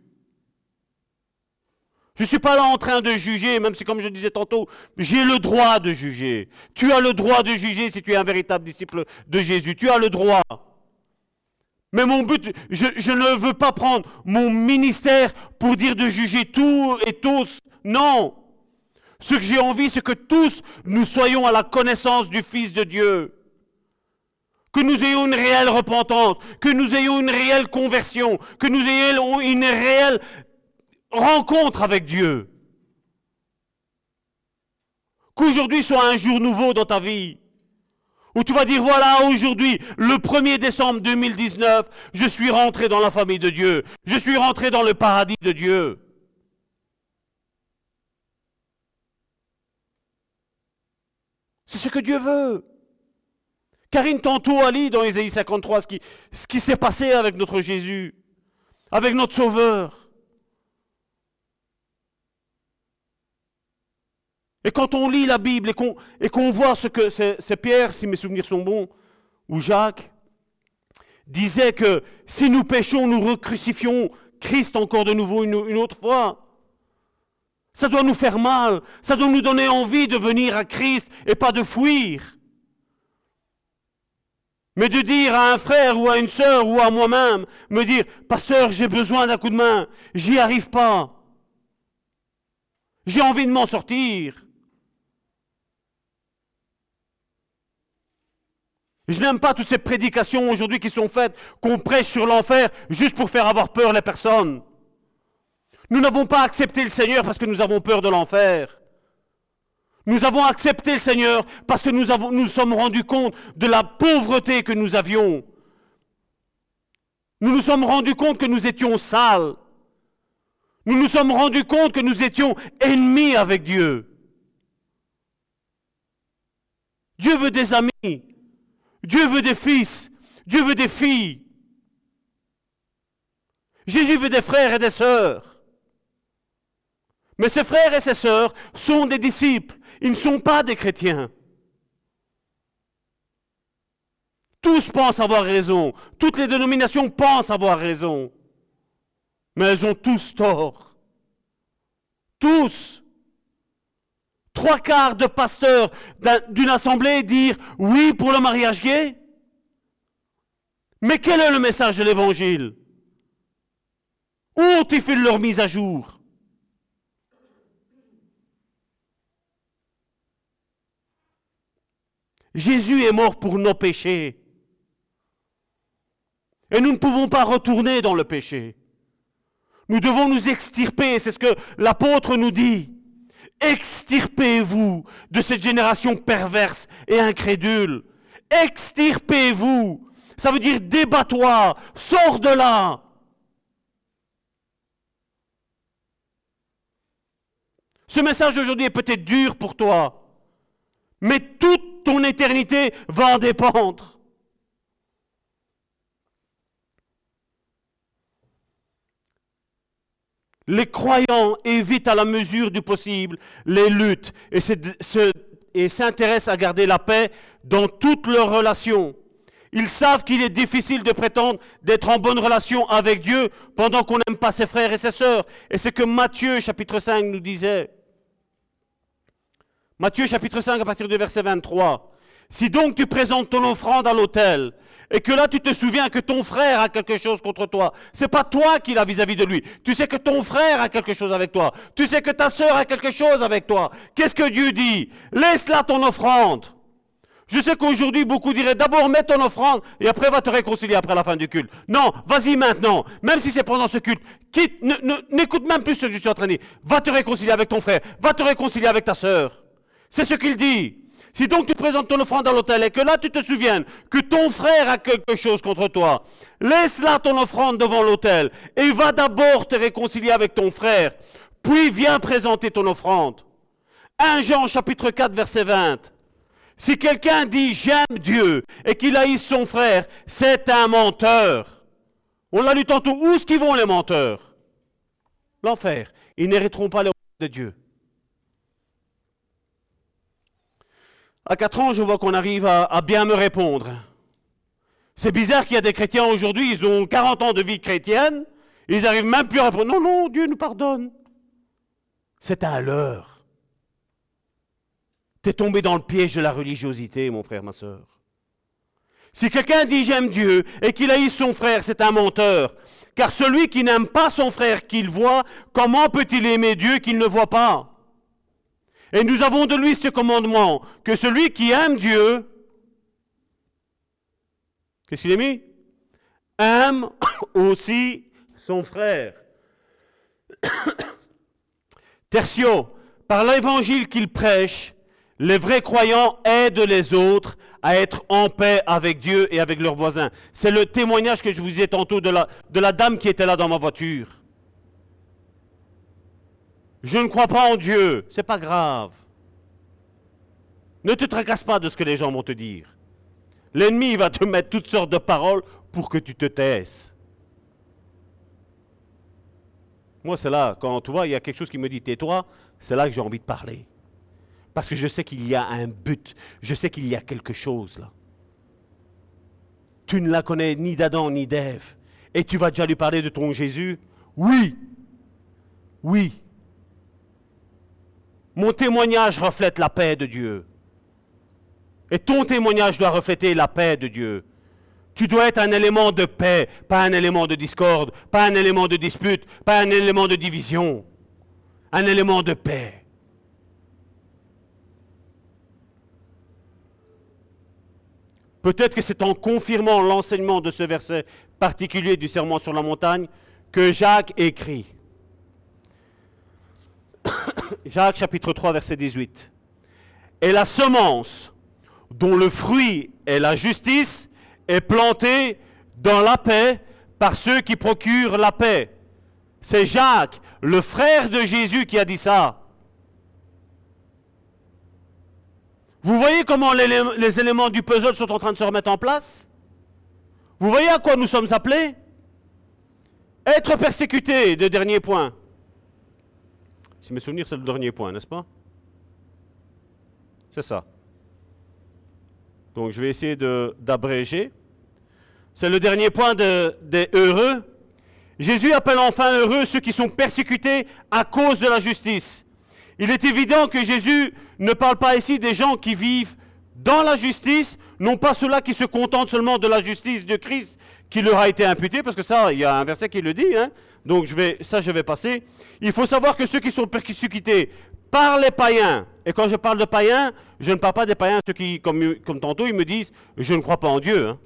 Je ne suis pas là en train de juger, même si comme je disais tantôt, j'ai le droit de juger. Tu as le droit de juger si tu es un véritable disciple de Jésus. Tu as le droit. Mais mon but, je, je ne veux pas prendre mon ministère pour dire de juger tout et tous. Non. Ce que j'ai envie, c'est que tous nous soyons à la connaissance du Fils de Dieu. Que nous ayons une réelle repentance, que nous ayons une réelle conversion, que nous ayons une réelle rencontre avec Dieu. Qu'aujourd'hui soit un jour nouveau dans ta vie. Où tu vas dire, voilà, aujourd'hui, le 1er décembre 2019, je suis rentré dans la famille de Dieu. Je suis rentré dans le paradis de Dieu. C'est ce que Dieu veut. Karine tantôt a dit dans Ésaïe 53 ce qui, ce qui s'est passé avec notre Jésus, avec notre Sauveur. Et quand on lit la Bible et qu'on voit ce que c'est Pierre, si mes souvenirs sont bons, ou Jacques, disait que si nous péchons, nous recrucifions Christ encore de nouveau une autre fois. Ça doit nous faire mal. Ça doit nous donner envie de venir à Christ et pas de fuir. Mais de dire à un frère ou à une sœur ou à moi-même, me dire, pasteur, j'ai besoin d'un coup de main, j'y arrive pas. J'ai envie de m'en sortir. Je n'aime pas toutes ces prédications aujourd'hui qui sont faites, qu'on prêche sur l'enfer juste pour faire avoir peur les personnes. Nous n'avons pas accepté le Seigneur parce que nous avons peur de l'enfer. Nous avons accepté le Seigneur parce que nous nous sommes rendus compte de la pauvreté que nous avions. Nous nous sommes rendus compte que nous étions sales. Nous nous sommes rendus compte que nous étions ennemis avec Dieu. Dieu veut des amis. Dieu veut des fils. Dieu veut des filles. Jésus veut des frères et des sœurs. Mais ses frères et ses sœurs sont des disciples. Ils ne sont pas des chrétiens. Tous pensent avoir raison. Toutes les dénominations pensent avoir raison. Mais elles ont tous tort. Tous. Trois quarts de pasteurs d'une assemblée dire oui pour le mariage gay? Mais quel est le message de l'évangile? Où ont-ils fait leur mise à jour? Jésus est mort pour nos péchés. Et nous ne pouvons pas retourner dans le péché. Nous devons nous extirper, c'est ce que l'apôtre nous dit. Extirpez-vous de cette génération perverse et incrédule. Extirpez-vous. Ça veut dire débat-toi, sors de là. Ce message aujourd'hui est peut-être dur pour toi, mais toute ton éternité va en dépendre. Les croyants évitent à la mesure du possible les luttes et s'intéressent à garder la paix dans toutes leurs relations. Ils savent qu'il est difficile de prétendre d'être en bonne relation avec Dieu pendant qu'on n'aime pas ses frères et ses sœurs. Et c'est que Matthieu chapitre 5 nous disait. Matthieu chapitre 5 à partir du verset 23. Si donc tu présentes ton offrande à l'autel et que là tu te souviens que ton frère a quelque chose contre toi, c'est pas toi qui l'as vis-à-vis de lui. Tu sais que ton frère a quelque chose avec toi. Tu sais que ta sœur a quelque chose avec toi. Qu'est-ce que Dieu dit? Laisse là ton offrande. Je sais qu'aujourd'hui, beaucoup diraient d'abord mets ton offrande et après va te réconcilier après la fin du culte. Non, vas-y maintenant, même si c'est pendant ce culte. N'écoute même plus ce que je suis en train de dire. Va te réconcilier avec ton frère, va te réconcilier avec ta sœur. C'est ce qu'il dit. Si donc tu présentes ton offrande à l'autel et que là tu te souviennes que ton frère a quelque chose contre toi, laisse là ton offrande devant l'autel et va d'abord te réconcilier avec ton frère, puis viens présenter ton offrande. 1 Jean chapitre 4 verset 20. Si quelqu'un dit j'aime Dieu et qu'il haïsse son frère, c'est un menteur. On l'a lu tantôt. Où est-ce vont les menteurs? L'enfer. Ils n'hériteront pas le de Dieu. À 4 ans, je vois qu'on arrive à, bien me répondre. C'est bizarre qu'il y a des chrétiens aujourd'hui, ils ont 40 ans de vie chrétienne, ils n'arrivent même plus à répondre. Non, non, Dieu nous pardonne. C'est un leurre. Tu es tombé dans le piège de la religiosité, mon frère, ma soeur. Si quelqu'un dit j'aime Dieu et qu'il haït son frère, c'est un menteur. Car celui qui n'aime pas son frère qu'il voit, comment peut-il aimer Dieu qu'il ne voit pas? Et nous avons de lui ce commandement, que celui qui aime Dieu, qu'est-ce qu'il a mis? Aime [COUGHS] aussi son frère. [COUGHS] Tertio, par l'évangile qu'il prêche, les vrais croyants aident les autres à être en paix avec Dieu et avec leurs voisins. C'est le témoignage que je vous ai tantôt de la dame qui était là dans ma voiture. Je ne crois pas en Dieu. C'est pas grave. Ne te tracasse pas de ce que les gens vont te dire. L'ennemi va te mettre toutes sortes de paroles pour que tu te taisses. Moi, c'est là, quand tu vois, il y a quelque chose qui me dit tais-toi, c'est là que j'ai envie de parler. Parce que je sais qu'il y a un but, je sais qu'il y a quelque chose là. Tu ne la connais ni d'Adam ni d'Ève. Et tu vas déjà lui parler de ton Jésus? Oui. Oui. Mon témoignage reflète la paix de Dieu. Et ton témoignage doit refléter la paix de Dieu. Tu dois être un élément de paix, pas un élément de discorde, pas un élément de dispute, pas un élément de division. Un élément de paix. Peut-être que c'est en confirmant l'enseignement de ce verset particulier du Sermon sur la montagne que Jacques écrit. [COUGHS] Jacques chapitre 3 verset 18. Et la semence dont le fruit est la justice est plantée dans la paix par ceux qui procurent la paix. C'est Jacques, le frère de Jésus, qui a dit ça. Vous voyez comment les, éléments du puzzle sont en train de se remettre en place? Vous voyez à quoi nous sommes appelés? Être persécutés, de dernier point. Si mes souvenirs, c'est le dernier point, n'est-ce pas? C'est ça. Donc je vais essayer d'abréger. C'est le dernier point de, des heureux. Jésus appelle enfin heureux ceux qui sont persécutés à cause de la justice. Il est évident que Jésus ne parle pas ici des gens qui vivent dans la justice, non pas ceux-là qui se contentent seulement de la justice de Christ qui leur a été imputée, parce que ça, il y a un verset qui le dit, hein. donc je vais, ça je vais passer. Il faut savoir que ceux qui sont persécutés par les païens, et quand je parle de païens, je ne parle pas des païens, ceux qui, comme, comme tantôt, ils me disent, je ne crois pas en Dieu. Hein.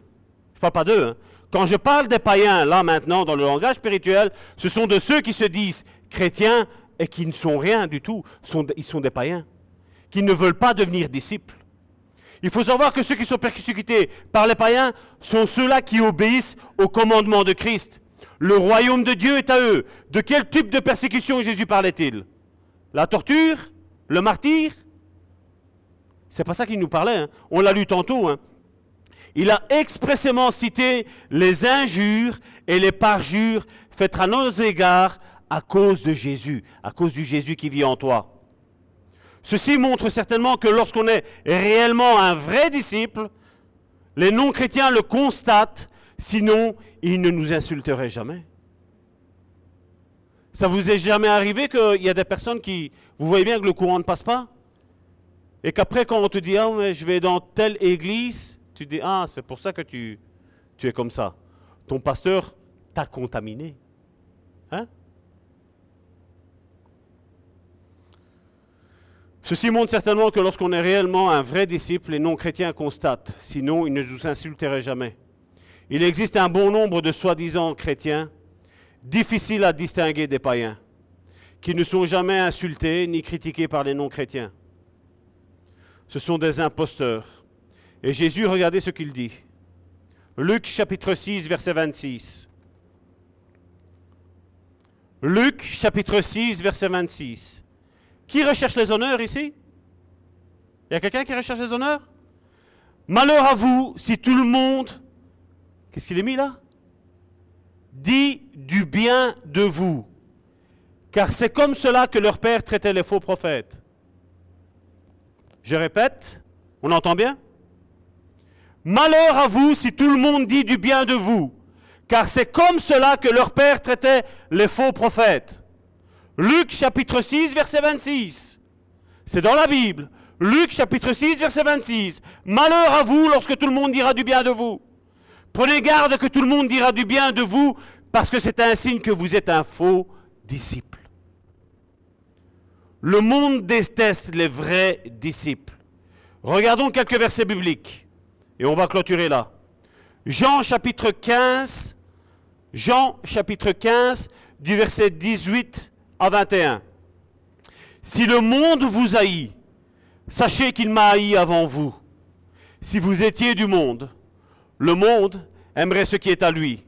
Je ne parle pas d'eux. Hein. Quand je parle des païens, là maintenant, dans le langage spirituel, ce sont de ceux qui se disent chrétiens et qui ne sont rien du tout. ils sont des païens, qui ne veulent pas devenir disciples. Il faut savoir que ceux qui sont persécutés par les païens sont ceux-là qui obéissent au commandement de Christ. Le royaume de Dieu est à eux. De quel type de persécution Jésus parlait-il? La torture? Le martyr? C'est pas ça qu'il nous parlait. Hein. On l'a lu tantôt. Hein. Il a expressément cité les injures et les parjures faites à nos égards à cause de Jésus, à cause du Jésus qui vit en toi. Ceci montre certainement que lorsqu'on est réellement un vrai disciple, les non-chrétiens le constatent, sinon ils ne nous insulteraient jamais. Ça vous est jamais arrivé qu'il y a des personnes qui, vous voyez bien que le courant ne passe pas, et qu'après quand on te dit, ah, je vais dans telle église, tu dis, ah, c'est pour ça que tu, tu es comme ça. Ton pasteur t'a contaminé. Ceci montre certainement que lorsqu'on est réellement un vrai disciple, les non-chrétiens constatent, sinon ils ne nous insulteraient jamais. Il existe un bon nombre de soi-disant chrétiens, difficiles à distinguer des païens, qui ne sont jamais insultés ni critiqués par les non-chrétiens. Ce sont des imposteurs et Jésus, regardez ce qu'il dit. Luc chapitre 6, verset 26. Luc chapitre 6, verset 26. Qui recherche les honneurs ici? Il y a quelqu'un qui recherche les honneurs? Malheur à vous si tout le monde, qu'est-ce qu'il est mis là? Dit du bien de vous. Car c'est comme cela que leur père traitait les faux prophètes. Je répète, on entend bien? Malheur à vous si tout le monde dit du bien de vous, car c'est comme cela que leur père traitait les faux prophètes. Luc chapitre 6, verset 26. C'est dans la Bible. Luc chapitre 6, verset 26. Malheur à vous lorsque tout le monde dira du bien de vous. Prenez garde que tout le monde dira du bien de vous, parce que c'est un signe que vous êtes un faux disciple. Le monde déteste les vrais disciples. Regardons quelques versets bibliques. Et on va clôturer là. Jean chapitre 15, Jean chapitre 15, du verset 18 à 21. Si le monde vous haït, sachez qu'il m'a haï avant vous. Si vous étiez du monde, le monde aimerait ce qui est à lui.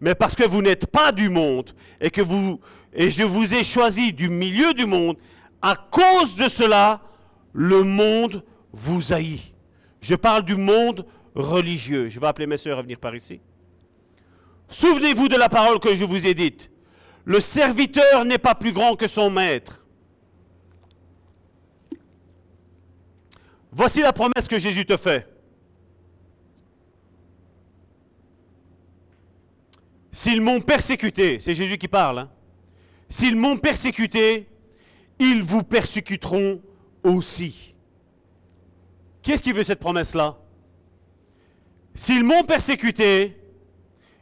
Mais parce que vous n'êtes pas du monde et que vous et je vous ai choisi du milieu du monde, à cause de cela, le monde vous haït. Je parle du monde religieux. Je vais appeler mes soeurs à venir par ici. Souvenez-vous de la parole que je vous ai dite. Le serviteur n'est pas plus grand que son maître. Voici la promesse que Jésus te fait. S'ils m'ont persécuté, c'est Jésus qui parle, hein. s'ils m'ont persécuté, ils vous persécuteront aussi. Qu'est-ce qui veut cette promesse-là? S'ils m'ont persécuté,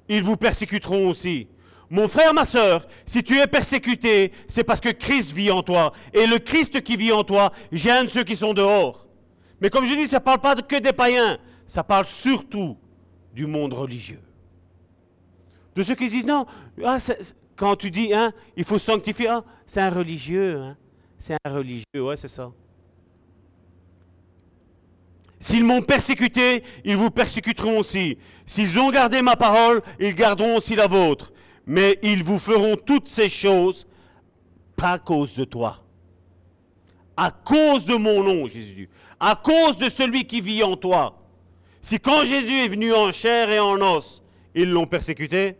ils vous persécuteront aussi. Mon frère, ma soeur, si tu es persécuté, c'est parce que Christ vit en toi. Et le Christ qui vit en toi gêne ceux qui sont dehors. Mais comme je dis, ça ne parle pas que des païens, ça parle surtout du monde religieux. De ceux qui disent, non, ah, quand tu dis, hein, il faut sanctifier, ah, c'est un religieux, hein, c'est un religieux, ouais, c'est ça. S'ils m'ont persécuté, ils vous persécuteront aussi. S'ils ont gardé ma parole, ils garderont aussi la vôtre. Mais ils vous feront toutes ces choses pas à cause de toi. À cause de mon nom, Jésus. À cause de celui qui vit en toi. Si quand Jésus est venu en chair et en os, ils l'ont persécuté,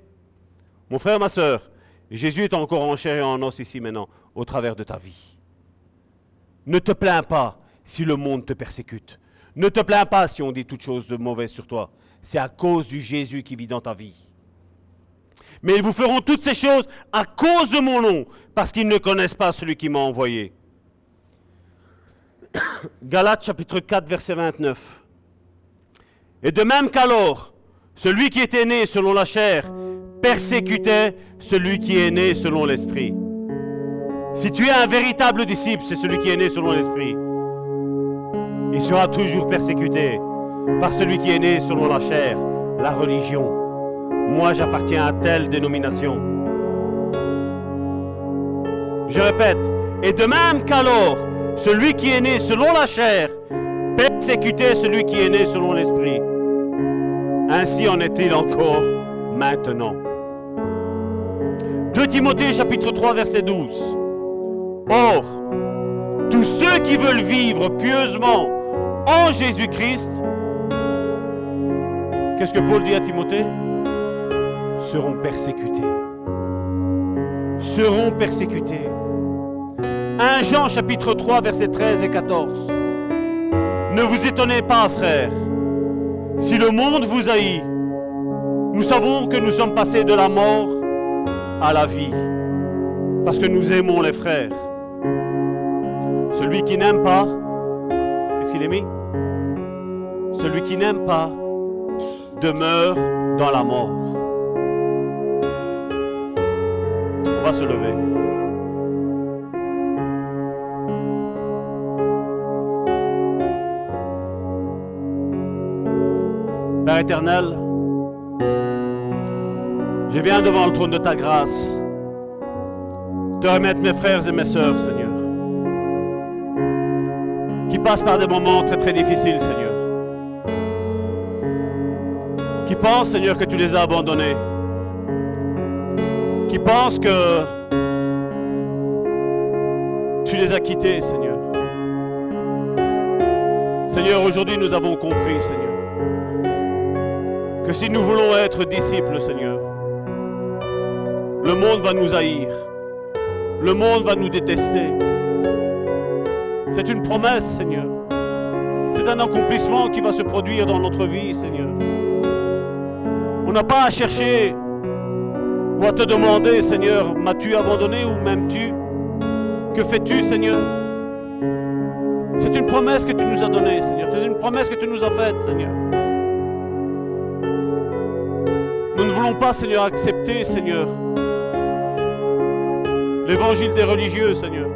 mon frère, ma soeur, Jésus est encore en chair et en os ici maintenant, au travers de ta vie. Ne te plains pas si le monde te persécute. Ne te plains pas si on dit toute chose de mauvaise sur toi. C'est à cause du Jésus qui vit dans ta vie. Mais ils vous feront toutes ces choses à cause de mon nom, parce qu'ils ne connaissent pas celui qui m'a envoyé. [COUGHS] Galates chapitre 4, verset 29. Et de même qu'alors, celui qui était né selon la chair persécutait celui qui est né selon l'esprit. Si tu es un véritable disciple, c'est celui qui est né selon l'esprit. Il sera toujours persécuté par celui qui est né selon la chair, la religion. Moi, j'appartiens à telle dénomination. Je répète, et de même qu'alors, celui qui est né selon la chair persécutait celui qui est né selon l'esprit. Ainsi en est-il encore maintenant. 2 Timothée chapitre 3 verset 12. Or, tous ceux qui veulent vivre pieusement en Jésus-Christ, qu'est-ce que Paul dit à Timothée? Seront persécutés. Seront persécutés. 1 Jean chapitre 3 versets 13 et 14. Ne vous étonnez pas, frères, si le monde vous haït. Nous savons que nous sommes passés de la mort à la vie, parce que nous aimons les frères. Celui qui n'aime pas, qu'est-ce qu'il est Celui qui n'aime pas demeure dans la mort. Se lever. Père éternel, je viens devant le trône de ta grâce te remettre mes frères et mes sœurs, Seigneur, qui passent par des moments très très difficiles, Seigneur, qui pensent, Seigneur, que tu les as abandonnés, qui pensent que tu les as quittés, Seigneur. Seigneur, aujourd'hui nous avons compris, Seigneur que si nous voulons être disciples, Seigneur, le monde va nous haïr. Le monde va nous détester. C'est une promesse, Seigneur. C'est un accomplissement qui va se produire dans notre vie, Seigneur. On n'a pas à chercher ou à te demander, Seigneur, m'as-tu abandonné ou m'aimes-tu? Que fais-tu, Seigneur? C'est une promesse que tu nous as donnée, Seigneur. C'est une promesse que tu nous as faite, Seigneur. Nous ne voulons pas, Seigneur, accepter, Seigneur, l'évangile des religieux, Seigneur,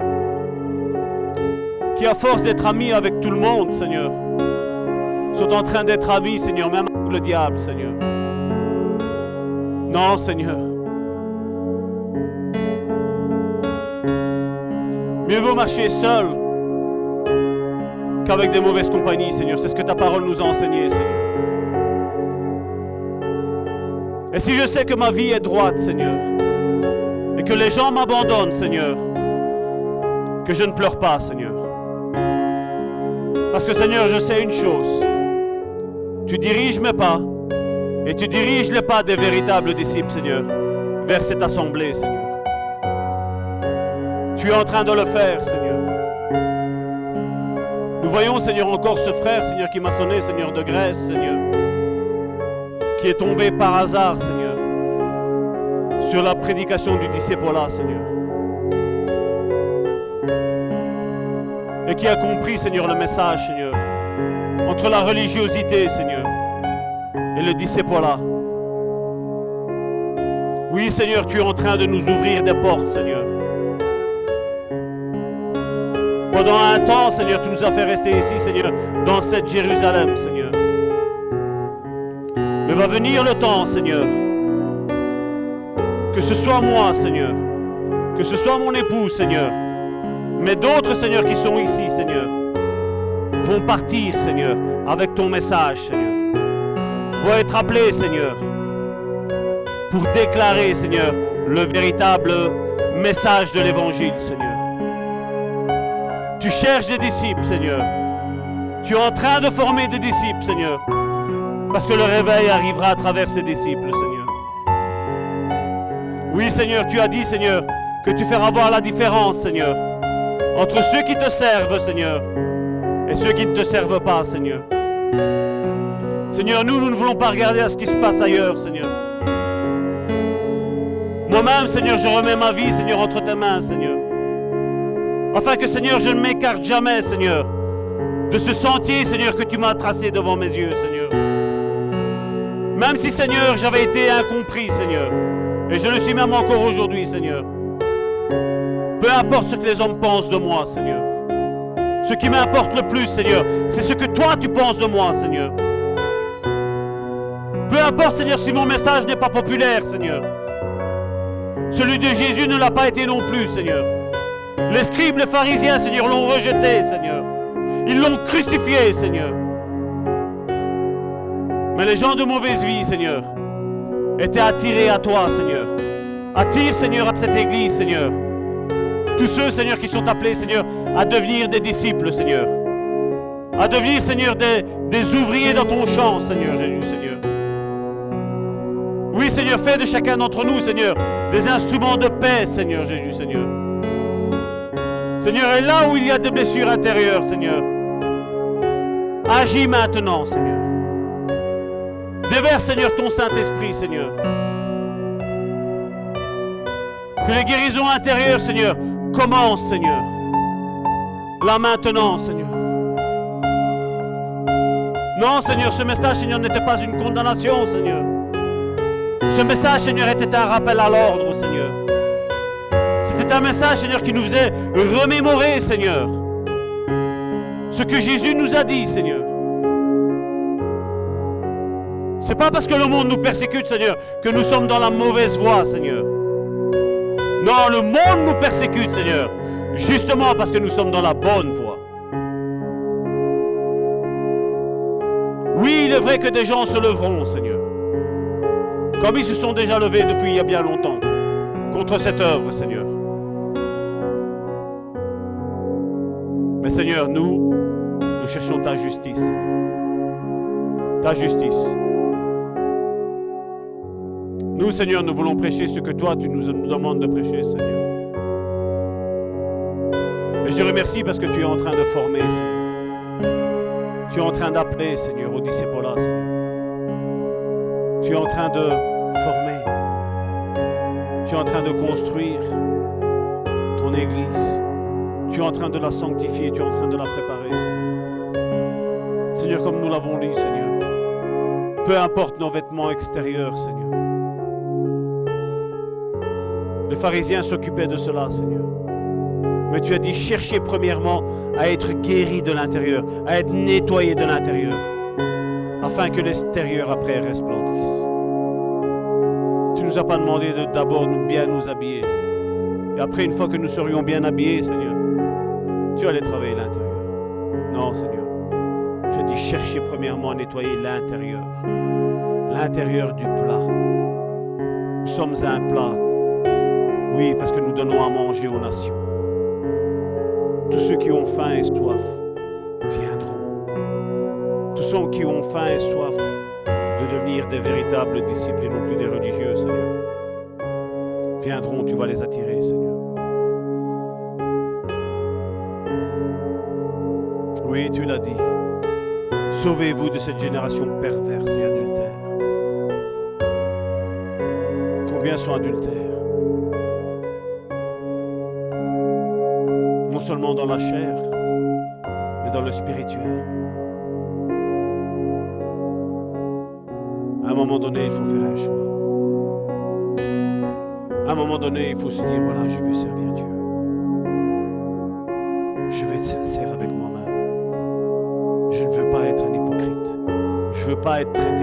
qui à force d'être amis avec tout le monde, Seigneur, sont en train d'être amis, Seigneur, même avec le diable, Seigneur. Non, Seigneur. Mieux vaut marcher seul qu'avec des mauvaises compagnies, Seigneur. C'est ce que ta parole nous a enseigné, Seigneur. Et si je sais que ma vie est droite, Seigneur, et que les gens m'abandonnent, Seigneur, que je ne pleure pas, Seigneur. Parce que, Seigneur, je sais une chose. Tu diriges mes pas, et tu diriges les pas des véritables disciples, Seigneur, vers cette assemblée, Seigneur. Tu es en train de le faire, Seigneur. Nous voyons, Seigneur, encore ce frère, Seigneur, qui m'a sonné, Seigneur, de Grèce, Seigneur qui est tombé par hasard, Seigneur, sur la prédication du disciple-là, Seigneur. Et qui a compris, Seigneur, le message, Seigneur, entre la religiosité, Seigneur, et le disciple-là. Oui, Seigneur, tu es en train de nous ouvrir des portes, Seigneur. Pendant un temps, Seigneur, tu nous as fait rester ici, Seigneur, dans cette Jérusalem, Seigneur. Mais va venir le temps, Seigneur, que ce soit moi, Seigneur, que ce soit mon époux, Seigneur, mais d'autres, Seigneur, qui sont ici, Seigneur, vont partir, Seigneur, avec ton message, Seigneur. Vont être appelés, Seigneur, pour déclarer, Seigneur, le véritable message de l'Évangile, Seigneur. Tu cherches des disciples, Seigneur. Tu es en train de former des disciples, Seigneur. Parce que le réveil arrivera à travers ces disciples, Seigneur. Oui, Seigneur, tu as dit, Seigneur, que tu feras voir la différence, Seigneur, entre ceux qui te servent, Seigneur, et ceux qui ne te servent pas, Seigneur. Seigneur, nous, nous ne voulons pas regarder à ce qui se passe ailleurs, Seigneur. Moi-même, Seigneur, je remets ma vie, Seigneur, entre tes mains, Seigneur. Afin que, Seigneur, je ne m'écarte jamais, Seigneur, de ce sentier, Seigneur, que tu m'as tracé devant mes yeux, Seigneur. Même si, Seigneur, j'avais été incompris, Seigneur, et je le suis même encore aujourd'hui, Seigneur. Peu importe ce que les hommes pensent de moi, Seigneur. Ce qui m'importe le plus, Seigneur, c'est ce que toi tu penses de moi, Seigneur. Peu importe, Seigneur, si mon message n'est pas populaire, Seigneur. Celui de Jésus ne l'a pas été non plus, Seigneur. Les scribes, les pharisiens, Seigneur, l'ont rejeté, Seigneur. Ils l'ont crucifié, Seigneur. Mais les gens de mauvaise vie, Seigneur, étaient attirés à toi, Seigneur. Attire, Seigneur, à cette église, Seigneur. Tous ceux, Seigneur, qui sont appelés, Seigneur, à devenir des disciples, Seigneur. À devenir, Seigneur, des, des ouvriers dans ton champ, Seigneur Jésus, Seigneur. Oui, Seigneur, fais de chacun d'entre nous, Seigneur, des instruments de paix, Seigneur Jésus, Seigneur. Seigneur, et là où il y a des blessures intérieures, Seigneur, agis maintenant, Seigneur. Déverse, Seigneur, ton Saint-Esprit, Seigneur. Que les guérisons intérieures, Seigneur, commencent, Seigneur. Là maintenant, Seigneur. Non, Seigneur, ce message, Seigneur, n'était pas une condamnation, Seigneur. Ce message, Seigneur, était un rappel à l'ordre, Seigneur. C'était un message, Seigneur, qui nous faisait remémorer, Seigneur, ce que Jésus nous a dit, Seigneur. C'est pas parce que le monde nous persécute, Seigneur, que nous sommes dans la mauvaise voie, Seigneur. Non, le monde nous persécute, Seigneur, justement parce que nous sommes dans la bonne voie. Oui, il est vrai que des gens se leveront, Seigneur comme ils se sont déjà levés depuis il y a bien longtemps, contre cette œuvre, Seigneur. Mais Seigneur, nous, nous cherchons ta justice, Ta justice. Nous, Seigneur, nous voulons prêcher ce que toi, tu nous demandes de prêcher, Seigneur. Et je remercie parce que tu es en train de former, Seigneur. Tu es en train d'appeler, Seigneur, au disciple-là, Seigneur. Tu es en train de former. Tu es en train de construire ton Église. Tu es en train de la sanctifier. Tu es en train de la préparer, Seigneur. Seigneur, comme nous l'avons dit, Seigneur. Peu importe nos vêtements extérieurs, Seigneur. Les pharisiens s'occupaient de cela, Seigneur. Mais tu as dit, cherchez premièrement à être guéri de l'intérieur, à être nettoyé de l'intérieur afin que l'extérieur après resplendisse. Tu nous as pas demandé de d'abord bien nous habiller. Et après, une fois que nous serions bien habillés, Seigneur, tu allais travailler l'intérieur. Non, Seigneur. Tu as dit chercher premièrement à nettoyer l'intérieur. L'intérieur du plat. Nous sommes un plat. Oui, parce que nous donnons à manger aux nations. Tous ceux qui ont faim et soif viendront tous ceux qui ont faim et soif de devenir des véritables disciples et non plus des religieux, Seigneur, viendront, tu vas les attirer, Seigneur. Oui, tu l'as dit. Sauvez-vous de cette génération perverse et adultère. Combien sont adultères? Non seulement dans la chair, mais dans le spirituel. À un moment donné, il faut faire un choix. À un moment donné, il faut se dire, voilà, je veux servir Dieu. Être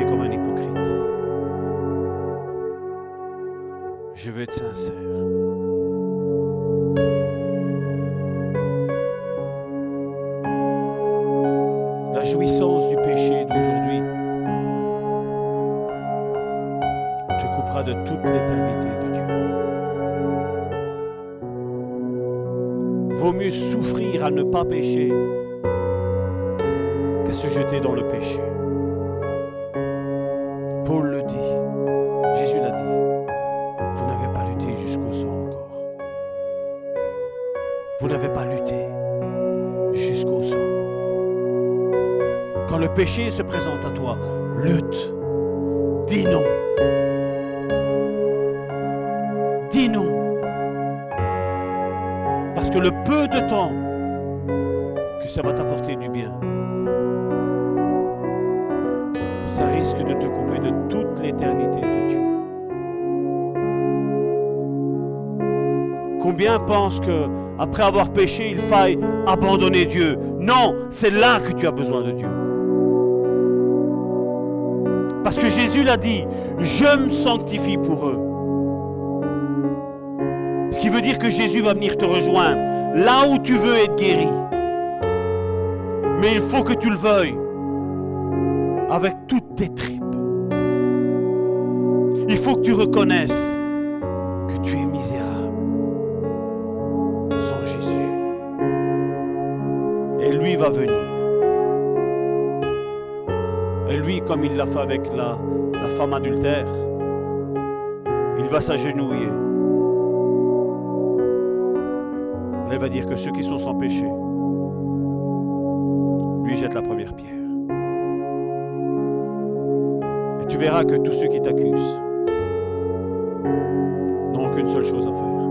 que après avoir péché, il faille abandonner Dieu Non, c'est là que tu as besoin de Dieu. Parce que Jésus l'a dit, je me sanctifie pour eux. Ce qui veut dire que Jésus va venir te rejoindre là où tu veux être guéri. Mais il faut que tu le veuilles il l'a fait avec la, la femme adultère, il va s'agenouiller. Elle va dire que ceux qui sont sans péché, lui jette la première pierre. Et tu verras que tous ceux qui t'accusent n'ont qu'une seule chose à faire,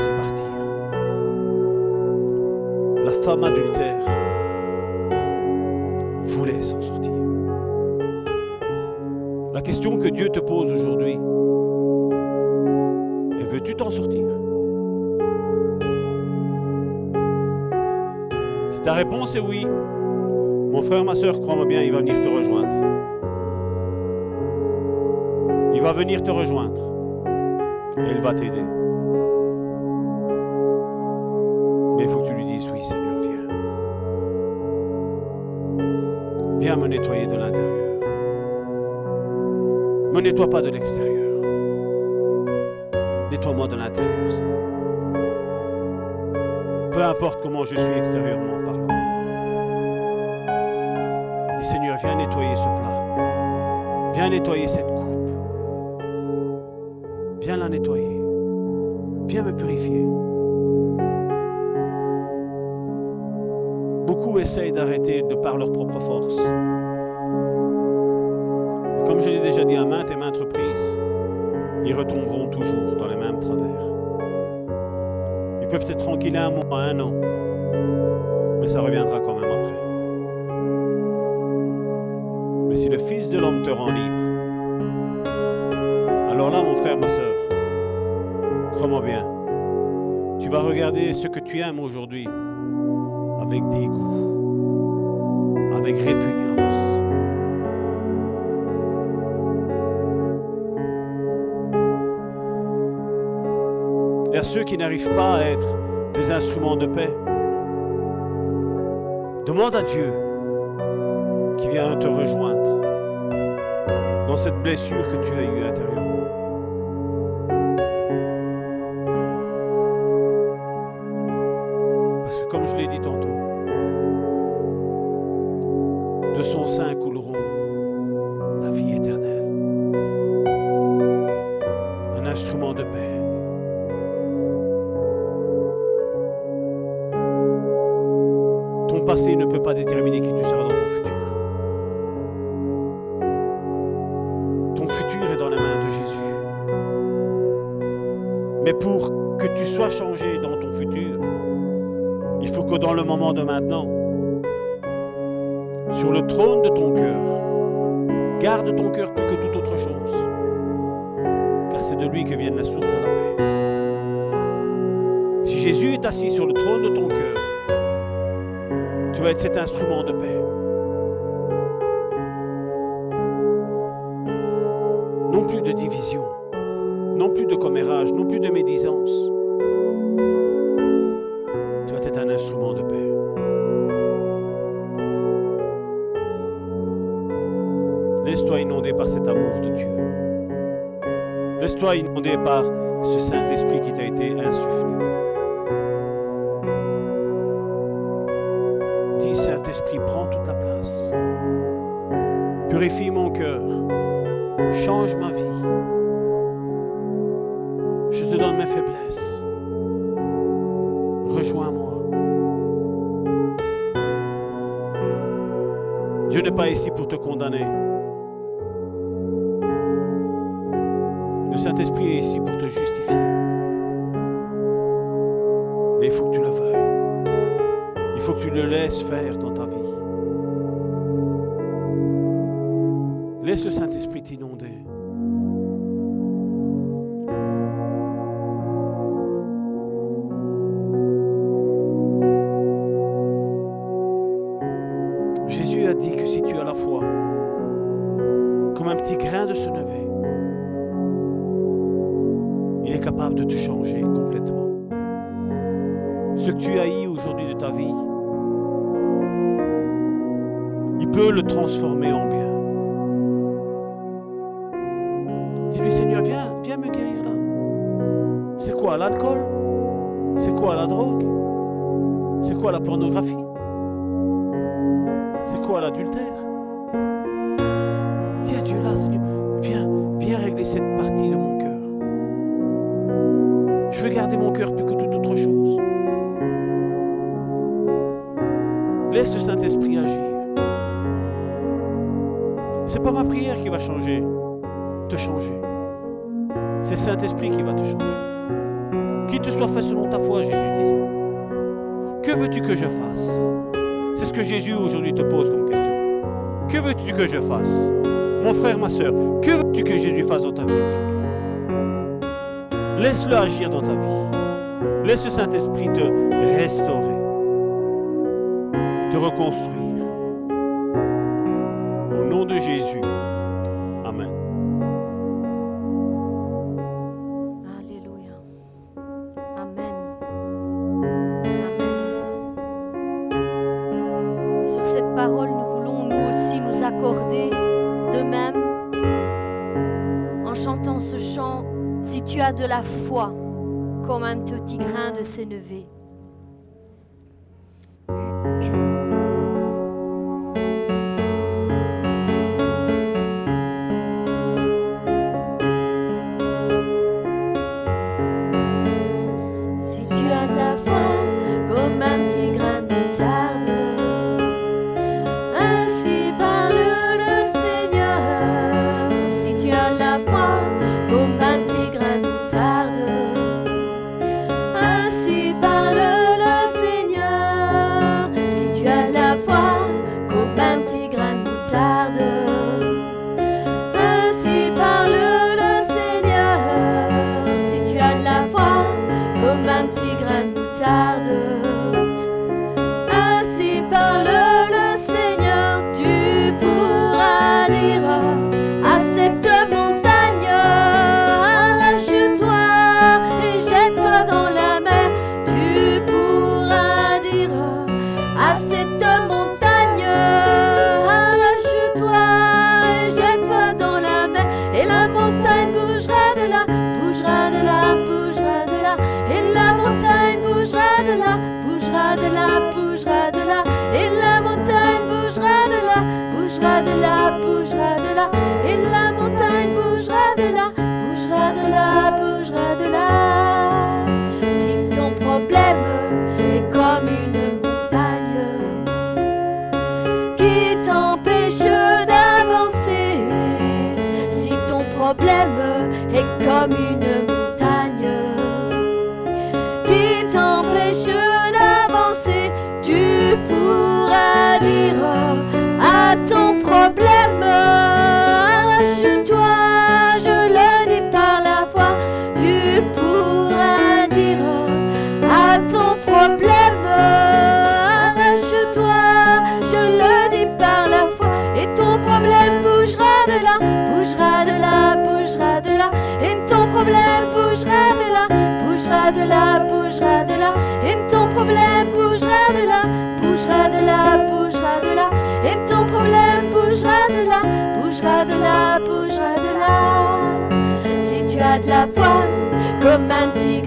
c'est partir. La femme adultère mon frère, ma soeur, crois-moi bien, il va venir te rejoindre. Il va venir te rejoindre et il va t'aider. Mais il faut que tu lui dises oui, Seigneur, viens. Viens me nettoyer de l'intérieur. Me nettoie pas de l'extérieur. Nettoie-moi de l'intérieur, Seigneur. Peu importe comment je suis plat. Viens nettoyer ce que tu aimes aujourd'hui avec dégoût, avec répugnance. Et à ceux qui n'arrivent pas à être des instruments de paix, demande à Dieu qui vient te rejoindre dans cette blessure que tu as eue intérieurement. Dit tantôt, de son sein s'élever. bougera de là, bougera de là, bougera de là. Si tu as de la foi, comme un petit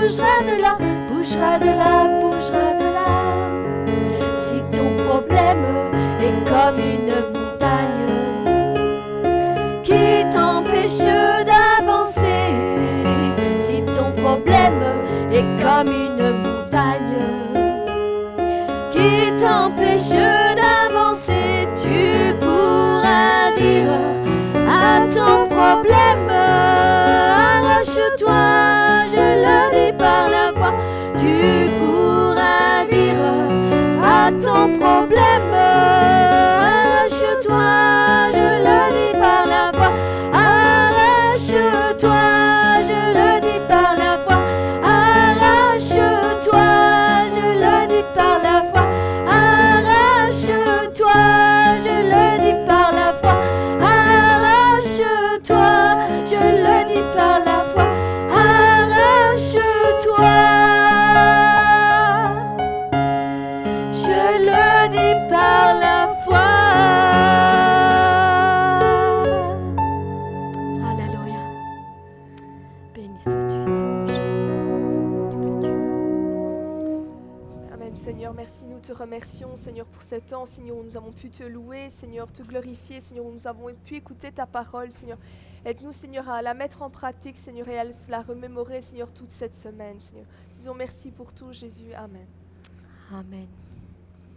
bougera de là, bougera de là, bougera de là. Si ton problème est comme une à ton Seigneur, pour ce temps, Seigneur, où nous avons pu te louer, Seigneur, te glorifier, Seigneur, où nous avons pu écouter ta parole, Seigneur. Aide-nous, Seigneur, à la mettre en pratique, Seigneur, et à la remémorer, Seigneur, toute cette semaine, Seigneur. Disons merci pour tout, Jésus. Amen. Amen.